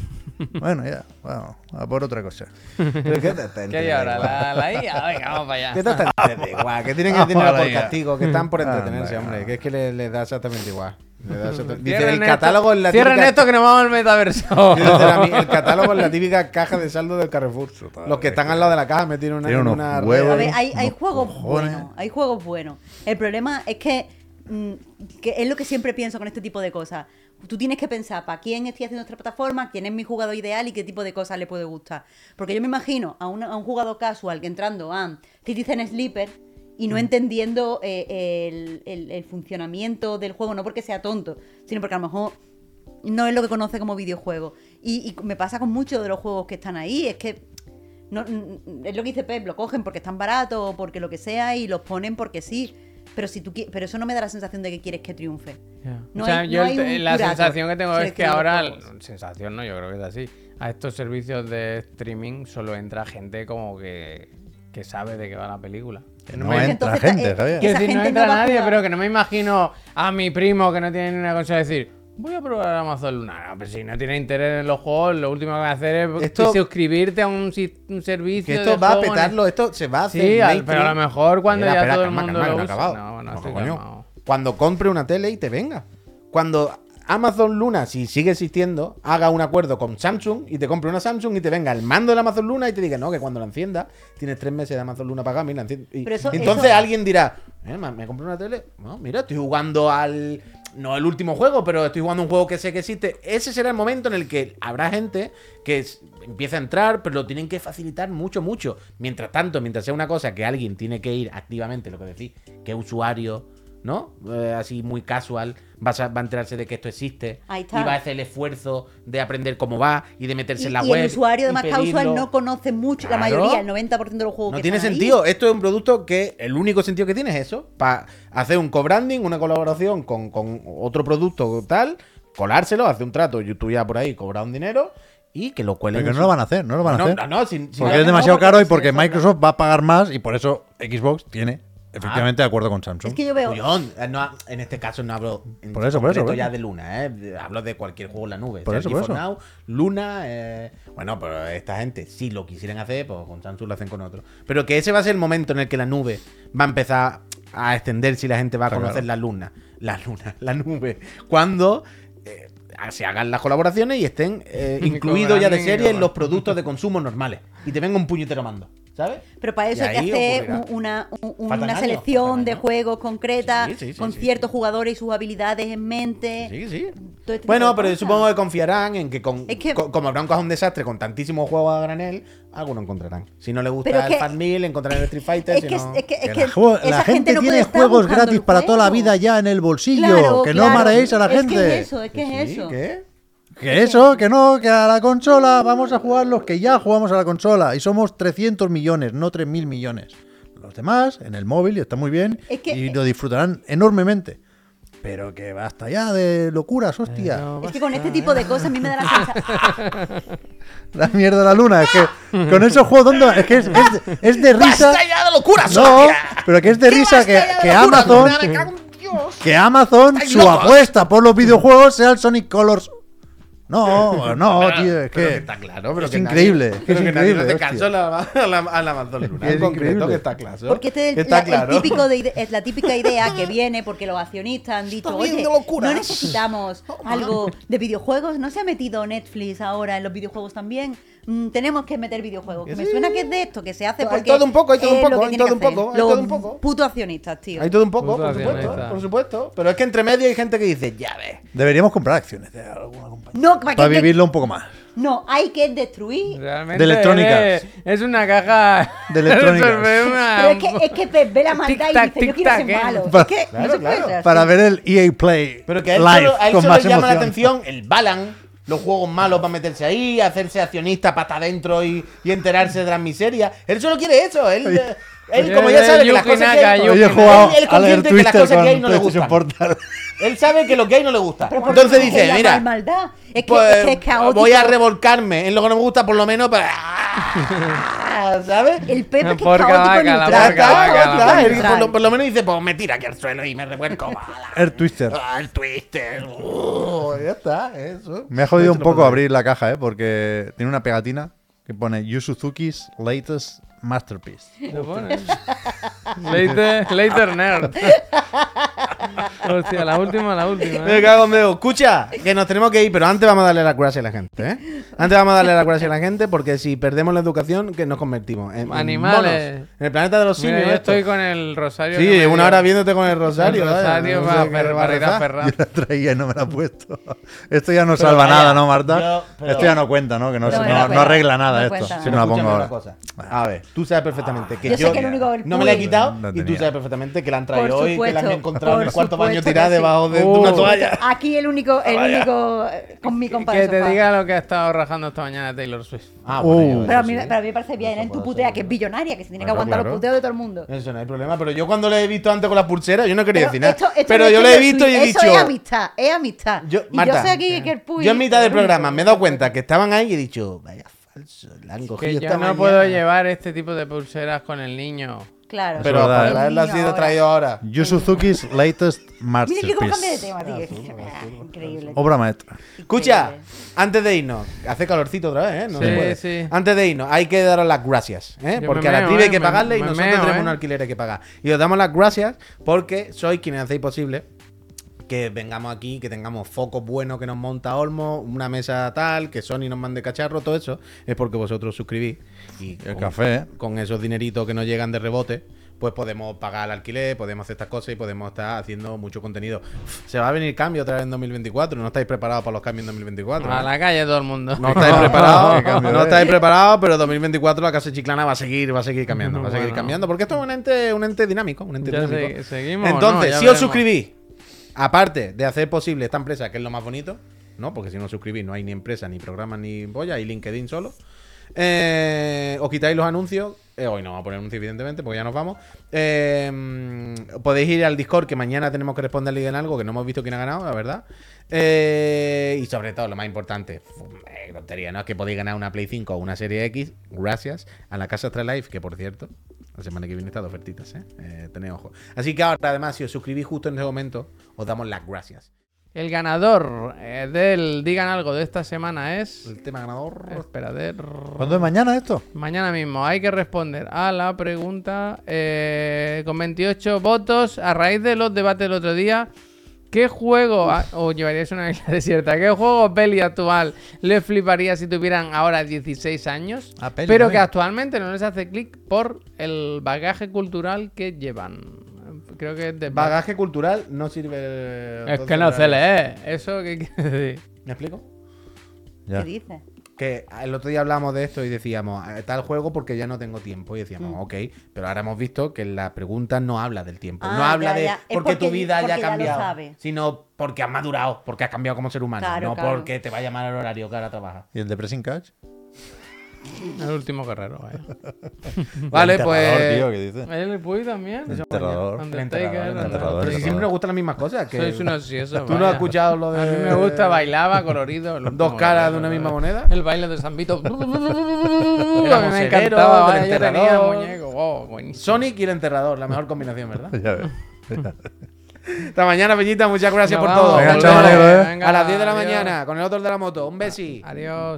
Bueno, ya. Vamos, a por otra cosa. ¿qué te- ¿Qué hay ahora? ¿La, la IA? Venga, vamos para allá. ¿Qué te entretengo, igual? Que tienen el dinero por castigo, que están por entretenerse, hombre. Que es que les les da exactamente igual. Dice, el esto- catálogo es la Cierren típica... esto que nos vamos al metaverso. Dice la mi- el catálogo es la típica caja de saldo del Carrefour. Los que están al lado de la caja metieron una, Tiene en unos una huevos. Ver, hay, juegos buenos. Hay juegos buenos. El problema es que, mm, que es lo que siempre pienso con este tipo de cosas. Tú tienes que pensar para quién estoy haciendo esta plataforma, quién es mi jugador ideal y qué tipo de cosas le puede gustar. Porque yo me imagino a, una- a un jugador casual que entrando a Citizen Sleeper y Mm. no entendiendo eh, el, el- el funcionamiento del juego, no porque sea tonto, sino porque a lo mejor no es lo que conoce como videojuego. Y, y me pasa con muchos de los juegos que están ahí, es que no, mm, es lo que dice Pep, lo cogen porque están baratos o porque lo que sea y los ponen porque sí. Pero si tú pero eso no me da la sensación de que quieres que triunfe. No o sea, hay- yo no hay un la sensación que tengo es que ahora, sensación no, yo creo que es así, a estos servicios de streaming solo entra gente como que, que sabe de qué va la película. Que No me- entra entonces, gente, eh, Javier. Quiero decir, no entra no nadie, pero que no me imagino a mi primo que no tiene ni una cosa decir, voy a probar Amazon Luna. No, pero si no tiene interés en los juegos, lo último que va a hacer es Esto- suscribirte a un, servicio. Que esto de va a petarlo, esto se va a hacer. Sí, al- pero a lo mejor cuando Espera, ya espera, todo el mundo calma, lo usa. acabado. No, no, No, estoy coño. calmado. Cuando compre una tele y te venga. Cuando Amazon Luna, si sigue existiendo, haga un acuerdo con Samsung y te compre una Samsung y te venga el mando de Amazon Luna y te diga, no, que cuando la encienda, tienes tres meses de Amazon Luna pagado, mira, enciende. Y eso- entonces eso- alguien dirá, eh, me compré una tele, no, mira, estoy jugando al. No el último juego, pero estoy jugando un juego que sé que existe. Ese será el momento en el que habrá gente que empieza a entrar, pero lo tienen que facilitar mucho, mucho. Mientras tanto, mientras sea una cosa que alguien tiene que ir activamente, lo que decís, que usuario, ¿no? Eh, así muy casual, va a, sa- va a enterarse de que esto existe Ahí está. y va a hacer el esfuerzo de aprender cómo va y de meterse Y, en la y web. el usuario de más casual pedirlo. no conoce mucho, la mayoría, el 90% de los juegos No que tiene están ahí. sentido. Esto es un producto que el único sentido que tiene es eso. Para hacer un co-branding, una colaboración con, con otro producto tal, colárselo, hacer un trato, YouTube ya por ahí, cobrar un dinero y que lo cuelen. Porque no lo van a hacer, no lo van a No, hacer. no, no, sin- sin- Porque es demasiado porque caro y porque Microsoft va a pagar más y por eso Xbox tiene efectivamente de acuerdo con Samsung. Es que yo veo. Eh, no, en este caso no hablo en Por eso, por eso, por ya eso. de Luna, ¿eh? hablo de cualquier juego en la nube. Por sea eso, por eso. Now, Luna, eh, bueno, pero esta gente, si lo quisieran hacer, pues con Samsung lo hacen con otro. Pero que ese va a ser el momento en el que la nube va a empezar a extender si la gente va a conocer claro. la luna, la luna, la nube. Cuando eh, se hagan las colaboraciones y estén eh, incluidos ya de serie en los productos de consumo normales. Y te venga un puñetero mando, ¿sabes? Pero para eso Y hay que hacer un- una, un- una años, selección de juegos concreta, Sí, sí, sí, con sí, ciertos jugadores y sus habilidades en mente. Sí, sí. este Bueno, pero yo cosas. supongo que confiarán en que, con, Es que- co- como habrá un cajón desastre con tantísimos juegos a granel, alguno encontrarán. Si no le gusta Pero es el que- Farmville, encontrarán el Street Fighter. Es si que, no- es que, es Que que la, gente, no tiene juegos gratis para toda la vida ya en el bolsillo. Claro, que no mareéis a la Es que gente. es eso, es que es Sí, eso. ¿qué? Que eso, que no, que a la consola vamos a jugar los que ya jugamos a la consola. Y somos 300 millones, no 3.000 millones. Los demás, en el móvil, y está muy bien. Es que- y lo disfrutarán enormemente. Pero que basta ya de locuras, hostia. Es que con este tipo de cosas a mí me da la sensación. La mierda de la luna. Es que con esos juegos, ¿dónde? Es que es, es de, es de risa. ¡Basta ya de locura, No, pero que es de risa que, de que Amazon. Que Amazon, su apuesta por los videojuegos sea el Sonic Colors No, no, tío, es Pero que. está claro, pero es que increíble, nadie- es pero que nadie increíble, hace caso a la, a la, a la Amazon Luna. Es En concreto, increíble. que está claro. Porque este es está la, claro. el típico de es la típica idea que viene porque los accionistas han dicho, oye, de locuras". no necesitamos algo de videojuegos, ¿no se ha metido Netflix ahora en los videojuegos también? Mm, tenemos que meter videojuegos. Que me suena que es de esto, que se hace Hay porque todo un poco, hay todo un poco, hay todo un poco, hay todo un poco. putos accionistas, tío. Hay todo un poco, Puto por supuesto, por supuesto. Pero es que entre medio hay gente que dice, ya ves. Deberíamos comprar acciones de alguna compañía. No, ¿para Para vivirlo un poco más. No, hay que destruir. Realmente De electrónica. Es, es una caja De electrónica. Pero es que, es que Pep ve la maldad y dice, yo quiero ser ¿eh? malo. Pa- Es que Claro, no se puede claro. ser así. Para ver el EA Play Pero que a él live solo, a él con solo más le llama la emoción. atención el Balan, los juegos malos para meterse ahí, hacerse accionista pata adentro y, y enterarse de las miserias. Él solo quiere eso. Él, él como ya sabe que las cosas que hay, él, él consciente que las cosas que hay no le gustan. Él sabe que lo que hay no le gusta. Pero ¿por Entonces dice, mira, maldad. Es que, pues, es que es caótico. voy a revolcarme en lo que no me gusta por lo menos para... ¿Sabes? El Pepe que es porca caótico vaca, por, lo, por lo menos dice, pues me tira aquí al suelo y me revuelco. El Twister. Ah, el twister. Uh, ya está, eso. Me ha jodido un poco abrir la caja, ¿eh? Porque tiene una pegatina que pone Yu Suzuki's latest masterpiece. Lo pones. Later, later nerd. Hostia, la última, la última. Me ¿eh? cago en Dios. Escucha, que nos tenemos que ir, pero antes vamos a darle las gracias a la gente, ¿eh? Antes vamos a darle las gracias a la gente porque si perdemos la educación, que nos convertimos en en Animales. monos. En el planeta de los Mira, simios. yo esto. estoy con el rosario. Sí, me una dio. hora viéndote con el rosario. El rosario no para, per- para ir a. Ferran. Yo la traía y no me la he puesto. Esto ya no Pero salva vaya, nada, ¿no, Marta? yo- pero- Esto ya no cuenta, ¿no? Que no, No, se- no arregla nada No esto. cuenta. Si no la pongo ahora. cosa. A ver, tú sabes perfectamente que Yo yo, sé que el único- el no me la he quitado No y tú sabes perfectamente que la han traído hoy que la han encontrado en el cuarto baño tirada debajo de, de una toalla. Aquí el único, el único eh, con mi compadre. Que te diga lo que ha estado rajando esta mañana Taylor Swift. Ah, Uh. bueno, yo- Pero a, mí, sí. pero a mí me parece bien, Eso en tu putea, que es billonaria, que se tiene que aguantar claro. los puteos de todo el mundo. Eso no hay problema, pero yo cuando lo he visto antes con las pulseras, yo no quería Pero decir nada. esto- esto pero yo lo he visto y he dicho. Eso es amistad, es amistad. Yo, y yo sé aquí que el Puy. yo en mitad del programa me he dado cuenta que estaban ahí y he dicho, vaya la han Que yo no mañana. puedo llevar este tipo de pulseras con el niño. Claro. Pero Eso para ¿eh? sido ahora. traído ahora. Yu Suzuki's latest Mira que cómo cambia de masterpiece. tema, tío. Increíble. Obra maestra. Escucha, Increíble. antes de irnos, hace calorcito otra vez, ¿eh? No Sí, se puede. sí. Antes de irnos, hay que daros las gracias, ¿eh? Yo Porque me a la meo, tribu hay ¿eh? que Me- pagarle y me nosotros meo, tenemos ¿eh? un alquiler que pagar. Y os damos las gracias porque sois quienes hacéis posible que vengamos aquí, que tengamos focos buenos que nos monta Olmo, una mesa tal, que Sony nos mande cacharro, todo eso es porque vosotros suscribís. Y El con- café, ¿eh? con esos dineritos que nos llegan de rebote, pues podemos pagar el alquiler, podemos hacer estas cosas y podemos estar haciendo mucho contenido. Se va a venir cambio otra vez en 2024, no estáis preparados para los cambios en 2024. A ¿eh? la calle todo el mundo. No estáis preparados, cambio, no ¿eh? estáis preparados, pero 2024 la casa chiclana va a seguir, va a seguir cambiando, va a seguir Bueno. cambiando, porque esto es un ente, un ente dinámico, un ente Ya dinámico. se- seguimos. Entonces, si os suscribís, aparte de hacer posible esta empresa, que es lo más bonito, ¿no? Porque si no suscribís no hay ni empresa, ni programa, ni polla, hay LinkedIn solo. Eh, os quitáis los anuncios. eh, hoy no vamos a poner anuncios, evidentemente, porque ya nos vamos. Eh, podéis ir al Discord, que mañana tenemos que responderle en algo que no hemos visto quién ha ganado, la verdad. Eh, y sobre todo, lo más importante, tontería, ¿no? Es que podéis ganar una Play 5 o una Serie X, gracias a la Casa Astralife, que por cierto, la semana que viene está de ofertitas, ¿eh? eh tenéis ojo. Así que ahora, además, si os suscribís justo en ese momento, os damos las gracias. El ganador eh, del Digan Algo de esta semana es. El tema ganador. Espérate. ¿Cuándo es mañana esto? Mañana mismo hay que responder a la pregunta eh, con 28 votos a raíz de los debates del otro día. ¿Qué juego, ah, o llevaríais una isla desierta, qué juego o peli actual le fliparía si tuvieran ahora 16 años? Peli pero que actualmente no les hace clic por el bagaje cultural que llevan. Creo que es de Bagaje cultural no sirve. Es entonces que no se lee. ¿Eso qué quiere decir? ¿Me explico? Ya. ¿Qué dices? Que el otro día hablábamos de esto y decíamos, "Eh, tal juego porque ya no tengo tiempo. Y decíamos, Mm. ok, pero ahora hemos visto que la pregunta no habla del tiempo. no Ah, habla ya, de ya. Porque, tu porque- vida haya porque ya lo cambiado. sabe. Sino porque has madurado, porque has cambiado como ser humano. Claro, no claro. porque te vaya mal el horario que ahora trabajas. ¿Y el de Pressing Catch? El último guerrero, vaya. Vale, El pues. tío, ¿qué dice? ¿El Puy también? El enterrador. El Undertaker, enterrador, el enterrador, enterrador. Pero si siempre nos gustan las mismas cosas. Que Sois unos Tú no has escuchado lo de. A mí me gusta, bailaba, colorido. Dos caras guerrero, de una misma moneda. El baile de San Vito. a mí me encantaba. vaya, yo tenía enterrador. muñeco. Oh, buenísimo. Sonic y el enterrador, la mejor combinación, ¿verdad? Ya ves. Hasta mañana, Peñita. Muchas gracias por vamos. todo. Venga, Volvemos chaval, negro, eh. Venga, A las 10 de la adiós. mañana con el otro de la moto. Un besi. Adiós.